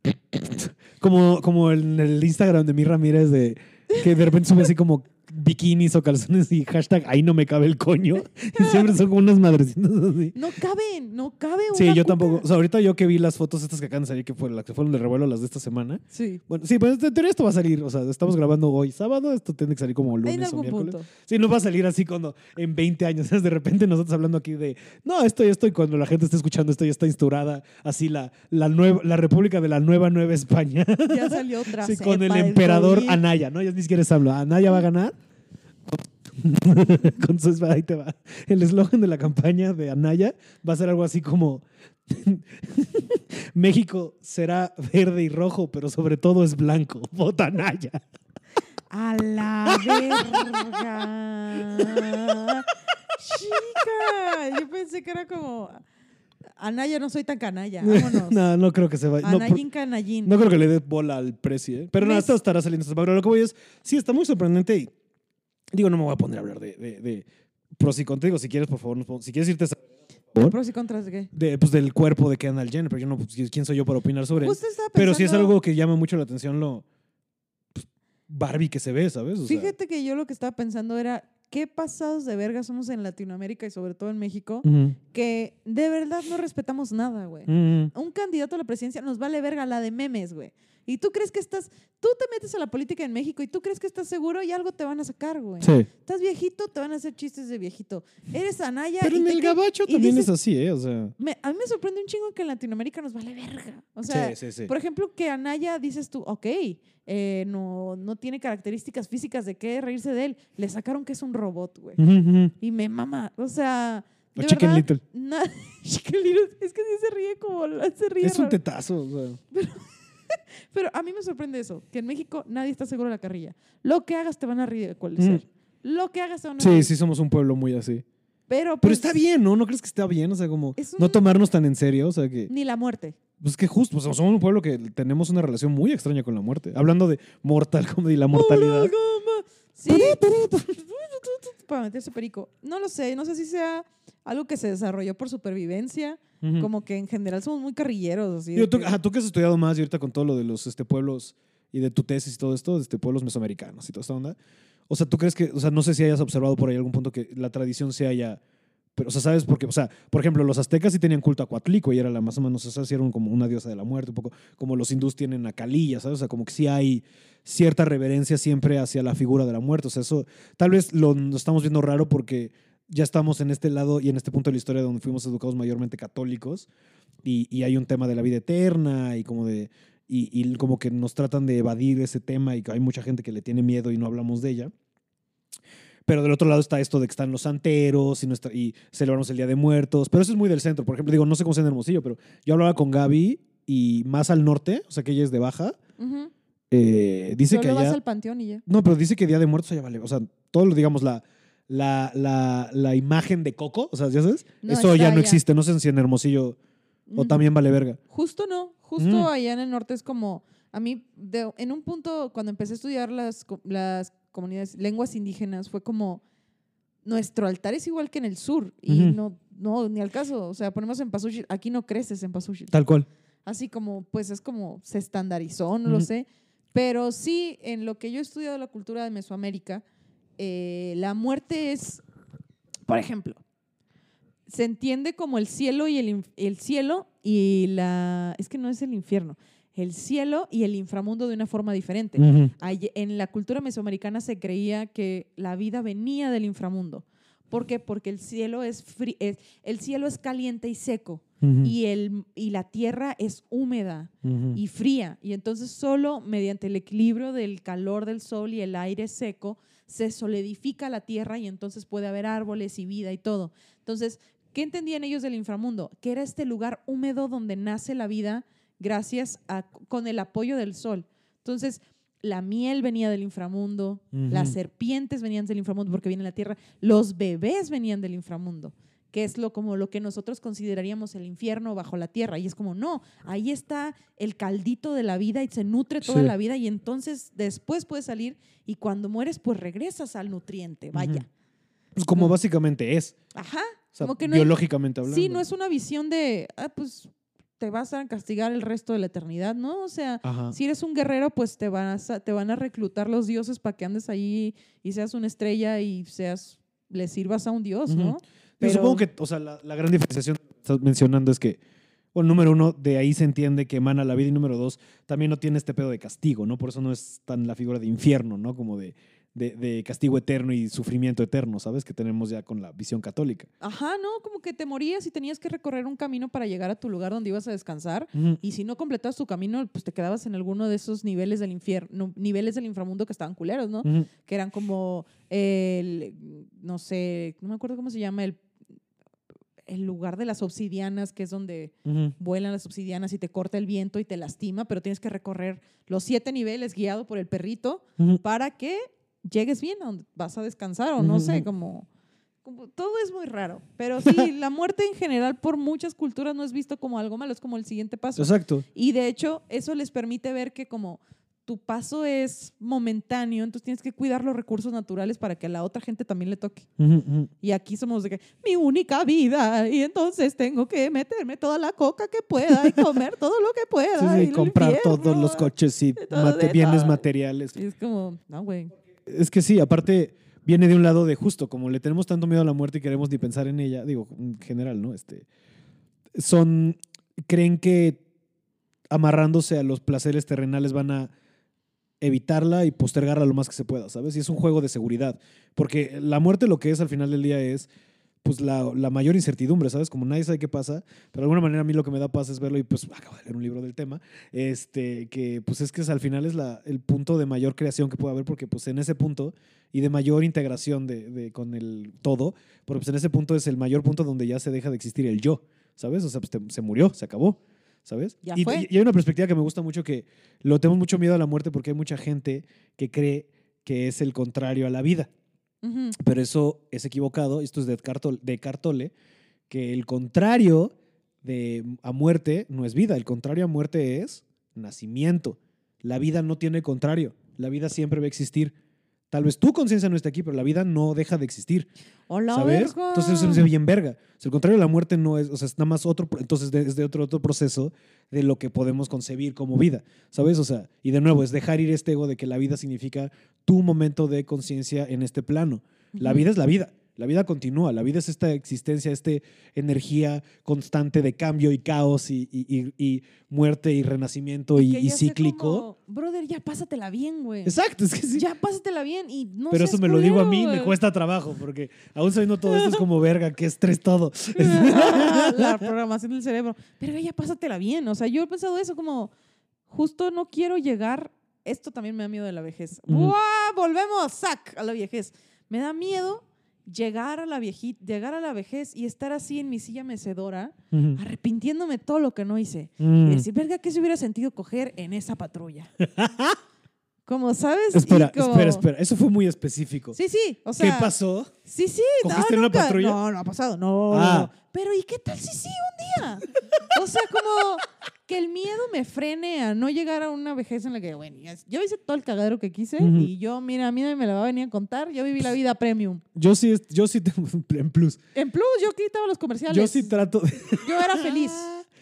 Como, como en el Instagram de mi Ramírez, de, que de repente sube así como bikinis o calzones y hashtag ahí no me cabe el coño. Y siempre son como unas madrecitas así. No caben, no cabe una Sí, yo cuca. tampoco. O sea, ahorita yo que vi las fotos estas que acaban de salir, que fueron las que fueron de revuelo, las de esta semana. Sí. Bueno, sí, pues en teoría esto va a salir. O sea, estamos grabando hoy sábado, esto tiene que salir como lunes En o miércoles. punto. Sí, no va a salir así cuando en 20 años, de repente nosotros hablando aquí de, no, esto y esto, y cuando la gente está escuchando esto ya está instaurada, así la, la, nueva, la República de la Nueva Nueva España. Ya salió otra Sí, con el del emperador. Anaya, ¿no? Ya ni siquiera se habla. ¿Anaya va a ganar? con su espada, te va. El eslogan de la campaña de Anaya va a ser algo así como México será verde y rojo, pero sobre todo es blanco. Vota Anaya. A la verga. Chica, yo pensé que era como Anaya, no soy tan canalla. Vámonos. no, no creo que se vaya. No, Anayín canallín. no creo que le dé bola al precio, ¿eh? Pero no, Me- esto estará saliendo. Pero lo que voy es, sí, está muy sorprendente y digo, no me voy a poner a hablar de, de, de pros y contras. Digo, si quieres, por favor, si quieres irte a favor ¿Pros y contras de qué? de, pues, del cuerpo de Kendall Jenner, pero yo no, pues, ¿quién soy yo para opinar sobre él? Estaba Pero sí es pensando- algo que llama mucho la atención lo pues, Barbie que se ve, ¿sabes? O sea, Fíjate que yo lo que estaba pensando era qué pasados de verga somos en Latinoamérica y sobre todo en México, que de verdad no respetamos nada, güey. Un candidato a la presidencia nos vale verga la de memes, güey. Y tú crees que estás, tú te metes a la política en México y tú crees que estás seguro y algo te van a sacar, güey. Sí. Estás viejito, te van a hacer chistes de viejito. Eres Anaya. Pero y en el gabacho también dices- es así, ¿eh? O sea, me- a mí me sorprende un chingo que en Latinoamérica nos vale verga. O sea, sí, sí, sí. por ejemplo, que Anaya dices tú, ok, eh, no, no tiene características físicas de qué reírse de él. Le sacaron que es un robot, güey. Y me mama. O sea. O de Chicken verdad, Little. na- Chicken Little. Es que sí se ríe como. Se ríe Es un tetazo. o sea. Pero a mí me sorprende eso, que en México nadie está seguro de la carrilla. Lo que hagas te van a ridiculizar. Lo que hagas te van a Sí, sí, somos un pueblo muy así. Pero, Pero pues, está bien, ¿no? ¿No crees que está bien? O sea, como Es no tomarnos tan en serio. O sea, que. Ni la muerte. Pues que justo, pues, somos un pueblo que tenemos una relación muy extraña con la muerte. Hablando de mortal comedy y la mortalidad. Sí. Para meterse perico. No lo sé, no sé si sea algo que se desarrolló por supervivencia, Como que en general somos muy carrilleros. Así de Digo, tú, que- ajá, tú que has estudiado más y ahorita con todo lo de los este, pueblos y de tu tesis y todo esto, este, pueblos mesoamericanos y toda esta onda. O sea, ¿tú crees que, o sea, no sé si hayas observado por ahí algún punto que la tradición se haya, pero, o sea, ¿sabes por qué? O sea, por ejemplo, los aztecas sí tenían culto a Coatlico y era la más o menos, o sea, sí eran como una diosa de la muerte, un poco como los hindús tienen a Kali, ya ¿sabes? O sea, como que sí hay cierta reverencia siempre hacia la figura de la muerte. O sea, eso tal vez lo, lo estamos viendo raro porque ya estamos en este lado y en este punto de la historia donde fuimos educados mayormente católicos y, y hay un tema de la vida eterna y como de y, y como que nos tratan de evadir ese tema y que hay mucha gente que le tiene miedo y no hablamos de ella. Pero del otro lado está esto de que están los santeros y, nuestra, y celebramos el Día de Muertos. Pero eso es muy del centro. Por ejemplo, digo, no sé cómo sea en Hermosillo, pero yo hablaba con Gaby y más al norte, o sea que ella es de Baja, eh, dice Solo que vas allá... al panteón y ya. No, pero dice que Día de Muertos allá vale. O sea, todo lo, digamos, la, la, la, la imagen de Coco, o sea, ¿ya sabes? No Eso ya no allá. existe. No sé si en Hermosillo o también vale verga. Justo no, justo Mm. allá en el norte es como, a mí, de- en un punto, cuando empecé a estudiar las, las comunidades, lenguas indígenas, fue como, nuestro altar es igual que en el sur, y Ujú. no, no, ni al caso, o sea, ponemos en Pasuchil, aquí no creces en Pasuchil. Tal cual. Así como, pues es como, se estandarizó, no lo Ujú. sé, pero sí, en lo que yo he estudiado la cultura de Mesoamérica, eh, la muerte es, por ejemplo, se entiende como el cielo y el, cielo y la es que no es el infierno, el cielo y el inframundo de una forma diferente. En la cultura mesoamericana se creía que la vida venía del inframundo. ¿Por qué? Porque el cielo es, el cielo es caliente y seco y, el, y la tierra es húmeda y fría. Y entonces solo mediante el equilibrio del calor del sol y el aire seco se solidifica la tierra y entonces puede haber árboles y vida y todo. Entonces, ¿qué entendían ellos del inframundo? Que era este lugar húmedo donde nace la vida gracias a con el apoyo del sol. Entonces, la miel venía del inframundo, las serpientes venían del inframundo porque viene la tierra, los bebés venían del inframundo. Que es lo como lo que nosotros consideraríamos el infierno bajo la tierra. Y es como, no, ahí está el caldito de la vida y se nutre toda Sí. la vida y entonces después puedes salir y cuando mueres pues regresas al nutriente, vaya. Pues como básicamente es. Ajá. O sea, Como que no hay- biológicamente hablando. Sí, no es una visión de, ah, pues te vas a castigar el resto de la eternidad, ¿no? O sea, Ajá. si eres un guerrero, pues te van a, te van a reclutar los dioses para que andes ahí y seas una estrella y seas, le sirvas a un dios, ¿no? Yo supongo que, o sea, la, la gran diferenciación que estás mencionando es que, bueno, número uno, de ahí se entiende que emana la vida y número dos, también no tiene este pedo de castigo, ¿no? Por eso no es tan la figura de infierno, ¿no? Como de, de, de castigo eterno y sufrimiento eterno, ¿sabes? Que tenemos ya con la visión católica. Ajá, ¿no? Como que te morías y tenías que recorrer un camino para llegar a tu lugar donde ibas a descansar. Y si no completabas tu camino, pues te quedabas en alguno de esos niveles del infierno, niveles del inframundo que estaban culeros, ¿no? Que eran como el, no sé, no me acuerdo cómo se llama, el, el lugar de las obsidianas, que es donde vuelan las obsidianas y te corta el viento y te lastima, pero tienes que recorrer los siete niveles guiado por el perrito para que llegues bien a donde vas a descansar o no sé, como, como- todo es muy raro. Pero sí, la muerte en general por muchas culturas no es visto como algo malo, es como el siguiente paso. Exacto. Y de hecho, eso les permite ver que como tu paso es momentáneo, entonces tienes que cuidar los recursos naturales para que a la otra gente también le toque. Y aquí somos de que mi única vida y entonces tengo que meterme toda la coca que pueda y comer todo lo que pueda. Sí, y sí, el comprar infierno. todos los coches y mate- bienes materiales. Y es como, no, güey. Es que sí, aparte viene de un lado de justo, como le tenemos tanto miedo a la muerte y queremos ni pensar en ella, digo, en general, ¿no? Este, son, creen que amarrándose a los placeres terrenales van a evitarla y postergarla lo más que se pueda, ¿sabes? Y es un juego de seguridad, porque la muerte lo que es al final del día es pues la, la mayor incertidumbre, ¿sabes? Como nadie sabe qué pasa, pero de alguna manera a mí lo que me da paz es verlo y pues acabo de leer un libro del tema, este, que pues es que es- al final es la, el punto de mayor creación que puede haber, porque pues en ese punto y de mayor integración de, de- con el todo, porque pues en ese punto es el mayor punto donde ya se deja de existir el yo, ¿sabes? O sea, pues te- se murió, se acabó, ¿sabes? Ya y, fue. y hay una perspectiva que me gusta mucho que lo tenemos mucho miedo a la muerte porque hay mucha gente que cree que es el contrario a la vida. Pero eso es equivocado. Esto es de Cartole, que el contrario de a muerte no es vida. El contrario a muerte es nacimiento. La vida no tiene contrario. La vida siempre va a existir. Tal vez tu conciencia no esté aquí, pero la vida no deja de existir. Hola, ¿Sabes? verga. Entonces eso es bien verga. O sea, el contrario de la muerte no es, o sea, es nada más otro, entonces es de otro, otro proceso de lo que podemos concebir como vida, ¿sabes? O sea, y de nuevo, es dejar ir este ego de que la vida significa tu momento de conciencia en este plano. La vida es la vida. La vida continúa, la vida es esta existencia, esta energía constante de cambio y caos y, y- y- y muerte y renacimiento y, Que y cíclico. como, Brother, ya pásatela bien, güey. Exacto, es que sí. Ya pásatela bien y no Pero eso me lo digo a mí, me cuesta trabajo, porque aún sabiendo todo esto es como verga, qué estrés todo. la programación del cerebro. Pero ya pásatela bien. O sea, yo he pensado eso como, justo no quiero llegar. Esto también me da miedo de la vejez. ¡Buah! Volvemos, sac, a la vejez. Me da miedo llegar a la viejita, llegar a la vejez y estar así en mi silla mecedora, arrepintiéndome todo lo que no hice. Mm. Y decir, verga, ¿qué se hubiera sentido coger en esa patrulla? como, ¿sabes? Espera, como- espera, espera. Eso fue muy específico. Sí, sí. O sea, ¿Qué pasó? Sí, sí. no, ¿Cogiste en una patrulla? No, no ha pasado. No, Ah. no. Pero ¿y qué tal si sí un día? O sea, como que el miedo me frene a no llegar a una vejez en la que, bueno, yo hice todo el cagadero que quise y yo, mira, a mí nadie me la va a venir a contar. Yo viví la vida premium. Yo sí, yo sí tengo en plus. En plus, yo quitaba los comerciales. Yo sí trato de- Yo era feliz.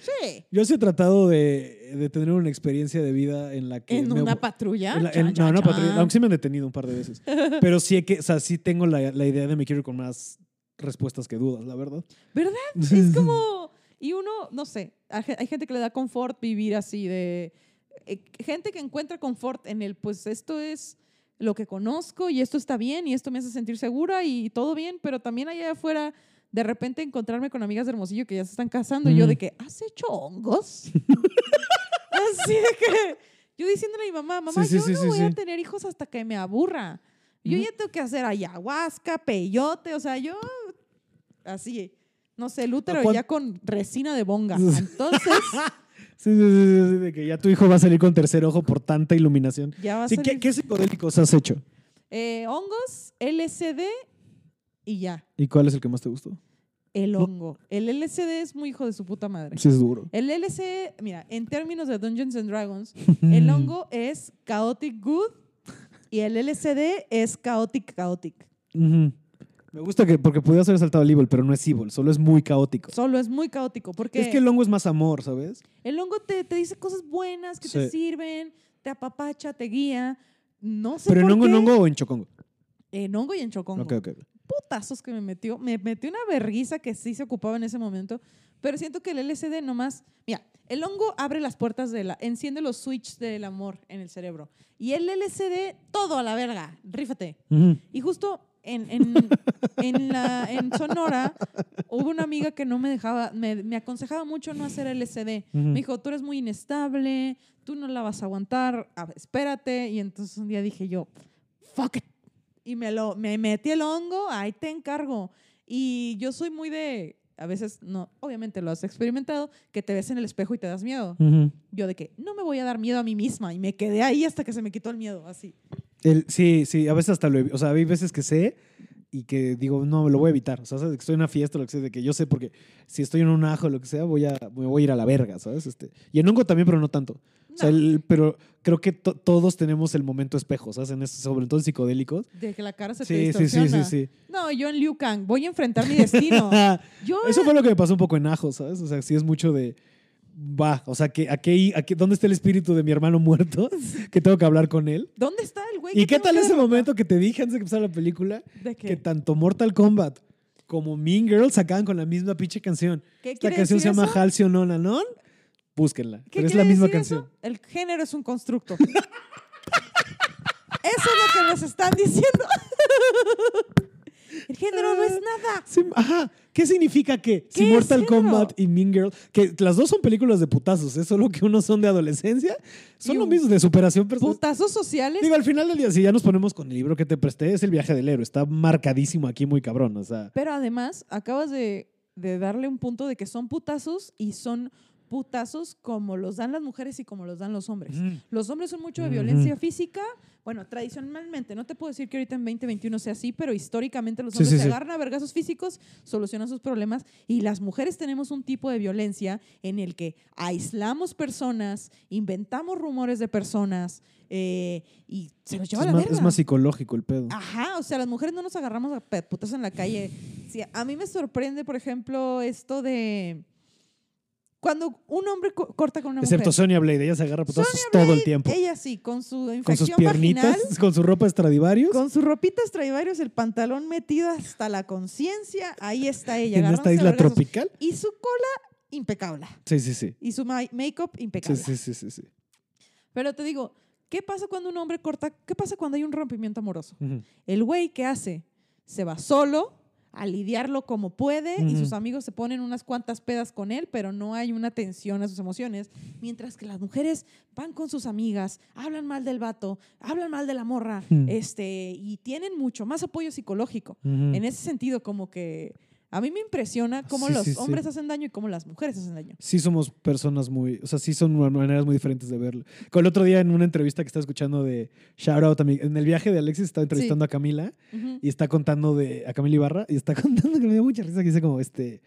Sí. yo sí he tratado de, de tener una experiencia de vida en la que En me una patrulla. en la- en- chan, no, una patrulla, aunque sí me han detenido un par de veces. Pero sí he que, o sea, sí tengo la, la idea de me quiero ir con más respuestas que dudas, la verdad. ¿Verdad? Es como. Y uno, no sé, hay gente que le da confort vivir así de. eh, gente que encuentra confort en el, pues esto es lo que conozco y esto está bien y esto me hace sentir segura y todo bien, pero también allá afuera, de repente encontrarme con amigas de Hermosillo que ya se están casando y yo Ujú. de que, ¿has hecho hongos? así de que. Yo diciéndole a mi mamá, mamá, Sí, yo sí, no sí, voy a tener hijos hasta que me aburra. Yo Ujú. ya tengo que hacer ayahuasca, peyote, o sea, yo así, no sé, el útero ya con resina de bonga. Entonces, Sí, sí, sí, sí, sí, de que ya tu hijo va a salir con tercer ojo por tanta iluminación. ya va a ser ¿qué, qué psicodélicos has hecho? hongos, LSD y ya. ¿Y cuál es el que más te gustó? El No. hongo. El LSD es muy hijo de su puta madre. Sí, es duro. El LSD, mira, en términos de Dungeons and Dragons, el hongo es chaotic good y el LSD es chaotic chaotic. Me gusta que, porque pudiera ser saltado al evil, pero no es evil, solo es muy caótico. Solo es muy caótico porque Es que el hongo es más amor, ¿sabes? el hongo te, te dice cosas buenas que te sirven, te apapacha, te guía. No sé Pero en por hongo, qué. en hongo o en chocongo. En hongo y en chocongo. Ok, ok. Putazos que me metió. Me metió una verguiza que sí se ocupaba en ese momento. Pero siento que el LSD nomás. Mira, el hongo abre las puertas de la. Enciende los switches del amor en el cerebro. Y el LSD, todo a la verga. Rífate. Ujú. Y justo en, en, en, la, en Sonora hubo una amiga que no me dejaba, me, me aconsejaba mucho no hacer LSD. Ujú. Me dijo, tú eres muy inestable, tú no la vas a aguantar, a- espérate. Y entonces un día dije yo, fuck it. Y me, lo, me metí el hongo, ahí te encargo. Y yo soy muy de, a veces, no, obviamente lo has experimentado, que te ves en el espejo y te das miedo. Ujú. Yo de que no me voy a dar miedo a mí misma. Y me quedé ahí hasta que se me quitó el miedo, así. El- sí, sí, a veces hasta lo O sea, hay veces que sé y que digo, no, lo voy a evitar. O sea, que estoy en una fiesta lo que sea, de que yo sé porque si estoy en un ajo lo que sea, voy a, me voy a ir a la verga, ¿sabes? Este, y en hongo también, pero no tanto. O sea, No. el- pero creo que to- todos tenemos el momento espejo, ¿sabes? En eso, sobre todo en psicodélicos. De que la cara se te Sí, sí, sí, sí, distorsiona. sí. No, yo en Liu Kang voy a enfrentar mi destino. Yo Eso fue lo que me pasó un poco en ajo, ¿sabes? O sea, sí es mucho de. Va, o sea, que aquí, aquí, ¿dónde está el espíritu de mi hermano muerto? Que tengo que hablar con él. ¿Dónde está el güey? ¿Y qué tal ese derrotar? momento que te dije antes de que empezara la película? ¿De qué? Que tanto Mortal Kombat como Mean Girl sacaban con la misma pinche canción. ¿Qué Esta canción se llama? Halcyon On and On. Búsquenla. ¿Qué Pero es la misma canción. eso? El género es un constructo. eso es lo que nos están diciendo. el género no es nada. Sí, ajá. ¿Qué significa que si ¿Qué es Mortal género? Kombat y Mean Girl, que las dos son películas de putazos, es solo que unos son de adolescencia, son lo mismo, de superación personal. Putazos sociales. Digo, al final del día, si ya nos ponemos con el libro que te presté, es el viaje del héroe. Está marcadísimo aquí, muy cabrón. O sea, Pero además, acabas de, de darle un punto de que son putazos y son putazos como los dan las mujeres y como los dan los hombres. Ujú. Los hombres son mucho de Ujú. violencia física. Bueno, tradicionalmente, no te puedo decir que ahorita en 2021 sea así, pero históricamente los hombres sí, se agarran a vergazos físicos, solucionan sus problemas y las mujeres tenemos un tipo de violencia en el que aislamos personas, inventamos rumores de personas eh, y se los lleva es, a la más, verga. es más psicológico el pedo. Ajá, o sea, las mujeres no nos agarramos a putas en la calle. Sí, a mí me sorprende, por ejemplo, esto de cuando un hombre co- corta con una Excepto mujer. Sonia Blade, ella se agarra putazos todo el tiempo. Ella sí, con su Con sus infección piernitas, vaginal, con su ropa Stradivarius. con su ropita Stradivarius, el pantalón metido hasta la conciencia, ahí está ella. en esta isla tropical. Y su cola impecable. Sí, sí, sí. Y su ma- make-up Sí, impecable. sí, sí, sí, sí. Pero te digo, ¿qué pasa cuando un hombre corta? ¿Qué pasa cuando hay un rompimiento amoroso? Ujú. El güey, ¿qué hace? Se va solo a lidiarlo como puede y sus amigos se ponen unas cuantas pedas con él, pero no hay una atención a sus emociones. Mientras que las mujeres van con sus amigas, hablan mal del vato, hablan mal de la morra, este, y tienen mucho más apoyo psicológico. En ese sentido, como que a mí me impresiona cómo Sí, los sí, sí. hombres hacen daño y cómo las mujeres hacen daño. Sí somos personas muy, o sea, sí son maneras muy diferentes de verlo. Con el otro día en una entrevista que estaba escuchando de Shout Out, a mi- en el viaje de Alexis estaba entrevistando a Camila y está contando de, a Camila Ibarra y está contando que me dio mucha risa que dice como este,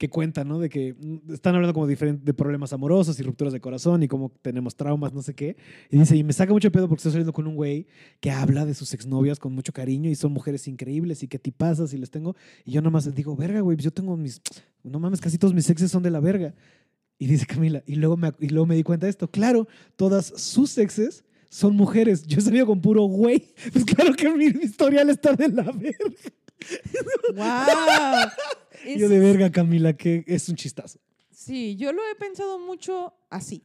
que cuenta, ¿no? De que mm, están hablando como diferente, de problemas amorosos y rupturas de corazón y cómo tenemos traumas, no sé qué. Y dice, y me saca mucho pedo porque estoy saliendo con un güey que habla de sus exnovias con mucho cariño y son mujeres increíbles y qué tipazas y les tengo. Y yo nomás digo, verga, güey, pues yo tengo mis, no mames, casi todos mis exes son de la verga. Y dice Camila, y luego me, y luego me di cuenta de esto. Claro, todas sus exes son mujeres. Yo he salido con puro güey. Pues claro que mi historial está de la verga. ¡Wow! Yo de verga, Camila, que es un chistazo. Sí, yo lo he pensado mucho así.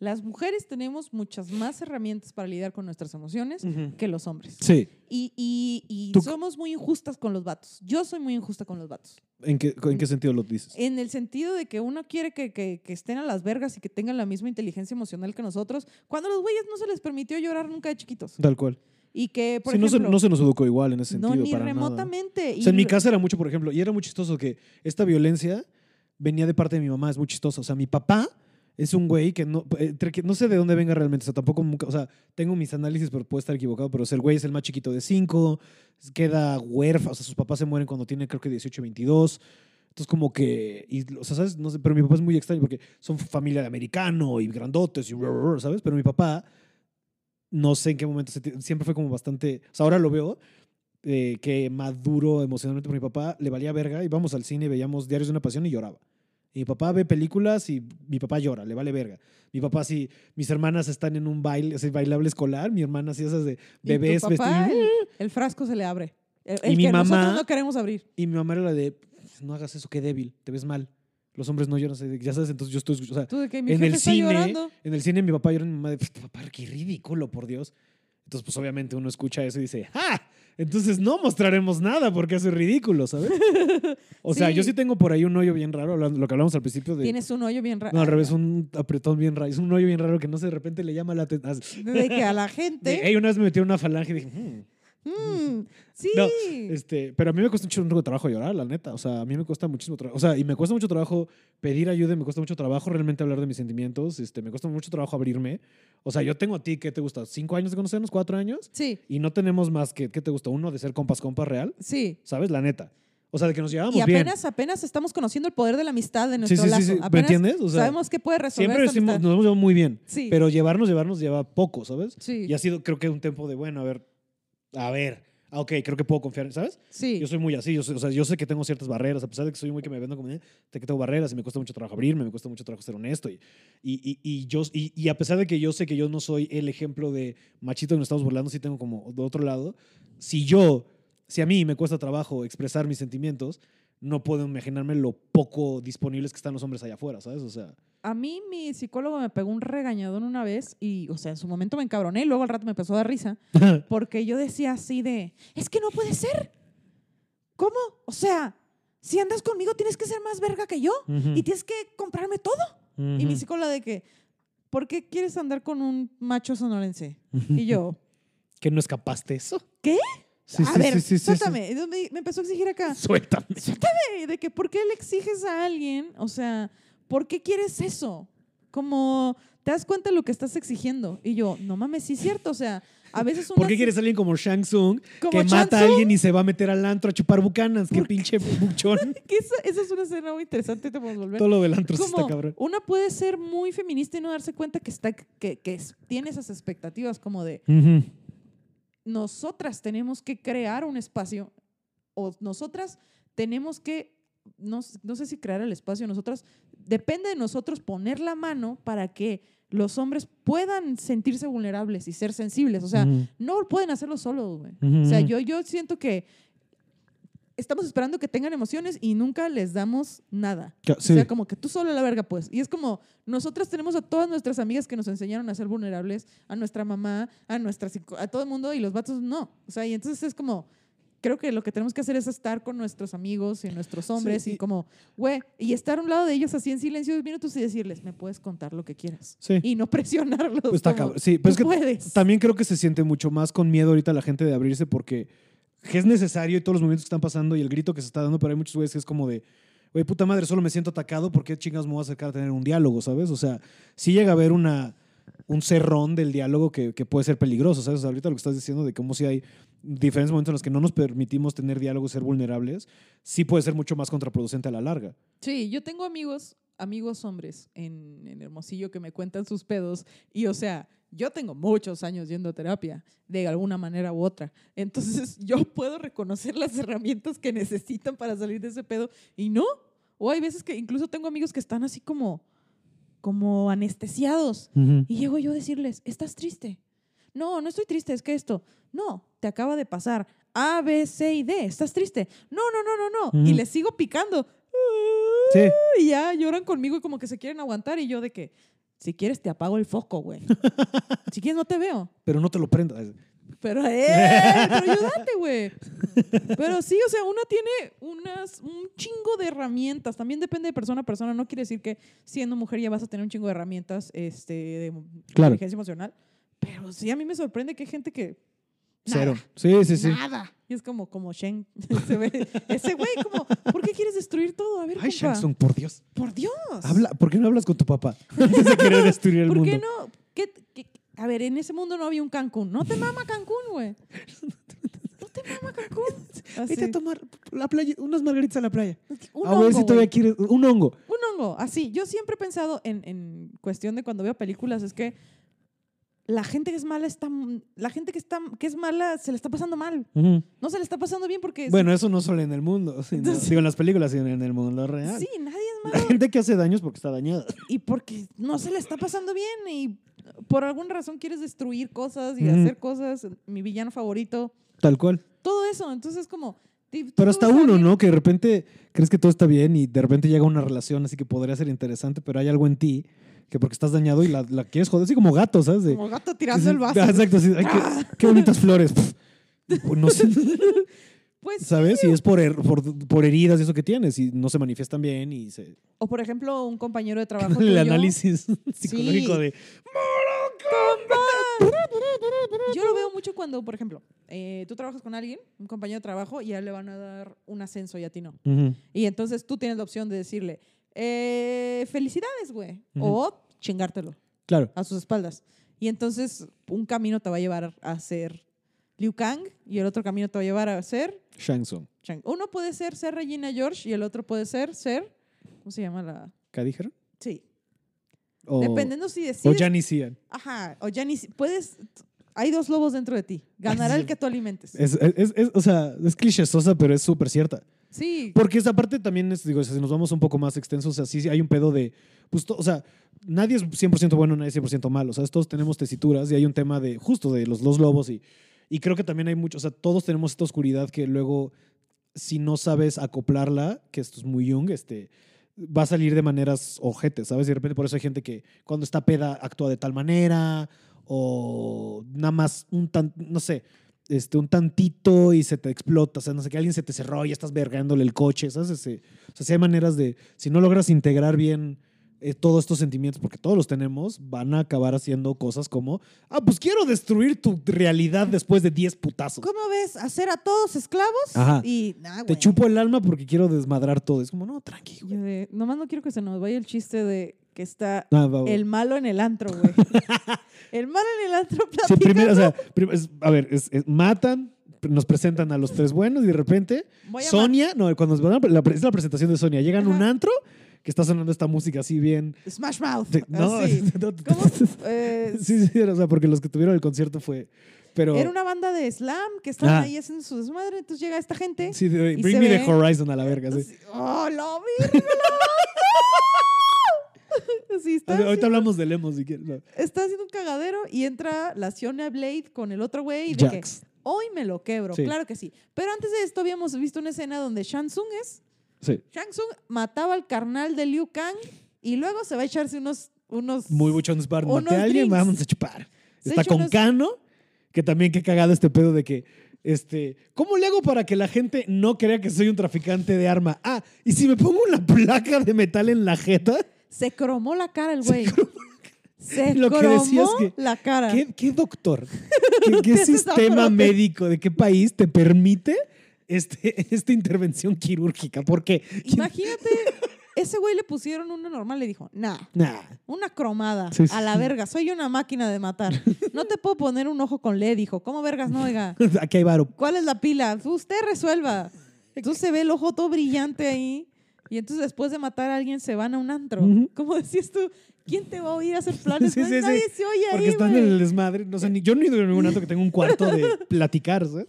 Las mujeres tenemos muchas más herramientas para lidiar con nuestras emociones que los hombres. Sí. Y, y- y somos muy injustas con los vatos. Yo soy muy injusta con los vatos. ¿En qué, ¿En qué sentido lo dices? En el sentido de que uno quiere que, que- que estén a las vergas y que tengan la misma inteligencia emocional que nosotros, cuando a los güeyes no se les permitió llorar nunca de chiquitos. Tal cual. Y que, por Sí, no, se, ejemplo, no se nos educó igual en ese sentido. no, ni para nada. remotamente. O sea, en mi casa era mucho, por ejemplo, y era muy chistoso que esta violencia venía de parte de mi mamá, es muy chistoso. O sea, mi papá es un güey que no, entre que no sé de dónde venga realmente, o sea, tampoco, o sea, tengo mis análisis, pero puedo estar equivocado, pero o sea, el güey es el más chiquito de cinco, queda huérfano, o sea, sus papás se mueren cuando tiene creo que 18, 22. Entonces, como que, y, o sea, ¿sabes? No sé, pero mi papá es muy extraño porque son familia de americano y grandotes y, ¿sabes? Pero mi papá, no sé en qué momento, siempre fue como bastante, o sea, ahora lo veo, eh, que maduro emocionalmente por mi papá, le valía verga, íbamos al cine, veíamos Diarios de una Pasión y lloraba. Y mi papá ve películas y mi papá llora, le vale verga. Mi papá, si mis hermanas están en un baile, así, bailable escolar, mi hermana, así esas de Y tu bebés papá, vestidos. el, el frasco se le abre. El, el Y mi que mamá- nosotros no queremos abrir. Y mi mamá era la de, no hagas eso, qué débil, te ves mal. Los hombres no lloran, ya sabes, entonces yo estoy, o sea, Tú de que mi en el cine, llorando. en el cine mi papá llora y mi mamá de, papá, qué ridículo, por Dios. Entonces, pues obviamente uno escucha eso y dice, ¡ah! Entonces no mostraremos nada porque eso es ridículo, ¿sabes? O sea, Sí. yo sí tengo por ahí un hoyo bien raro, lo que hablamos al principio de... Tienes un hoyo bien raro. No, al revés, un apretón bien raro. Es un hoyo bien raro que no sé, de repente le llama la atención. De que a la gente. una vez me metieron una falange y dije, "Hmm". Mm, sí. No, Este, pero a mí me cuesta un chingo de trabajo llorar, la neta. O sea, a mí me cuesta muchísimo trabajo. O sea, y me cuesta mucho trabajo pedir ayuda, me cuesta mucho trabajo realmente hablar de mis sentimientos. Este, me cuesta mucho trabajo abrirme. O sea, yo tengo a ti, ¿qué te gusta? ¿Cinco años de conocernos? ¿Cuatro años? sí, Y no tenemos más que, ¿qué te gusta? Uno de ser compas, compas real. sí. ¿Sabes? La neta. O sea, de que nos llevamos Y bien. apenas, apenas estamos conociendo el poder de la amistad de nuestro sí, sí, lazo. sí. ¿Me entiendes? O sea, sabemos que puede resolver Siempre esta decimos, nos hemos llevado muy bien. Sí. Pero llevarnos, llevarnos lleva poco, ¿sabes? Sí, Y ha sido, creo que un tiempo de, bueno, a ver, a ver. Ah, ok, creo que puedo confiar, ¿sabes? sí. Yo soy muy así, yo, soy- o sea, yo sé que tengo ciertas barreras, a pesar de que soy muy que me vendo como, sé que tengo barreras y me cuesta mucho trabajo abrirme, me cuesta mucho trabajo ser honesto. Y, y, y, y yo, y, y a pesar de que yo sé que yo no soy el ejemplo de machito que nos estamos burlando, sí tengo como de otro lado, si yo, si a mí me cuesta trabajo expresar mis sentimientos, no puedo imaginarme lo poco disponibles que están los hombres allá afuera, ¿sabes? O sea, A mí mi psicólogo me pegó un regañadón una vez y, o sea, en su momento me encabroné y luego al rato me empezó a dar risa porque yo decía así de, es que no puede ser. ¿Cómo? O sea, si andas conmigo tienes que ser más verga que yo y tienes que comprarme todo. Y mi psicóloga de que, ¿por qué quieres andar con un macho sonorense? Y yo, ¿Que no escapaste eso? ¿Qué? Sí, a sí, ver, sí, suéltame. Me, empezó a exigir acá. Suéltame. Suéltame. De que, ¿por qué le exiges a alguien? O sea, ¿por qué quieres eso? Como, ¿te das cuenta de lo que estás exigiendo? Y yo, no mames, sí es cierto. O sea, a veces ¿Por unas- qué quieres a alguien como Shang Tsung Como que Shang mata a alguien y se va a meter al antro a chupar bucanas? ¡Qué pinche buchón! Que esa, esa es una escena muy interesante, te podemos volver. Todo lo del antro sí está como cabrón. una puede ser muy feminista y no darse cuenta que está que, que tiene esas expectativas como de nosotras tenemos que crear un espacio o nosotras tenemos que no, no sé si crear el espacio nosotras depende de nosotros poner la mano para que los hombres puedan sentirse vulnerables y ser sensibles. O sea Ujú. no pueden hacerlo solos güey. Ujú, o sea yo yo siento que estamos esperando que tengan emociones y nunca les damos nada Ca- o sí. sea, como que tú solo la verga, pues. Y es como, nosotras tenemos a todas nuestras amigas que nos enseñaron a ser vulnerables, a nuestra mamá, a nuestra a todo el mundo, y los vatos no. O sea, y entonces es como, creo que lo que tenemos que hacer es estar con nuestros amigos y nuestros hombres y- y como, güey, y estar a un lado de ellos así en silencio dos minutos y decirles, me puedes contar lo que quieras. Sí. Y no presionarlos. Pues está cabrón. Sí, pero es "Tú que puedes". también creo que se siente mucho más con miedo ahorita la gente de abrirse porque es necesario y todos los movimientos que están pasando y el grito que se está dando, pero hay muchos güeyes que es como de, oye, puta madre, solo me siento atacado, ¿por qué chingas me voy a acercar a tener un diálogo, sabes? O sea, sí llega a haber una, un cerrón del diálogo que, que puede ser peligroso, ¿sabes? O sea, ahorita lo que estás diciendo de cómo si hay diferentes momentos en los que no nos permitimos tener diálogos, ser vulnerables, sí puede ser mucho más contraproducente a la larga. Sí, yo tengo amigos, amigos hombres en, en Hermosillo que me cuentan sus pedos y o sea, yo tengo muchos años yendo a terapia de alguna manera u otra. Entonces yo puedo reconocer las herramientas que necesitan para salir de ese pedo y no. O hay veces que incluso tengo amigos que están así como, como anestesiados y llego yo a decirles, ¿estás triste? No, no estoy triste, es que esto. No, te acaba de pasar A, B, C y D. ¿Estás triste? No, no, no, no, no. Y les sigo picando. Sí. Y ya lloran conmigo y como que se quieren aguantar. Y yo de que, si quieres te apago el foco, güey. si quieres no te veo. Pero no te lo prendas. Pero, ¡eh! Pero ayúdate, güey. Pero sí, o sea, uno tiene unas, un chingo de herramientas. También depende de persona a persona. No quiere decir que siendo mujer ya vas a tener un chingo de herramientas este, de Claro. inteligencia emocional. Pero sí, a mí me sorprende que hay gente que... Cero. nada, Sí, sí, sí. Nada. Y es como, como Shen. Ese güey como, ¿por qué quieres destruir todo? A ver, Ay, Tsung, por Dios. Por Dios. Habla, ¿Por qué no hablas con tu papá? Antes de querer destruir el ¿Por mundo. qué no? ¿Qué- qué- a ver, en ese mundo no había un Cancún. No te mama Cancún, güey. No te mama Cancún? Así. Vete a tomar la playa, unas margaritas a la playa. Un a ver hongo, si todavía quieres un hongo. Un hongo, así. Yo siempre he pensado en, en cuestión de cuando veo películas, es que la gente que es mala está. La gente que, está, que es mala se le está pasando mal. No se le está pasando bien porque. Bueno, eso no solo en el mundo, sino, digo en las películas, sino en el mundo real. sí, nadie es La malo. gente que hace daños porque está dañada. y porque no se le está pasando bien y por alguna razón quieres destruir cosas y hacer cosas. Mi villano favorito. Tal cual. Todo eso. Entonces es como. Pero hasta uno, ¿no? Que de repente crees que todo está bien y de repente llega una relación así que podría ser interesante, pero hay algo en ti que porque estás dañado y la, la quieres joder, así como gato, ¿sabes? De- Como gato tirando el vaso. Ah, Exacto, sí. Ay, qué, qué bonitas flores. No sé, Pues ¿sabes? Y es por, her- por, por heridas y eso que tienes y no se manifiestan bien y se... O por ejemplo, un compañero de trabajo. el tuyo- análisis psicológico Sí. de... Yo lo veo mucho cuando, por ejemplo, eh, tú trabajas con alguien, un compañero de trabajo, y a él le van a dar un ascenso y a ti no. Ujú. Y entonces tú tienes la opción de decirle, eh, felicidades, güey. O chingártelo Claro. a sus espaldas. Y entonces un camino te va a llevar a ser Liu Kang y el otro camino te va a llevar a ser Shang Tsung. Uno puede ser ser Regina George y el otro puede ser ser, ¿cómo se llama la? ¿Qué dijeron? Sí. O, Dependiendo si o decides. Janice Ian. Ajá. O ya ni si- puedes. Hay dos lobos dentro de ti. Ganará el que tú alimentes. Es, es, es- o sea, es clichésosa, pero es súper cierta. Sí. Porque esa parte también es, digo, si nos vamos un poco más extensos, o sea, sí hay un pedo de, pues, o sea, nadie es 100% bueno, nadie es 100% malo, o sea, todos tenemos tesituras y hay un tema de, justo de los dos lobos y, y creo que también hay mucho, o sea, todos tenemos esta oscuridad que luego, si no sabes acoplarla, que esto es muy Jung, este, va a salir de maneras ojetes, ¿sabes? Y de repente por eso hay gente que cuando está peda actúa de tal manera o nada más un tan, no sé, este, un tantito y se te explota, o sea, no sé, que alguien se te cerró y estás vergándole el coche, ¿sabes? O sea, si hay maneras de, si no logras integrar bien eh, todos estos sentimientos, porque todos los tenemos, van a acabar haciendo cosas como, ah, pues quiero destruir tu realidad después de 10 putazos. ¿Cómo ves? ¿Hacer a todos esclavos? Ajá. Y, nah, Te chupo el alma porque quiero desmadrar todo. Es como, no, tranqui, güey. Yo de- nomás no quiero que se nos vaya el chiste de que está Ah, va, va. el malo en el antro, güey. el malo en el antro Sí, primero, o sea, es- a ver, es- es- matan, nos presentan a los tres buenos y de repente Sonia, no, cuando nos la, es la presentación de Sonia, llegan a un antro que está sonando esta música así bien. ma- Smash Mouth. de- no, así. no, ¿Cómo? Eh, Sí, sí, o sea, porque los que tuvieron el concierto fue. Pero. Era una banda de slam que estaban Ah. ahí haciendo su desmadre. Entonces llega esta gente. Sí, de- Bring me the horizon a la verga. Sí. ¡Oh, lo vi! Sí, está, ahorita haciendo, hablamos de Lemos si quieres. no. está haciendo un cagadero y entra la Siona Blade con el otro güey y de que hoy me lo quebro. Sí. Claro que sí. Pero antes de esto habíamos visto una escena donde Shang Tsung es Sí. Shang Tsung mataba al carnal de Liu Kang y luego se va a echarse unos unos Muy buchones. Unos Maté a alguien, vamos a chupar. Se Está con unos- Cano, que también qué cagado este pedo de que. Este, ¿Cómo le hago para que la gente no crea que soy un traficante de arma? Ah, y si me pongo una placa de metal en la jeta, se cromó la cara el güey. Se Lo que cromó decías que- la cara. ¿Qué, qué doctor? ¿Qué, sistema médico de qué país te permite este, esta intervención quirúrgica? Porque, Imagínate, ese güey le pusieron una normal, le dijo, nah, nah, una cromada, Sí, sí, a la verga, soy una máquina de matar. No te puedo poner un ojo con LED, dijo. ¿Cómo vergas no, oiga? aquí hay varo. ¿Cuál es la pila? Usted resuelva. Entonces se ve el ojo todo brillante ahí. Y entonces después de matar a alguien se van a un antro. ¿Cómo decías tú? ¿Quién te va a oír hacer planes? Sí, No, sí, sí. Nadie se oye Porque ahí, están en el desmadre. No sé, ni, yo no he ido a ningún antro que tenga un cuarto de platicar, ¿sabes?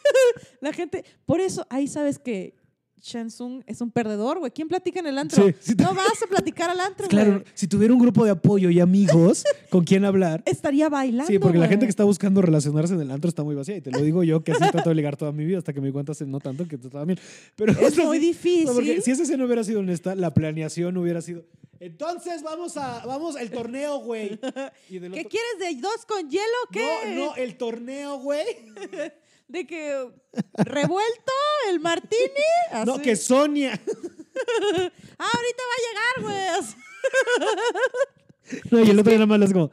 La gente... Por eso ahí sabes que Shansung es un perdedor, güey. ¿Quién platica en el antro? Sí. No vas a platicar al antro, Claro, si tuviera un grupo de apoyo y amigos con quien hablar. Estaría bailando, Sí, porque la gente que está buscando relacionarse en el antro está muy vacía. Y te lo digo yo, que así trato de ligar toda mi vida hasta que me di cuenta hace no tanto que estaba bien. Pero Es muy difícil. No, porque si esa escena hubiera sido honesta, la planeación hubiera sido. Entonces vamos a. Vamos al torneo, güey. ¿Qué otro- quieres de dos con hielo? ¿Qué? No, no, el torneo, güey. De que revuelto el martini. No, que Sonia. Ah, ahorita va a llegar, güey. No, y el otro nada más es como.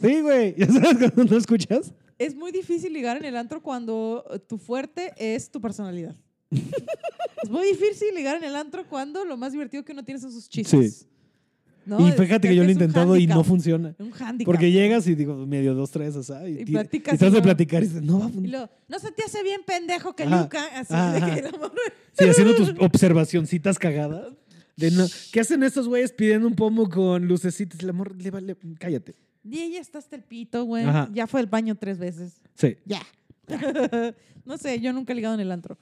Sí, güey. ¿Ya sabes cuando no escuchas? Es muy difícil ligar en el antro cuando tu fuerte es tu personalidad. es muy difícil ligar en el antro cuando lo más divertido que uno tiene son sus chistes. No, y fíjate que yo lo he intentado y no funciona. Un handicap. Porque llegas y digo, medio dos, tres, o sea, y, Y ti- platicas y tratas de platicar y dices, no va a funcionar. no se te hace bien pendejo que Ajá. Luca, así Ajá. de que el amor. Sí, haciendo tus observacioncitas cagadas. De no, ¿Qué hacen estos güeyes pidiendo un pomo con lucecitas? El amor, le vale, cállate. Y ella está hasta el pito, güey. Ya fue al baño tres veces. Sí. Ya. no sé, yo nunca he ligado en el antro.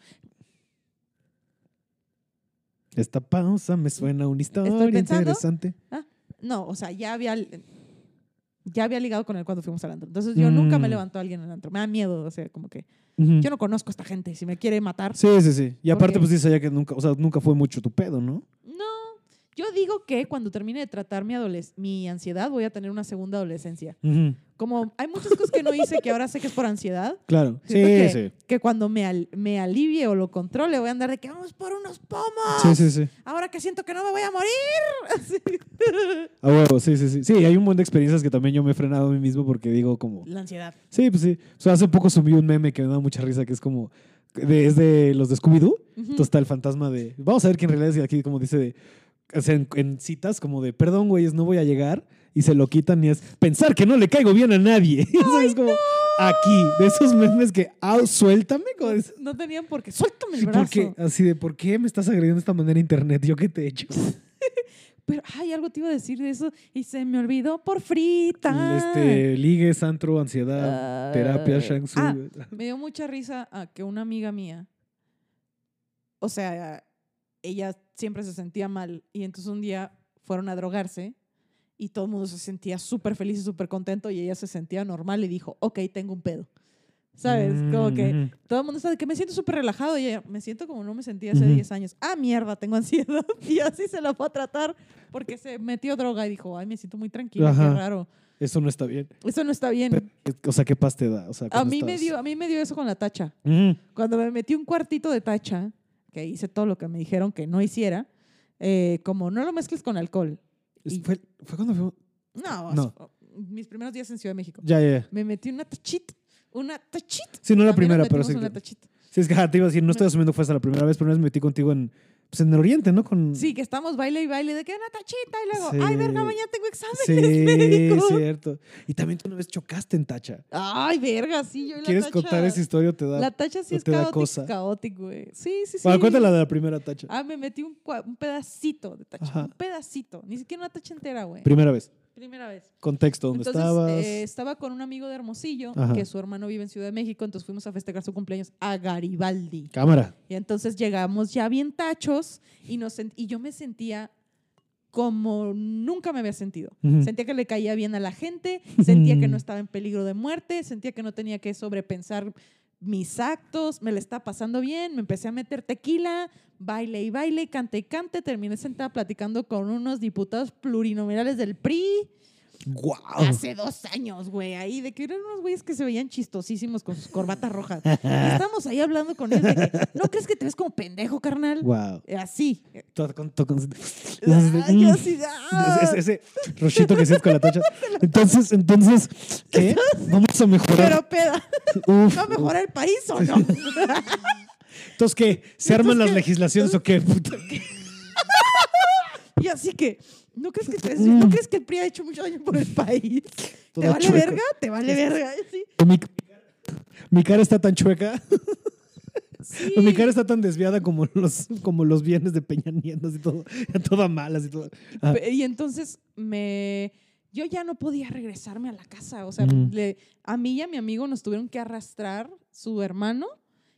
Esta pausa me suena a una historia interesante. No, o sea, ya había ya había ligado con él cuando fuimos al antro. Entonces yo nunca me Mm. levantó a alguien en el antro. Me da miedo, o sea, como que yo no conozco a esta gente. Si me quiere matar. Sí, sí, sí. Y aparte, Porque- pues dice ya que nunca, o sea, nunca fue mucho tu pedo, ¿no? No, yo digo que cuando termine de tratar mi, adoles- mi ansiedad voy a tener una segunda adolescencia. Como hay muchas cosas que no hice que ahora sé que es por ansiedad, Claro. Sí, que, sí. que cuando me, al- me alivie o lo controle voy a andar de que vamos por unos pomos. Sí, sí, sí. Ahora que siento que no me voy a morir. Así. A huevo, sí, sí, sí. Sí, hay un montón de experiencias que también yo me he frenado a mí mismo porque digo como... La ansiedad. Sí, pues sí. O sea, hace poco subí un meme que me da mucha risa que es como... de- es de los de Scooby-Doo. Entonces está el fantasma de... Vamos a ver quién en realidad es aquí como dice de... O sea, en, en citas como de, perdón, güeyes, no voy a llegar. Y se lo quitan y es pensar que no le caigo bien a nadie. Es como aquí, de esos memes que, ah, suéltame. No tenían por qué. Suéltame el brazo. porque, así de, ¿por qué me estás agrediendo de esta manera internet? ¿Yo qué te he hecho? Pero, ay, algo te iba a decir de eso y se me olvidó por frita. Este, ligue, antro, ansiedad, terapia, shang ah. Me dio mucha risa a que una amiga mía, o sea, ella siempre se sentía mal y entonces un día fueron a drogarse y todo el mundo se sentía súper feliz y súper contento y ella se sentía normal y dijo, ok, tengo un pedo. ¿Sabes? Como que Mm, todo el mundo sabe que me siento súper relajado y ella, me siento como no me sentía hace. 10 años. Ah, mierda, tengo ansiedad. Y así se la fue a tratar porque se metió droga y dijo, ay, me siento muy tranquila, Ajá. qué raro. Eso no está bien. Eso no está bien. Pero, O sea, ¿qué paz te da? O sea, A mí, me estás- dio, a mí me dio eso con la tacha. Cuando me metí un cuartito de tacha, que hice todo lo que me dijeron que no hiciera, eh, como no lo mezcles con alcohol. Y- Fue, fue cuando fuimos... No, No. mis primeros días en Ciudad de México. Ya, ya, ya. Me metí una tachita, una tachita. Sí, no la primera, pero sí. una tachita. Sí, es que te iba a decir, no estoy asumiendo que fue hasta la primera vez, pero una vez me metí contigo en, pues, en el Oriente, ¿no? Con... Sí, que estamos baile y baile de que una tachita y luego, Sí. ay, verga, mañana tengo exámenes Sí, médicos. cierto. Y también tú una vez chocaste en Tacha. Ay, verga, sí, yo y la ¿Quieres tacha. contar esa historia o te da? La tacha sí es cosa? caótico, güey. Sí, sí, sí. Bueno, cuéntala de la primera Tacha. Ah, me metí un, pedacito de tacha. Ajá. Un pedacito. Ni siquiera una tacha entera, güey. Primera vez. Primera vez. Contexto, ¿dónde Entonces, estabas? eh, estaba con un amigo de Hermosillo, Ajá. que su hermano vive en Ciudad de México, entonces fuimos a festejar su cumpleaños a Garibaldi. Cámara. Y entonces llegamos ya bien tachos y, nos y yo me sentía como nunca me había sentido. Sentía que le caía bien a la gente, sentía que no estaba en peligro de muerte, sentía que no tenía que sobrepensar mis actos, me le estaba pasando bien, me empecé a meter tequila, baile y baile, cante y cante, terminé sentada platicando con unos diputados plurinominales del PRI Hace dos años, güey, ahí de que eran unos güeyes que se veían chistosísimos con sus corbatas rojas. Y estábamos ahí hablando con ellos de que, ¿no crees que te ves como pendejo, carnal? ¡Guau! Eh, Así. Todo con- todo con- Ah, así, ah. Ese, ese rochito que sientes con la tacha. Entonces, entonces, ¿qué? Vamos a mejorar. Pero peda, Uf, ¿va a mejorar el país o no? Entonces, ¿qué? ¿Se arman las qué? legislaciones o qué? Puta. Y así que, ¿no crees que, te- Mm. ¿no crees que el PRI ha hecho mucho daño por el país? ¿Te vale chueca. verga? ¿Te vale verga? Sí. Mi, mi cara está tan chueca. Sí. Mi cara está tan desviada como los, como los bienes de Peña Nieto y todo. Toda malas y todo. Ah, Y entonces me... Yo ya no podía regresarme a la casa. O sea, Ujú. le- a mí y a mi amigo nos tuvieron que arrastrar su hermano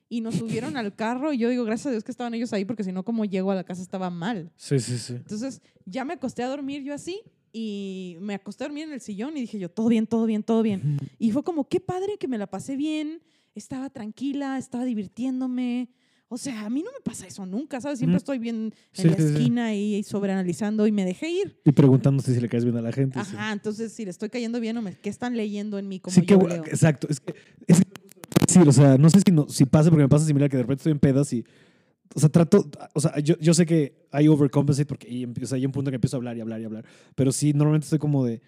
y nos subieron al carro. Y yo digo, gracias a Dios que estaban ellos ahí, porque si no, como llego a la casa estaba mal. sí, sí, sí. Entonces ya me acosté a dormir yo así y me acosté a dormir en el sillón y dije yo, todo bien, todo bien, todo bien. Y fue como, qué padre que me la pasé bien, estaba tranquila, estaba divirtiéndome. O sea, a mí no me pasa eso nunca, ¿sabes? Siempre estoy bien en Sí, la sí, sí. esquina ahí sobreanalizando y me dejé ir. Y preguntándose si le caes bien a la gente. Ajá, entonces si le estoy cayendo bien o me, qué están leyendo en mí como Sí, yo bueno, leo. exacto. Es que, es que- sí, o sea, no sé si, no, si pasa, porque me pasa similar que de repente estoy en pedas y. O sea, trato. O sea, yo, yo sé que hay overcompensate porque empie- o sea, hay un punto que empiezo a hablar y hablar y hablar. Pero sí, normalmente estoy como de.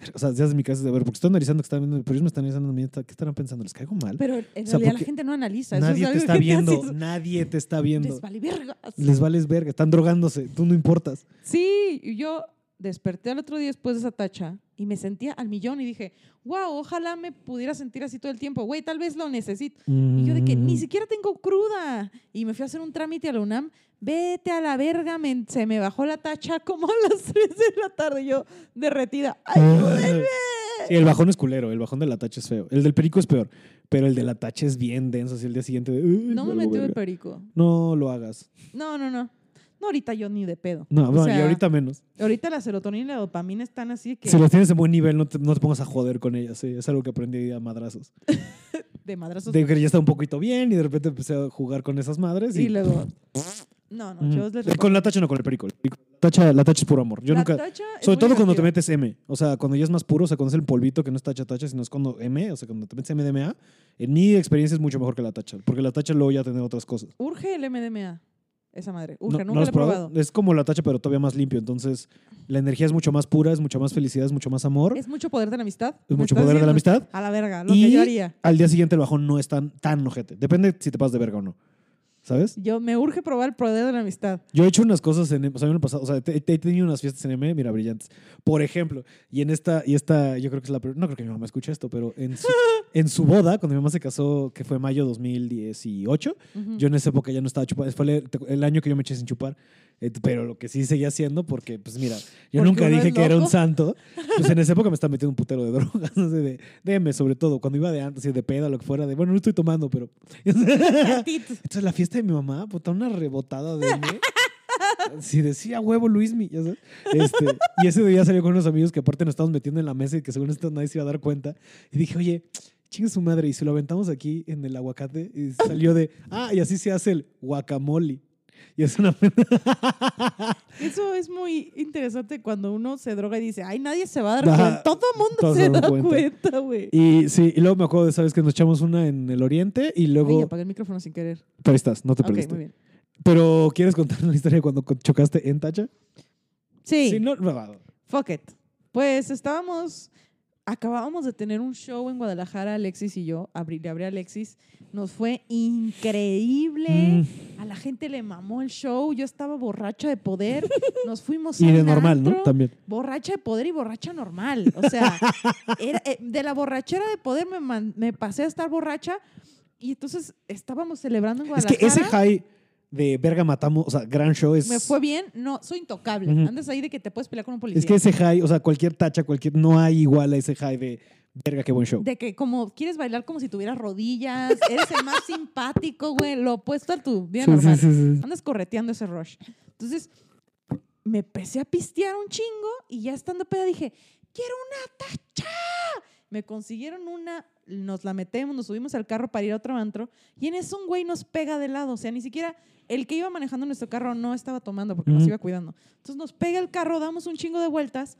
O sea, desde mi casa de ver, porque estoy analizando que están viendo, pero ellos me están analizando ¿qué estarán pensando? ¿Les caigo mal? Pero en O sea, realidad la gente no analiza. Eso es nadie te está viendo, haces- nadie te está viendo. Les vale verga. Les vales verga, están drogándose, tú no importas. Sí, y yo desperté al otro día después de esa tacha y me sentía al millón y dije, wow, ojalá me pudiera sentir así todo el tiempo. Güey, tal vez lo necesito. Y yo de que ni Mm. siquiera tengo cruda. Y me fui a hacer un trámite a la UNAM. Vete a la verga, me- se me bajó la tacha como a las 3 de la tarde. Yo derretida. ¡Ayúdenme! Sí, el bajón es culero, el bajón de la tacha es feo. El del perico es peor, pero el de la tacha es bien denso, así el día siguiente de, "Uy, No me de verga". perico. No lo hagas. No, no, no. No, ahorita yo ni de pedo. No, O y ahorita menos. Ahorita la serotonina y la dopamina están así que Si los tienes en buen nivel, no te, no te pongas a joder con ellas. sí, Es algo que aprendí a madrazos. de madrazos. De que ya está un poquito bien y de repente empecé a jugar con esas madres. Y, y luego. No, no, yo les Eh, Con la tacha no, con el perico. Tacha, la tacha es puro amor. Yo La nunca. tacha Sobre todo cuando te metes M. O sea, cuando ya es más puro, o sea, cuando es el polvito que no es tacha tacha, sino es cuando M, o sea, cuando te metes MDMA, en mi experiencia es mucho mejor que la tacha. Porque la tacha luego ya tener otras cosas. Urge el MDMA. Esa madre. No- no nunca has he probado. Es como la tacha, pero todavía más limpio. Entonces, la energía es mucho más pura, es mucho más felicidad, es mucho más amor. Es mucho poder de la amistad. Es ¿me mucho poder de la amistad. A la verga, lo y que yo haría. al día siguiente el bajón no es tan, tan ojete. Depende si te pasas de verga o no. ¿Sabes? Yo me urge probar el poder de la amistad. Yo he hecho unas cosas en, o sea, ha pasado, o sea, he tenido unas fiestas en M, mira, brillantes. Por ejemplo, y en esta, y esta, yo creo que es la, no creo que mi mamá escuche esto, pero en su, en su boda, cuando mi mamá se casó, que fue mayo 2018, Ujú. yo en esa época ya no estaba chupando, fue el, el año que yo me eché sin chupar, pero lo que sí seguía haciendo, porque, pues mira, yo Porque nunca dije que era un santo, pues en esa época me estaba metiendo un putero de drogas, no sé, de, sobre todo, cuando iba de antes, y de peda, lo que fuera, de, bueno, no estoy tomando, pero... Entonces la fiesta de mi mamá, puta, una rebotada de M. Si decía huevo Luismi, ya sabes. Este, y ese día salió con unos amigos que aparte nos estábamos metiendo en la mesa y que según esto nadie se iba a dar cuenta. Y dije, oye, chingue su madre. Y si lo aventamos aquí en el aguacate, y salió de, ah, y así se hace el guacamole. Y es una. Eso es muy interesante cuando uno se droga y dice, ay, nadie se va a dar cuenta. Todo mundo se da cuenta. güey. Y sí, y luego me acuerdo de, ¿sabes? Que nos echamos una en el oriente y luego. apagué el micrófono sin querer. Pero ahí estás, no te Ok, perdiste. muy bien. Pero, ¿quieres contar la historia de cuando chocaste en Tacha? Sí. Sí, no, no. Fuck it. Pues estábamos, acabábamos de tener un show en Guadalajara, Alexis y yo, abrí, le abrí a Alexis. Nos fue increíble. Mm. A la gente le mamó el show. Yo estaba borracha de poder. Nos fuimos Y a de un normal, ¿no? También. Borracha de poder y borracha normal. O sea, era- eh, de la borrachera de poder me, man- me pasé a estar borracha. Y entonces estábamos celebrando en Es Guadalajara. que ese high de verga matamos, o sea, gran show es. me fue bien. No, soy intocable. Ujú. Andas ahí de que te puedes pelear con un policía. Es que ese high, o sea, cualquier tacha, cualquier. No hay igual a ese high de verga, qué buen show. De que como quieres bailar como si tuvieras rodillas, eres el más simpático, güey, lo opuesto a tu vida Sí, normal. sí, sí. Andas correteando ese rush. Entonces, me empecé a pistear un chingo y ya estando peda dije, quiero una tacha. Me consiguieron una, nos la metemos, nos subimos al carro para ir a otro antro y en eso un güey nos pega de lado. O sea, ni siquiera el que iba manejando nuestro carro no estaba tomando porque nos iba cuidando. Entonces nos pega el carro, damos un chingo de vueltas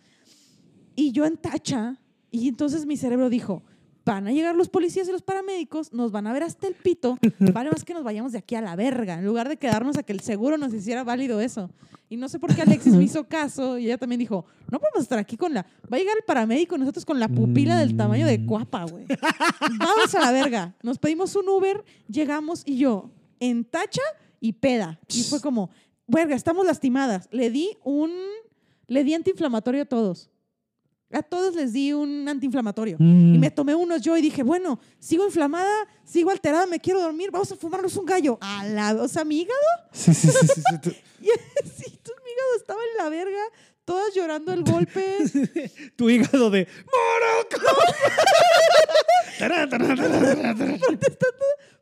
y yo en tacha. Y entonces mi cerebro dijo, van a llegar los policías y los paramédicos, nos van a ver hasta el pito, vale más que nos vayamos de aquí a la verga, en lugar de quedarnos a que el seguro nos hiciera válido eso. Y no sé por qué Alexis me hizo caso y ella también dijo, no podemos estar aquí con la... Va a llegar el paramédico y nosotros con la pupila del tamaño de Mm. cuapa, güey. Vamos a la verga. Nos pedimos un Uber, llegamos y yo en tacha y peda. Y fue como, verga, estamos lastimadas. Le di un... Le di antiinflamatorio a todos. A todos les di un antiinflamatorio. Mm. Y me tomé unos yo y dije, bueno, sigo inflamada, sigo alterada, me quiero dormir, vamos a fumarnos un gallo. A la, o sea, mi hígado, Sí, sí, sí. sí, sí, tú- y sí, tu mi hígado estaba en la verga, todas llorando el golpe. tu hígado de tarán, tarán.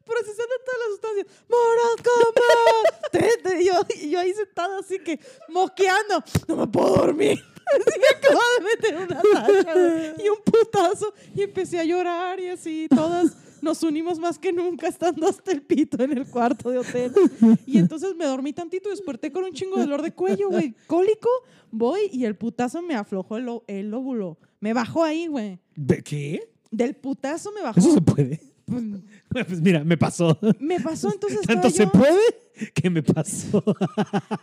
procesando todas las sustancias. Te- yo, yo ahí sentada así que moqueando. No me puedo dormir. Así que acabo de meter una tacha y un putazo. Y empecé a llorar y así. Todas nos unimos más que nunca estando hasta el pito en el cuarto de hotel. Y entonces me dormí tantito y desperté con un chingo de dolor de cuello, güey. Cólico. Voy y el putazo me aflojó el, el óvulo. Me bajó ahí, güey. ¿De qué? Del putazo me bajó. Eso se puede. Pues, Pues mira, me pasó. me pasó entonces. Tanto se yo- puede que me pasó.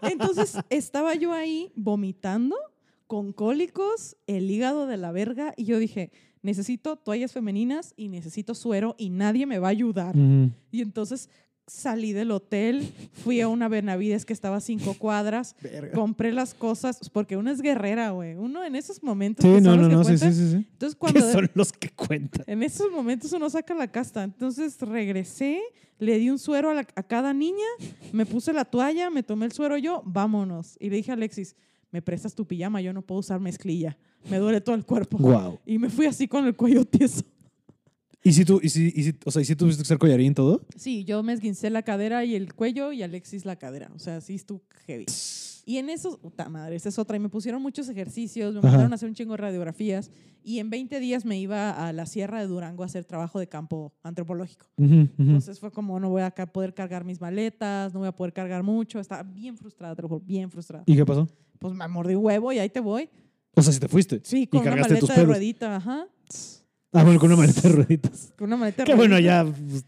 Entonces estaba yo ahí vomitando, con cólicos, el hígado de la verga, y yo dije, necesito toallas femeninas y necesito suero y nadie me va a ayudar. Mm. Y entonces salí del hotel, fui a una Benavides que estaba a cinco cuadras, Verga. compré las cosas, porque uno es guerrera, güey. Uno en esos momentos. Sí, que son no, los no, que no, sí, cuentan, sí, sí, sí. Entonces, ¿Qué cuando. son los que cuentan? En esos momentos uno saca la casta. Entonces regresé, le di un suero a, la- a cada niña, me puse la toalla, me tomé el suero yo, vámonos. Y le dije a Alexis, me prestas tu pijama, yo no puedo usar mezclilla, me duele todo el cuerpo. Wow. Y me fui así con el cuello tieso. ¿Y si tú, y si, y si- o sea, ¿y si tuviste que usar collarín todo? Sí, yo me esguincé la cadera y el cuello y Alexis la cadera. O sea, sí estuvo heavy. Y en esos, puta madre, esa es otra. Y me pusieron muchos ejercicios, me Ajá. mandaron a hacer un chingo de radiografías. Y en 20 días me iba a la Sierra de Durango a hacer trabajo de campo antropológico. Entonces fue como, no voy a poder cargar mis maletas, no voy a poder cargar mucho. Estaba bien frustrada, te lo juro, bien frustrada. ¿Y qué pasó? Pues me mordí huevo y ahí te voy. O sea, si te fuiste. Sí, y con una cargaste tus maleta de pedos. ruedita, ajá. Ah, bueno, con una maleta de rueditas. Con una maleta de Que bueno, ya pues,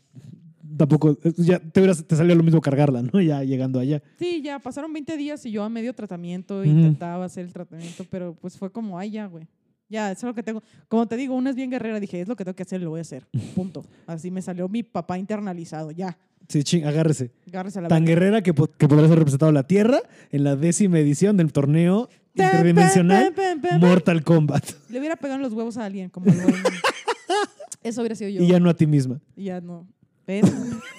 tampoco, eh, ya te, hubieras- te salió lo mismo cargarla, ¿no? Ya llegando allá. Sí, ya pasaron 20 días y yo a medio tratamiento intentaba hacer el tratamiento, pero pues fue como, ay, ya, güey. Ya, eso es lo que tengo. Como te digo, una es bien guerrera, dije, es lo que tengo que hacer, lo voy a hacer. Punto. Así me salió mi papá internalizado, ya. Sí, ching, agárrese. Agárrese a la Tan verga. guerrera que, po- que haber representado la Tierra en la décima edición del torneo interdimensional. Mortal Kombat. Le hubiera pegado en los huevos a alguien, como el Eso hubiera sido yo. Y ya no a ti misma. Y ya no. ¿Ves?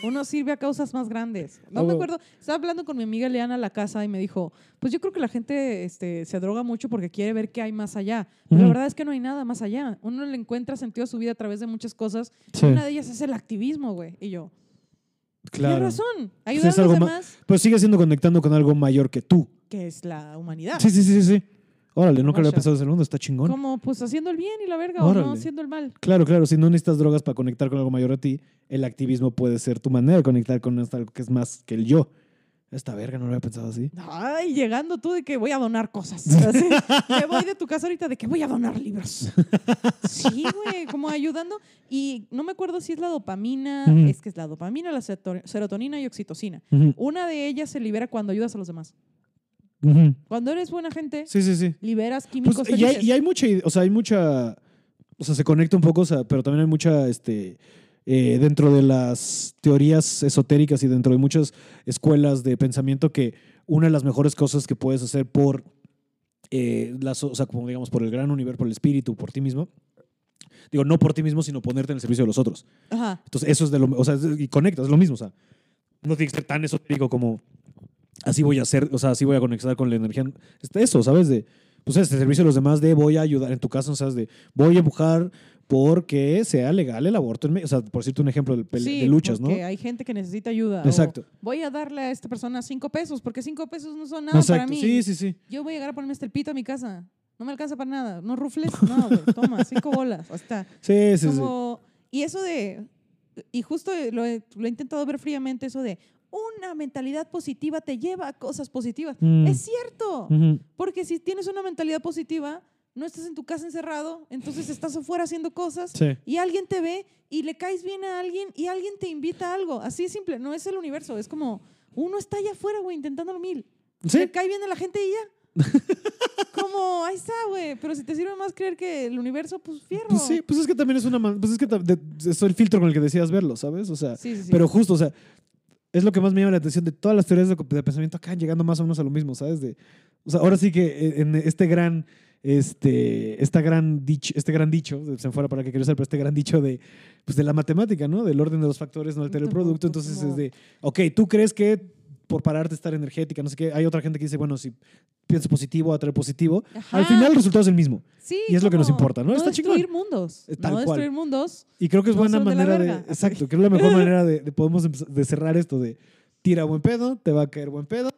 Uno sirve a causas más grandes. No me acuerdo. Estaba hablando con mi amiga Leana a la casa y me dijo, pues yo creo que la gente este, se droga mucho porque quiere ver qué hay más allá. Pero la verdad es que no hay nada más allá. Uno le encuentra sentido a su vida a través de muchas cosas. Sí, Y una de ellas es el activismo, güey. Y yo, tienes claro. razón. Ayudar es a los demás, Pero sigue siendo conectando con algo mayor que tú. que es la humanidad. Sí, sí, sí, sí. Órale, nunca lo había pensado de ese mundo, está chingón. Como pues haciendo el bien y la verga o no haciendo el mal. Claro, claro, si no necesitas drogas para conectar con algo mayor a ti, el activismo puede ser tu manera de conectar con algo que es más que el yo. Esta verga no lo había pensado así. Ay, llegando tú de que voy a donar cosas. Así, me voy de tu casa ahorita de que voy a donar libros. Sí, güey, como ayudando. Y no me acuerdo si es la dopamina, es que es la dopamina, la serotonina y oxitocina. Una de ellas se libera cuando ayudas a los demás. Cuando eres buena gente, Sí, sí, sí. liberas químicos Pues, y, hay, y hay mucha, o sea, hay mucha, o sea, se conecta un poco, o sea, pero también hay mucha, este, eh, dentro de las teorías esotéricas y dentro de muchas escuelas de pensamiento que una de las mejores cosas que puedes hacer por, eh, las, o sea, como digamos, por el gran universo, por el espíritu, por ti mismo, digo, no por ti mismo, sino ponerte en el servicio de los otros. Ajá. Entonces, eso es de lo, o sea, y conectas, es lo mismo, o sea, no tiene que ser tan esotérico como así voy a hacer, o sea, así voy a conectar con la energía. Este, eso, ¿sabes? De, pues este servicio a los demás de voy a ayudar, en tu caso, ¿sabes? De voy a empujar porque sea legal el aborto en México. O sea, por decirte un ejemplo de, Sí, de luchas, ¿no? hay gente que necesita ayuda. o Exacto. voy a darle a esta persona cinco pesos, porque cinco pesos no son nada para mí. Sí, sí, sí. Yo voy a llegar a ponerme hasta el pito a mi casa. No me alcanza para nada. ¿No rufles? No. Toma, cinco bolas. Está. Sí, sí, sí. Y eso de, y justo lo he, lo he intentado ver fríamente, eso de una mentalidad positiva te lleva a cosas positivas. Mm. Es cierto, porque si tienes una mentalidad positiva, no estás en tu casa encerrado, entonces estás afuera haciendo cosas Sí. y alguien te ve y le caes bien a alguien y alguien te invita a algo. Así es simple, no es el universo, es como uno está allá afuera, güey, intentándolo mil. Sí. Le cae bien a la gente y ya. como, ahí está, güey. Pero si te sirve más creer que el universo, pues fierro. Pues sí, pues es que también es una. Pues es que es el filtro con el que decías verlo, ¿sabes? O sea, Sí, sí, sí. Pero justo, o sea, es lo que más me llama la atención de todas las teorías de, de pensamiento acá, llegando más o menos a lo mismo, ¿sabes? De, o sea, ahora sí que eh, en este gran, este, esta gran dicho, este gran dicho, se me fuera para que quiero ser, pero este gran dicho de, pues de la matemática, ¿no? Del orden de los factores no altera el producto. Entonces es de, ok, tú crees que por pararte de estar energética, no sé qué, hay otra gente que dice, bueno, si piensas positivo, atrae positivo. Ajá. Al final el resultado es el mismo. Sí, y es lo que nos importa, ¿no? No Está destruir mundos. Eh, tal no cual. destruir mundos. Y creo que es No buena de manera de. Exacto, creo que es la mejor manera de, de podemos empezar- de cerrar esto de tira buen pedo, te va a caer buen pedo,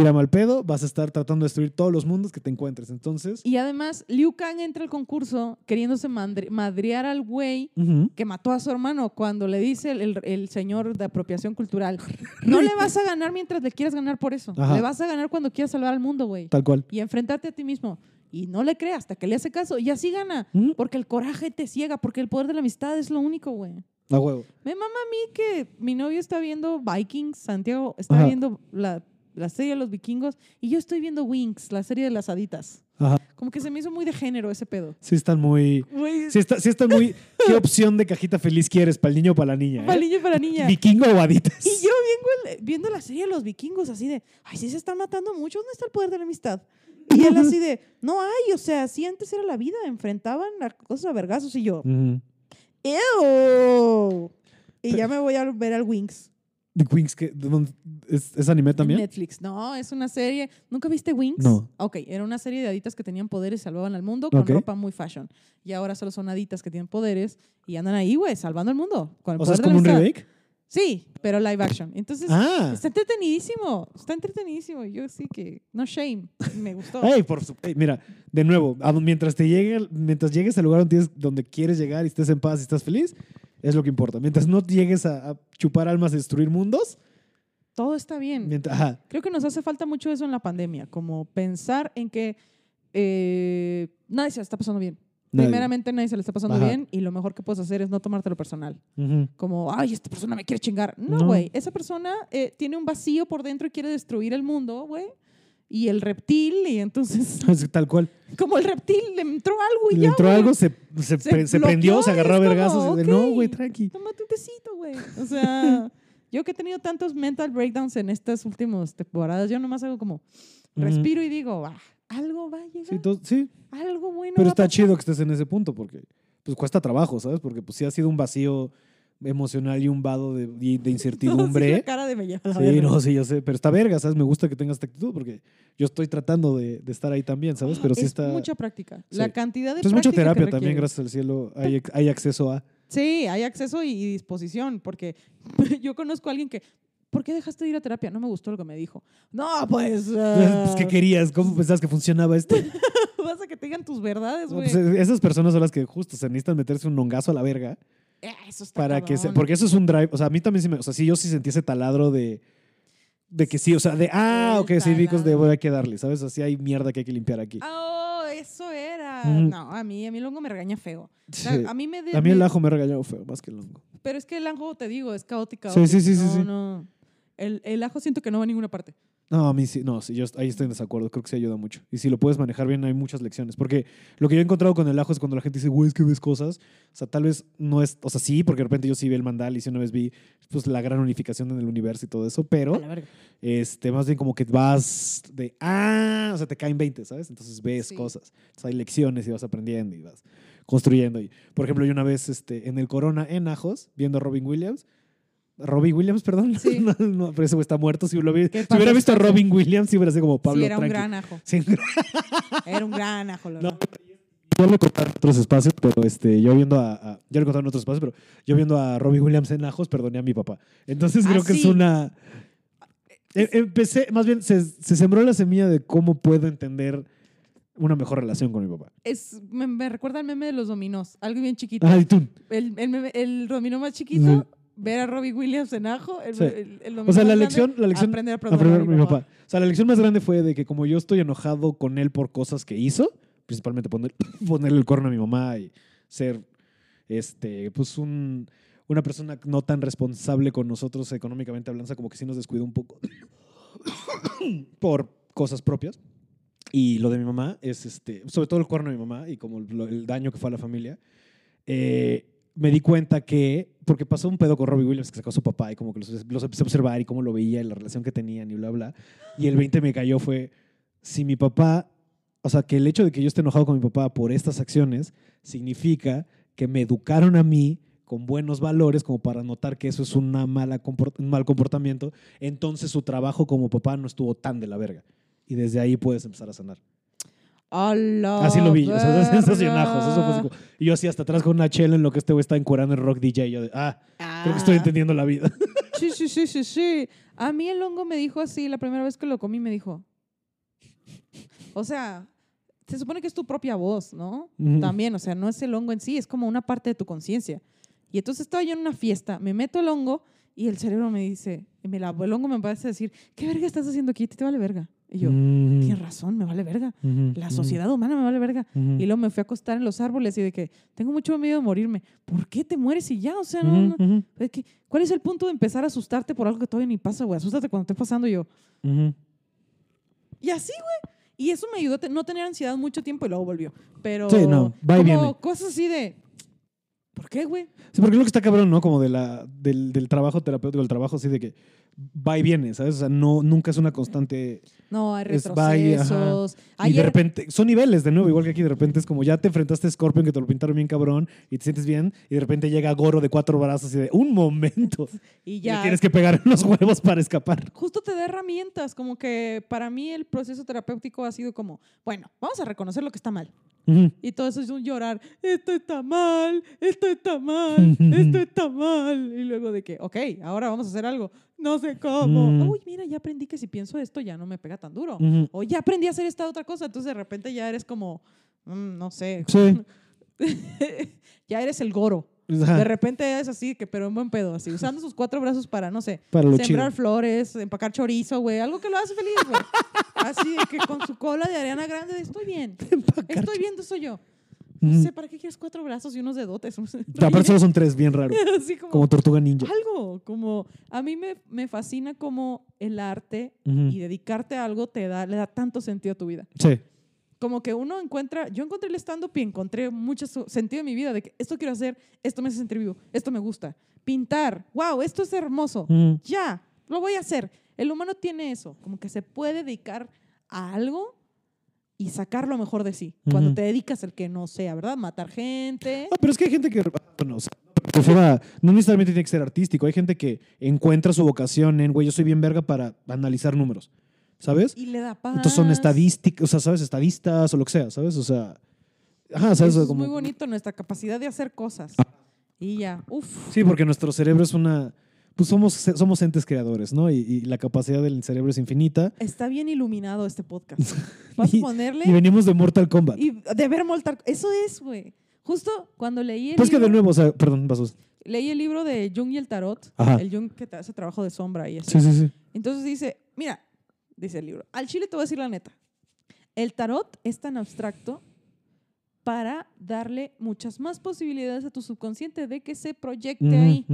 tira mal pedo, vas a estar tratando de destruir todos los mundos que te encuentres. Entonces, Y además, Liu Kang entra al concurso queriéndose madrear al güey que mató a su hermano cuando le dice el, el- el señor de apropiación cultural, no le vas a ganar mientras le quieras ganar por eso. Ajá. Le vas a ganar cuando quieras salvar al mundo, güey. tal cual. Y enfrentarte a ti mismo. Y no le creas hasta que le hace caso. Y así gana. Porque el coraje te ciega, porque el poder de la amistad es lo único, güey. A huevo. Me mama a mí que mi novio está viendo Vikings, Santiago está Ajá. viendo la la serie de los vikingos, y yo estoy viendo Winx, la serie de las haditas. Ajá. Como que se me hizo muy de género ese pedo. Sí están muy... Güey, Sí, está, sí están muy... ¿Qué opción de cajita feliz quieres? ¿Para el niño o para la niña? eh? para niño y para niña. ¿Vikingo o haditas? Y yo vengo el- viendo la serie de los vikingos así de, ay, sí se están matando mucho, ¿dónde está el poder de la amistad? Y él así de, no hay, o sea, sí antes era la vida, enfrentaban a cosas a vergazos y yo. ¡Ew! Y ya me voy a ver al Winx. ¿The Queens que ¿Es, es anime también? Netflix. No, es una serie. ¿Nunca viste Winx? No. Ok, era una serie de haditas que tenían poderes y salvaban al mundo con Ok. ropa muy fashion. Y ahora solo son haditas que tienen poderes y andan ahí, güey, salvando al mundo. Con el O sea, poder es de la como un remake. Sí, pero live action. Entonces, Ah. está entretenidísimo. Está entretenidísimo. Yo sí que, no shame. Me gustó. Ey, por su- ey, mira, de nuevo, mientras te llegue, mientras llegues al lugar donde, tienes- donde quieres llegar y estés en paz y estás feliz, es lo que importa. Mientras no llegues a, a chupar almas y destruir mundos, Todo está bien. mientras, ajá, Creo que nos hace falta mucho eso en la pandemia, como pensar en que eh, nadie se la está pasando bien. nadie. Primeramente, nadie se le está pasando Ajá. bien y lo mejor que puedes hacer es no tomártelo personal. Como, ay, esta persona me quiere chingar. No, No. güey. Esa persona eh, tiene un vacío por dentro y quiere destruir el mundo, güey. Y el reptil, y entonces, Tal cual. como el reptil le entró algo y Le ya. entró güey. algo, se, se, Se pre- se bloqueó prendió, se agarró a vergazos. y de, no, güey, tranqui. Tómate un tecito, güey. O sea, yo que he tenido tantos mental breakdowns en estas últimas temporadas, yo nomás hago como, respiro y digo, ah, algo va a llegar. Sí, to- sí, algo bueno. pero va a está pasar. chido que estés en ese punto porque pues cuesta trabajo, ¿sabes? Porque pues sí ha sido un vacío emocional y un vado de, de No, sí, incertidumbre. cara de me lleva la Sí, verga. no, sí, yo sé, pero está verga, ¿sabes? Me gusta que tengas esta actitud porque yo estoy tratando de, de estar ahí también, ¿sabes? Pero sí es está... mucha práctica. Sí. La cantidad de Entonces mucha terapia también, gracias al cielo, hay, hay acceso a... Sí, hay acceso y, y disposición, porque yo conozco a alguien que, ¿por qué dejaste de ir a terapia? No me gustó lo que me dijo. No, pues... Pues, ¿Qué querías? ¿Cómo pensabas que funcionaba esto? Vas a que te digan tus verdades, No, güey. pues, eh, esas personas son las que justo se necesitan meterse un hongazo a la verga Eh, eso está para que se, porque eso es un drive, o sea, a mí también sí me, o sea, sí yo sí sentí ese taladro de de que sí, o sea, de ah, ok, sí, vicos de voy a que darle, ¿sabes? Así hay mierda que hay que limpiar aquí. Oh, eso era. Ujú. No, a mí, a mí el hongo me regaña feo. Sí. a mí me... de- A mí el ajo me ha regañado feo, más que el hongo. Pero es que el ajo, te digo, es caótica. Sí, sí, sí, sí, No, sí. no. El, el ajo siento que no va a ninguna parte. No, a mí sí, no, sí, yo ahí estoy en desacuerdo, creo que sí ayuda mucho. Y si lo puedes manejar bien, hay muchas lecciones. Porque lo que yo he encontrado con el ajo es cuando la gente dice, güey, es que ves cosas. O sea, tal vez no es, o sea, sí, porque de repente yo sí vi el mandal y sí una vez vi pues la gran unificación en el universo y todo eso, pero este, más bien como que vas de, ah, o sea, te caen 20, ¿sabes? Entonces ves Sí. cosas. O sea, hay lecciones y vas aprendiendo y vas construyendo. Y, por ejemplo, yo una vez este, en el Corona, en Ajos, viendo a Robin Williams, Robin Williams, perdón. Sí. no, no, pero ese güey está muerto. Si, lo vi- si hubiera visto a. Robin Williams, sí hubiera sido como Pablo sí, era un tranqui. gran ajo. Sí, Era un gran ajo, la No, yo lo he contado en otros espacios, pero este, yo viendo a, a- yo lo en otros espacios, pero yo viendo a Robin Williams en Ajos, perdoné a mi papá. Entonces Ah, creo que es una... em- Empecé, más bien, se, se sembró la semilla de cómo puedo entender una mejor relación con mi papá. Es, me, me recuerda al meme de los dominos. Algo bien chiquito. Ay, tú. El, el, meme- el dominó más chiquito, ver a Robbie Williams en ajo. El, Sí. el- el O sea, la lección, la lección, aprender a perdonar aprender a mi papá. O sea, la lección más grande fue de que como yo estoy enojado con él por cosas que hizo, principalmente poner, ponerle el corno a mi mamá y ser, este, pues un, una persona no tan responsable con nosotros económicamente hablando, como que sí nos descuidó un poco por cosas propias. Y lo de mi mamá es, este, sobre todo el cuerno de mi mamá y como lo- el daño que fue a la familia, eh, me di cuenta que, porque pasó un pedo con Robbie Williams que sacó a su papá y como que los, los empecé a observar y cómo lo veía y la relación que tenían y bla, bla. Y el 20 me cayó fue, si mi papá, o sea, que el hecho de que yo esté enojado con mi papá por estas acciones significa que me educaron a mí con buenos valores como para notar que eso es una mala un mal comportamiento, entonces su trabajo como papá no estuvo tan de la verga. Y desde ahí puedes empezar a sanar. Así lo vi, o sea. Eso fue verga. como- y yo así hasta atrás con una chela en lo que este güey está encurando el rock DJ. Yo de, ah, creo que estoy Ah. entendiendo la vida. Sí, sí, sí, sí, sí. A mí el hongo me dijo así, la primera vez que lo comí me dijo. O sea, se supone que es tu propia voz, ¿no? También, o sea, no es el hongo en sí, es como una parte de tu conciencia. Y entonces estaba yo en una fiesta, me meto el hongo y el cerebro me dice, y me la, el hongo me parece decir, ¿qué verga estás haciendo aquí? Te vale verga. Y yo, Mm. tienes razón, me vale verga. La sociedad humana me vale verga. Y luego me fui a acostar en los árboles y de que tengo mucho miedo de morirme. ¿Por qué te mueres y ya? O sea, no, no, es que, ¿Cuál es el punto de empezar a asustarte por algo que todavía ni pasa, güey? Asústate cuando esté pasando y yo. Y así, güey. Y eso me ayudó a no tener ansiedad mucho tiempo y luego volvió. Pero Sí, no, va y como viene. cosas así de, ¿por qué, güey? Sí, porque es lo que está cabrón, ¿no? Como de la, del, del trabajo terapéutico, del trabajo así de que va y viene, ¿sabes? O sea, no, nunca es una constante. No, hay Es va y- retrocesos. Y de repente, son niveles de nuevo, igual que aquí, de repente es como ya te enfrentaste a Scorpion que te lo pintaron bien cabrón y te sientes bien, y de repente llega Goro de cuatro brazos y de un momento. y Y ya. le tienes que pegar en los huevos para escapar. justo te da herramientas, como que para mí el proceso terapéutico ha sido como, bueno, vamos a reconocer lo que está mal. Y todo eso es un llorar, esto está mal, esto está mal, esto está mal. Y luego de que, ok, ahora vamos a hacer algo, no sé cómo. Mm. Uy, mira, ya aprendí que si pienso esto ya no me pega tan duro. O ya aprendí a hacer esta otra cosa, entonces de repente ya eres como, mm, no sé, Sí. ya eres el goro. Ajá. De repente es así, que pero en buen pedo, así, usando sus cuatro brazos para, no sé, Para sembrar chido. flores, empacar chorizo, güey, algo que lo hace feliz, güey. Así que con su cola de Ariana Grande, de, estoy bien, estoy bien, soy yo. No sé, ¿para qué quieres cuatro brazos y unos dedotes? Aparte solo son tres, bien raro. Como, Como tortuga ninja. algo, como a mí me, me fascina como el arte Ujú. y dedicarte a algo te da, le da tanto sentido a tu vida. Sí. Como que uno encuentra, yo encontré el stand-up y encontré mucho sentido en mi vida de que esto quiero hacer, esto me hace sentir vivo, esto me gusta. Pintar, wow, esto es hermoso. Ujú. Ya, lo voy a hacer. El humano tiene eso, como que se puede dedicar a algo y sacar lo mejor de sí. Cuando te dedicas al que no sea, ¿verdad? Matar gente. Ah, pero es que hay gente que, bueno, o sea, no necesariamente tiene que ser artístico. Hay gente que encuentra su vocación en, güey, yo soy bien verga para analizar números, ¿sabes? Y le da paz. Entonces son estadísticas, o sea, ¿sabes? Estadistas o lo que sea, ¿sabes? O sea, ajá, ¿sabes? Eso es Como- muy bonito, nuestra capacidad de hacer cosas. Y ya, uff. Sí, porque nuestro cerebro es una, pues somos, somos entes creadores, ¿no? Y, y la capacidad del cerebro es infinita. Está bien iluminado este podcast. Vas a Y- ponerle Y venimos de Mortal Kombat. y de ver Mortal Eso es, güey. Justo cuando leí el, Pues que libro, de nuevo, o sea, perdón, vasos. leí el libro de Jung y el Tarot, Ajá. el Jung que te hace trabajo de sombra y eso. Sí, sí, sí. Entonces dice, mira, dice el libro, al chile te voy a decir la neta. El tarot es tan abstracto para darle muchas más posibilidades a tu subconsciente de que se proyecte ahí.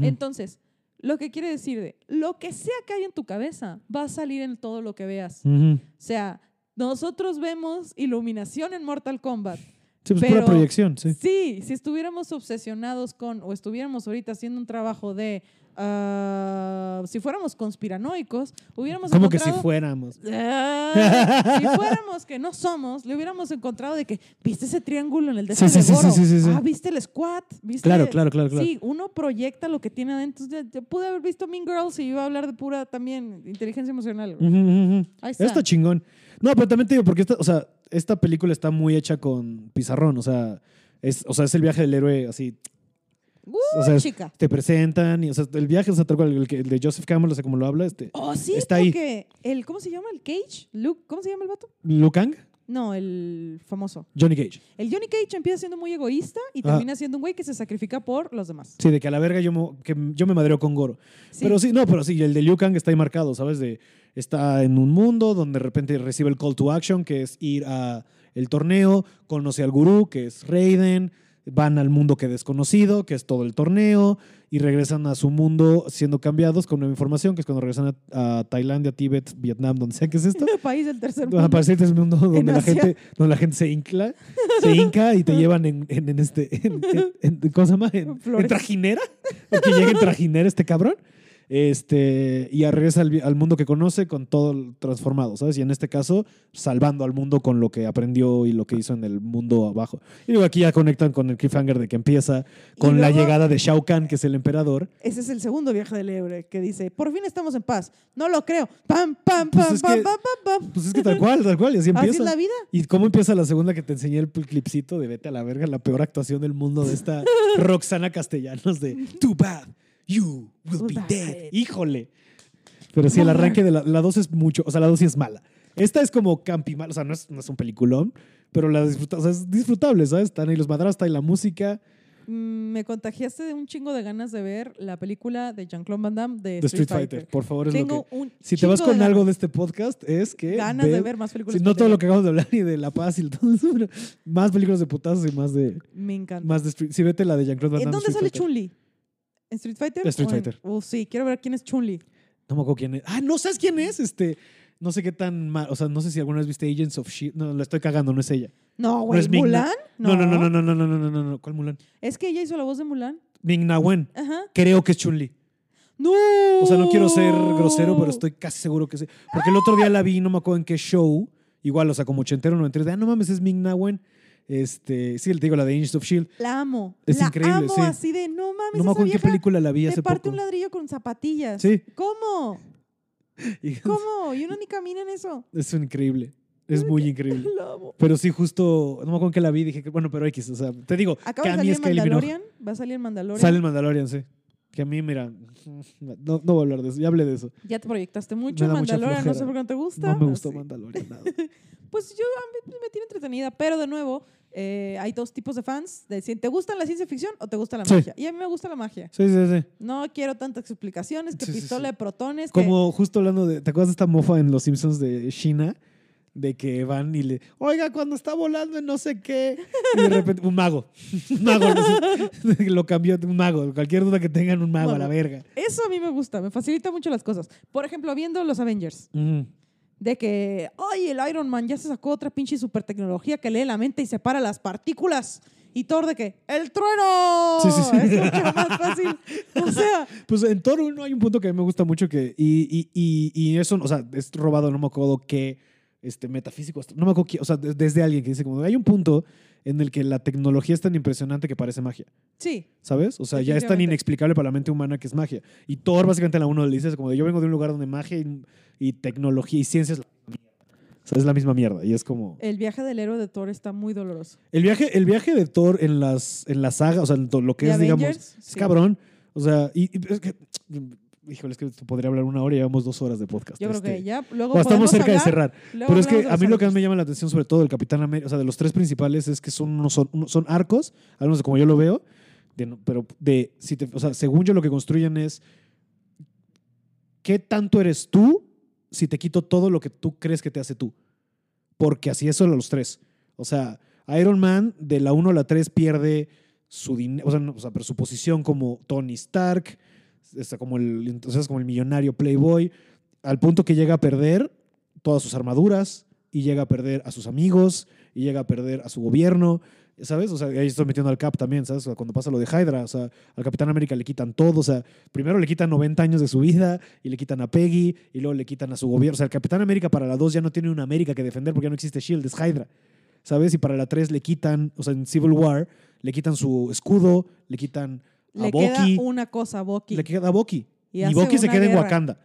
Entonces, lo que quiere decir de lo que sea que hay en tu cabeza va a salir en todo lo que veas. O sea, nosotros vemos iluminación en Mortal Kombat. Sí, pues Pero- pura proyección, sí. Sí, si estuviéramos obsesionados con, o estuviéramos ahorita haciendo un trabajo de, ah, si fuéramos conspiranoicos, hubiéramos Como que si fuéramos. Si fuéramos que no somos, le hubiéramos encontrado de que, ¿viste ese triángulo en el de Sí, sí, sí, Goro? sí. Ah, ¿viste el squat? ¿Viste? Claro, claro, claro, claro. Sí, uno proyecta lo que tiene adentro. Yo pude haber visto Mean Girls y iba a hablar de pura también inteligencia emocional. ujú. Ahí está. Está chingón. No, pero también te digo, porque esta, o sea, esta película está muy hecha con pizarrón, o sea, es, o sea, es el viaje del héroe así. Uh, o sea, es- chica. te presentan, y, o sea, el viaje, o sea, tal cual, el, que- el de Joseph Campbell, o sea, como lo habla, este. Oh, sí, está ahí. el, ¿cómo se llama? ¿El Cage? Luke, ¿cómo se llama el vato? Liu Kang, No, el famoso. Johnny Cage. El Johnny Cage empieza siendo muy egoísta y Ajá. termina siendo un güey que se sacrifica por los demás. Sí, de que a la verga yo, mo- que yo me madreo con Goro. Sí. Pero sí, no, pero sí, el de Liu Kang está ahí marcado, ¿sabes? De, está en un mundo donde de repente recibe el call to action, que es ir a el torneo, conoce al gurú, que es Raiden, van al mundo que desconocido, que es todo el torneo, y regresan a su mundo siendo cambiados con nueva información, que es cuando regresan a, a Tailandia, Tíbet, Vietnam, donde sea que es esto. país del tercer mundo. a aparecer este mundo donde la, gente, donde la gente se incla, se hinca y te llevan en, en- en este, en, en- en- ¿cómo se llama? En trajinera, porque llega en trajinera este cabrón. Este, y regresa al, mundo que conoce con todo transformado, ¿sabes? Y en este caso, salvando al mundo con lo que aprendió y lo que hizo en el mundo abajo. Y luego aquí ya conectan con el cliffhanger de que empieza con la llegada de Shao Kahn, que es el emperador. Ese es el segundo viaje del héroe que dice, por fin estamos en paz. No lo creo. Pam, pam, Pues pam, pam, que- pam, pam, pam. Pues es que tal cual, tal cual, y así Así empieza. es la vida. ¿Y cómo empieza la segunda que te enseñé el clipcito de Vete a la verga? La peor actuación del mundo de esta Roxana Castellanos de Too bad, you will be dead. Híjole. Pero sí, el arranque de la, la 2 es mucho, o sea, la 2 sí es mala. Esta es como campi mal, o sea, no es, no es un peliculón, pero la disfruta, o sea, es disfrutable, ¿sabes? Están ahí los madrastas y la música Mm, Me contagiaste de un chingo de ganas de ver la película de Jean-Claude Van Damme de de Street, Street Fighter. Por favor, es Tengo lo que... un Si te vas con de algo ganas- de este podcast, es que... ganas de ve- ver más películas. Sí, no de todo lo que acabamos de hablar y de La Paz y todo eso, pero más películas de putazos y más de... Me encanta. Más de Street. Sí, vete la de Jean-Claude Van ¿En Damme. dónde Street sale Fighter. Chun-Li? ¿En Street Fighter? Street o en- Fighter. Oh, sí, quiero ver quién es Chun-Li. No me acuerdo quién es. Ah, no sabes quién es. Este. no sé qué tan mal, o sea, no sé si alguna vez viste Agents of Shield. No, la estoy cagando, no es ella. No, güey. es Ming-Na. ¿Mulan? No, no, no, no, no, no, no, no, no, no, no. ¿Cuál Mulan? Es que ella hizo la voz de Mulan. Ming Na Wen. Ajá. Creo que es Chun-Li. ¡No! O sea, no quiero ser grosero, pero estoy casi seguro que sí. Porque el otro día la vi, no me acuerdo en qué show. Igual, o sea, como ochentero, noventero. de, Ah, no mames, es Ming Na Wen. Este, sí, te digo, la de Agents of Shield. La amo. Es la increíble, amo sí. así de, no mames, No me acuerdo en qué película la vi hace parte poco. un ladrillo con zapatillas. Sí. ¿Cómo? ¿Cómo? Y uno ni camina en eso. Es increíble. Es muy increíble. La amo. Pero sí, justo, no me acuerdo en qué la vi, dije que, bueno, pero X, o sea, te digo, Acaba que de a mí salir es en. Mandalorian. Va a salir en Mandalorian. Sale el Mandalorian, sí. Que a mí, mira, no, no voy a hablar de eso, ya hablé de eso. Ya te proyectaste mucho. Me da mucha Mandalorian, no sé por qué no te gusta. No me gustó. Mandalorian nada. Pues yo a mí me tiene entretenida, pero de nuevo, eh, hay dos tipos de fans. De te gusta la ciencia ficción o te gusta la Sí. magia. Y a mí me gusta la magia. Sí, sí, sí. No quiero tantas explicaciones, que Sí, pistola sí. de protones, que Como justo hablando de, ¿te acuerdas de esta mofa en Los Simpsons de China? De que van y le, oiga, cuando está volando en no sé qué. Y de repente, un mago. Un mago. no sé, lo cambió, un mago. Cualquier duda que tengan, un mago, a la verga. eso a mí me gusta, me facilita mucho las cosas. Por ejemplo, viendo los Avengers. De que, oye, el Iron Man ya se sacó otra pinche super tecnología que lee la mente y separa las partículas. Y Thor de que, ¡el trueno! Sí, sí, sí. Es mucho más fácil. O sea, Pues en Thor 1 hay un punto que a mí me gusta mucho que. Y, y, y, y eso, o sea, es robado, no me acuerdo qué este, metafísico. No me acuerdo qué, o sea, de- desde alguien que dice como. Hay un punto en el que la tecnología es tan impresionante que parece magia. sí, ¿Sabes? O sea, ya es tan inexplicable para la mente humana que es magia. Y Thor, básicamente, a la uno le dice como de yo vengo de un lugar donde magia y, y tecnología y ciencia es la misma mierda. O sea, es la misma mierda. Y es como. el viaje del héroe de Thor está muy doloroso. El viaje, el viaje de Thor en las, en la saga, o sea, en lo que ¿De es, digamos. Es Sí. cabrón. O sea, y, y es que. Híjole, es que podría hablar una hora y llevamos dos horas de podcast. Yo creo que Este, ya. Luego o estamos cerca de cerrar. Pero es que a mí lo que más me llama la atención, sobre todo del Capitán América, o sea, de los tres principales, es que son, unos- son, son arcos, al menos como yo lo veo, de pero de, si te, o sea, según yo lo que construyen es qué tanto eres tú si te quito todo lo que tú crees que te hace tú. Porque así es solo los tres. O sea, Iron Man de la 1 a la 3 pierde su dinero, o sea, no, o sea, pero su posición como Tony Stark, está como el, entonces como el millonario playboy, al punto que llega a perder todas sus armaduras y llega a perder a sus amigos y llega a perder a su gobierno, ¿sabes? O sea, ahí estoy metiendo al Cap también, ¿sabes? Cuando pasa lo de Hydra, o sea, al Capitán América le quitan todo, o sea, primero le quitan 90 años de su vida y le quitan a Peggy y luego le quitan a su gobierno, o sea, el Capitán América para la 2 ya no tiene una América que defender porque ya no existe Shield, es Hydra. ¿Sabes? Y para la 3 le quitan, o sea, en Civil War, le quitan su escudo, le quitan a Le Bucky, queda una cosa a Bucky. le queda a Bucky. Y Y, Bucky se queda en. Wakanda.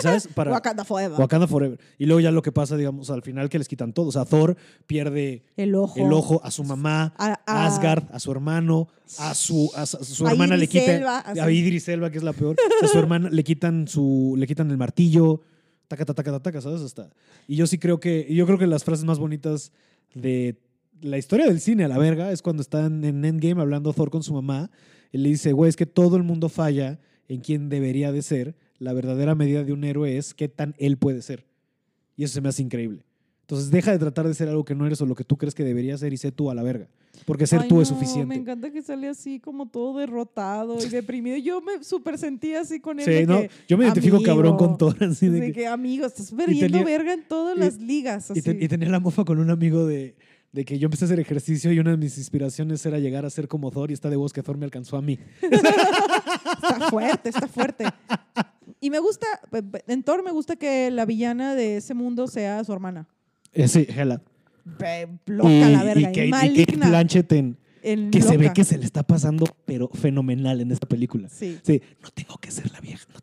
¿Sabes? Para, Wakanda Forever. Wakanda Forever. Y luego ya lo que pasa, digamos, al final que les quitan todo. O sea, Thor pierde el ojo. el ojo a su mamá, A- a a- Asgard, a su hermano, a su, a su, a su A hermana le Idris quita Elba, así. a Idris Elba, que es la peor. A su hermana le quitan su le quitan el martillo, taca taca taca taca, ¿sabes? Hasta. Y yo sí creo que yo creo que las frases más bonitas de la historia del cine a la verga es cuando están en Endgame hablando Thor con su mamá y le dice, "Güey, es que todo el mundo falla en quien debería de ser. La verdadera medida de un héroe es qué tan él puede ser." Y eso se me hace increíble. Entonces deja de tratar de ser algo que no eres o lo que tú crees que deberías ser y sé tú a la verga. Porque ser Ay, tú es no, suficiente. Me encanta que sale así como todo derrotado y deprimido. Yo me súper sentía así con él. Sí, de no, que, yo me identifico amigo, cabrón con Thor. Así de de que- que, amigo, estás perdiendo tenía- verga en todas y- las ligas. y, Así. te- y tenía la mofa con un amigo de, de que yo empecé a hacer ejercicio y una de mis inspiraciones era llegar a ser como Thor y está de voz que Thor me alcanzó a mí. Está fuerte, está fuerte. Y me gusta, en Thor me gusta que la villana de ese mundo sea su hermana. Eh, sí, Hela. Pe- Loca la verga, y y, Kate, y Kate maligna. Blanchett en- en que se ve que se le está pasando, pero fenomenal en esta película. Sí. Sí, no tengo que ser la vieja. no-.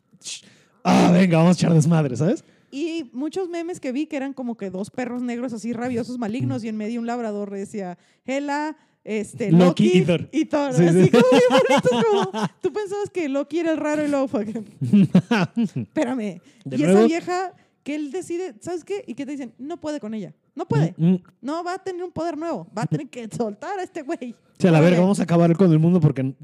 Ah, venga, vamos a echar desmadre, ¿sabes? Y muchos memes que vi que eran como que dos perros negros así rabiosos, malignos, y en medio un labrador decía, Hela, este, Loki Loki, y Thor. Y Thor. Sí, así sí. como bien bonitos, como, tú pensabas que Loki era el raro y luego fue espérame. Y nuevo. esa vieja que él decide, ¿sabes qué? Y que te dicen, no puede con ella. No puede. Mm, mm. No va a tener un poder nuevo. Va a tener que soltar a este güey. Sí, a la verga, vamos a acabar con el mundo porque.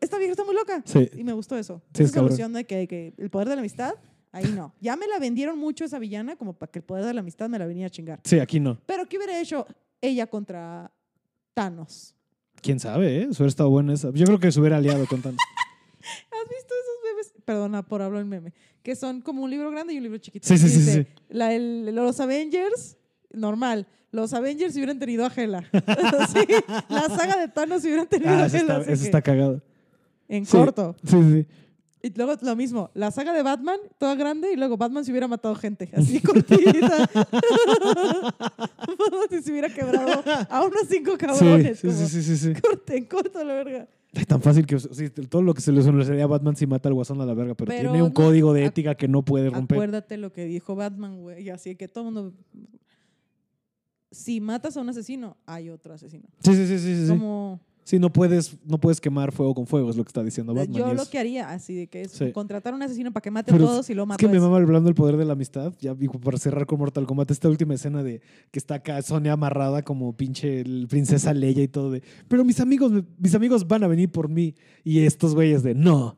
Esta vieja está muy loca. Sí. Y me gustó eso. Sí, es Esa solución de que, que el poder de la amistad, ahí no. Ya me la vendieron mucho esa villana como para que el poder de la amistad me la venía a chingar. Sí, aquí no. Pero ¿qué hubiera hecho ella contra Thanos? Quién sabe, ¿eh? Eso hubiera estado bueno esa. Yo creo que se hubiera aliado con Thanos. ¿Has visto esos bebés? perdona por hablar en meme, que son como un libro grande y un libro chiquito. Sí, sí, sí, dice, sí. la- el- los Avengers, normal. Los Avengers si hubieran tenido a Hela. Sí, la saga de Thanos si hubieran tenido Ah, a eso Hela. está, así eso está cagado. en Sí. corto. Sí, sí. Y luego lo mismo, la saga de Batman, toda grande, y luego Batman si hubiera matado gente, así cortita. Batman si se hubiera quebrado a unos cinco cabrones. sí, como, sí, sí, sí, sí. Corte, en corto la verga. Es tan fácil que todo lo que se le solucionaría a Batman si mata al guasón a la verga, pero, Pero tiene un no- código de ética que no puede romper. Acuérdate lo que dijo Batman, güey. Y así que todo el mundo. Si matas a un asesino, hay otro asesino. Sí, sí, sí, sí, sí. sí. Como Sí, no puedes, no puedes quemar fuego con fuego, es lo que está diciendo Batman. yo lo es- que haría, así de que es Sí. contratar a un asesino para que mate a todos y lo Es mata. que me mama hablando del poder de la amistad. Ya para cerrar con Mortal Kombat, esta última escena de que está acá Sonia amarrada como pinche princesa Leia y todo de. Pero mis amigos, mis amigos van a venir por mí. Y estos güeyes de no.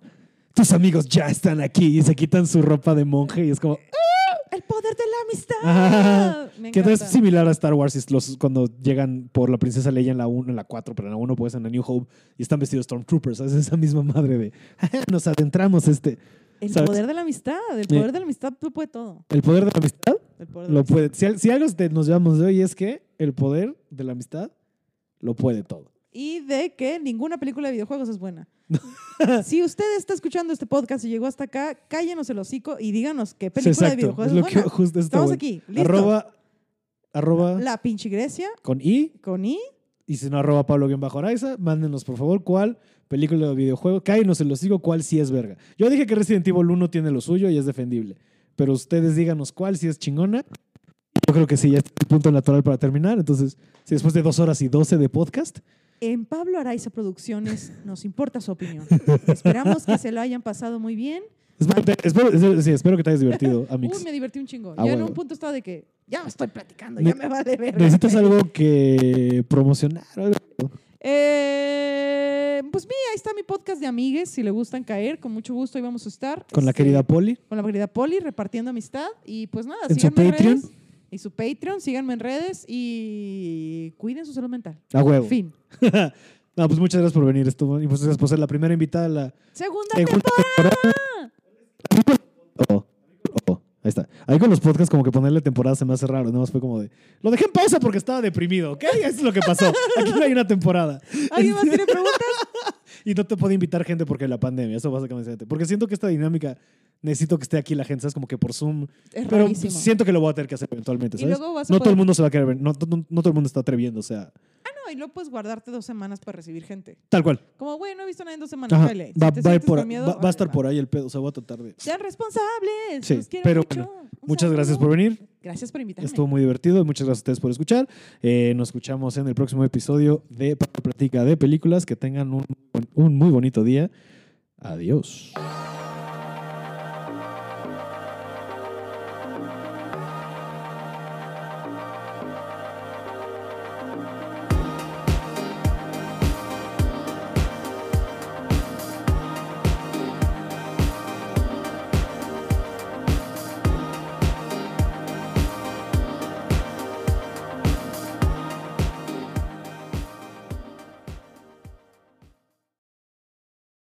Tus amigos ya están aquí y se quitan su ropa de monje y es como. El poder de la amistad. Me Que es similar a Star Wars los, cuando llegan por la princesa Leia en la 1, en la 4, pero en la 1 pues en la New Hope y están vestidos Stormtroopers. Es esa misma madre de nos adentramos este. El ¿sabes? poder de la amistad. El poder de la amistad lo puede todo. El poder de la amistad El poder de la lo amistad. puede. Si, si algo te- nos llevamos de hoy es que el poder de la amistad lo puede todo. Y de que ninguna película de videojuegos es buena. si usted está escuchando este podcast y llegó hasta acá, cállenos el hocico y díganos qué película de videojuegos Es que justo Estamos bueno. aquí. Listo. Arroba, arroba La pinche Grecia con I con I. y si no arroba Pablo guion bajo Araiza, mándenos por favor cuál película de videojuego, cáenos se los digo cuál sí es verga. Yo dije que Resident Evil 1 tiene lo suyo y es defendible, pero ustedes díganos cuál sí es chingona. Yo creo que sí, ya es el punto natural para terminar. Entonces, si después de dos horas y doce de podcast, En Pablo Araiza Producciones nos importa su opinión. Esperamos que se lo hayan pasado muy bien. espero, te- espero- sí, espero que te hayas divertido, Uy, Amix. me divertí un chingo. Ah, ya en un punto estaba de que ya me estoy platicando, Ne- ya me vale ver. ¿Necesitas algo que promocionar? Eh, pues mira, ahí está mi podcast de amigues. Si le gustan caer, con mucho gusto ahí vamos a estar. Con la Este, querida Poli. Con la querida Poli, repartiendo amistad. Y pues nada, En su Patreon. redes. Y su Patreon, síganme en redes y cuiden su salud mental. A huevo. Fin. no, pues muchas gracias por venir. Estuvo, y muchas gracias por ser la primera invitada a la Segunda segunda temporada. Oh, oh, ahí está. Ahí con los podcasts como que ponerle temporada se me hace raro. Nada más fue como de... Lo dejé en pausa porque estaba deprimido, ¿ok? Eso es lo que pasó. Aquí no hay una temporada. ¿Alguien más tiene preguntas? Y no te puedo invitar gente porque la pandemia. Eso básicamente. Porque siento que esta dinámica necesito que esté aquí la gente, ¿sabes? Como que por Zoom. Es Pero rarísimo. siento que lo voy a tener que hacer eventualmente, Y ¿sabes? luego vas a No todo poder- el mundo se va a querer ver. No, no, no todo el mundo está atreviendo, o sea, Ah, no, y luego puedes guardarte dos semanas para recibir gente. tal cual. Como, güey, no he visto nada en dos semanas. Ajá. Vale. Si Va, por- miedo, va- va a estar por ahí el pedo. O sea, voy a tratar de. Sean responsables. Sí, pero mucho. bueno, Muchas gracias por venir. Gracias por invitarme. Estuvo muy divertido muchas gracias a ustedes por escuchar. Eh, nos escuchamos en el próximo episodio de Platica de Películas. Que tengan un muy bonito día. Adiós.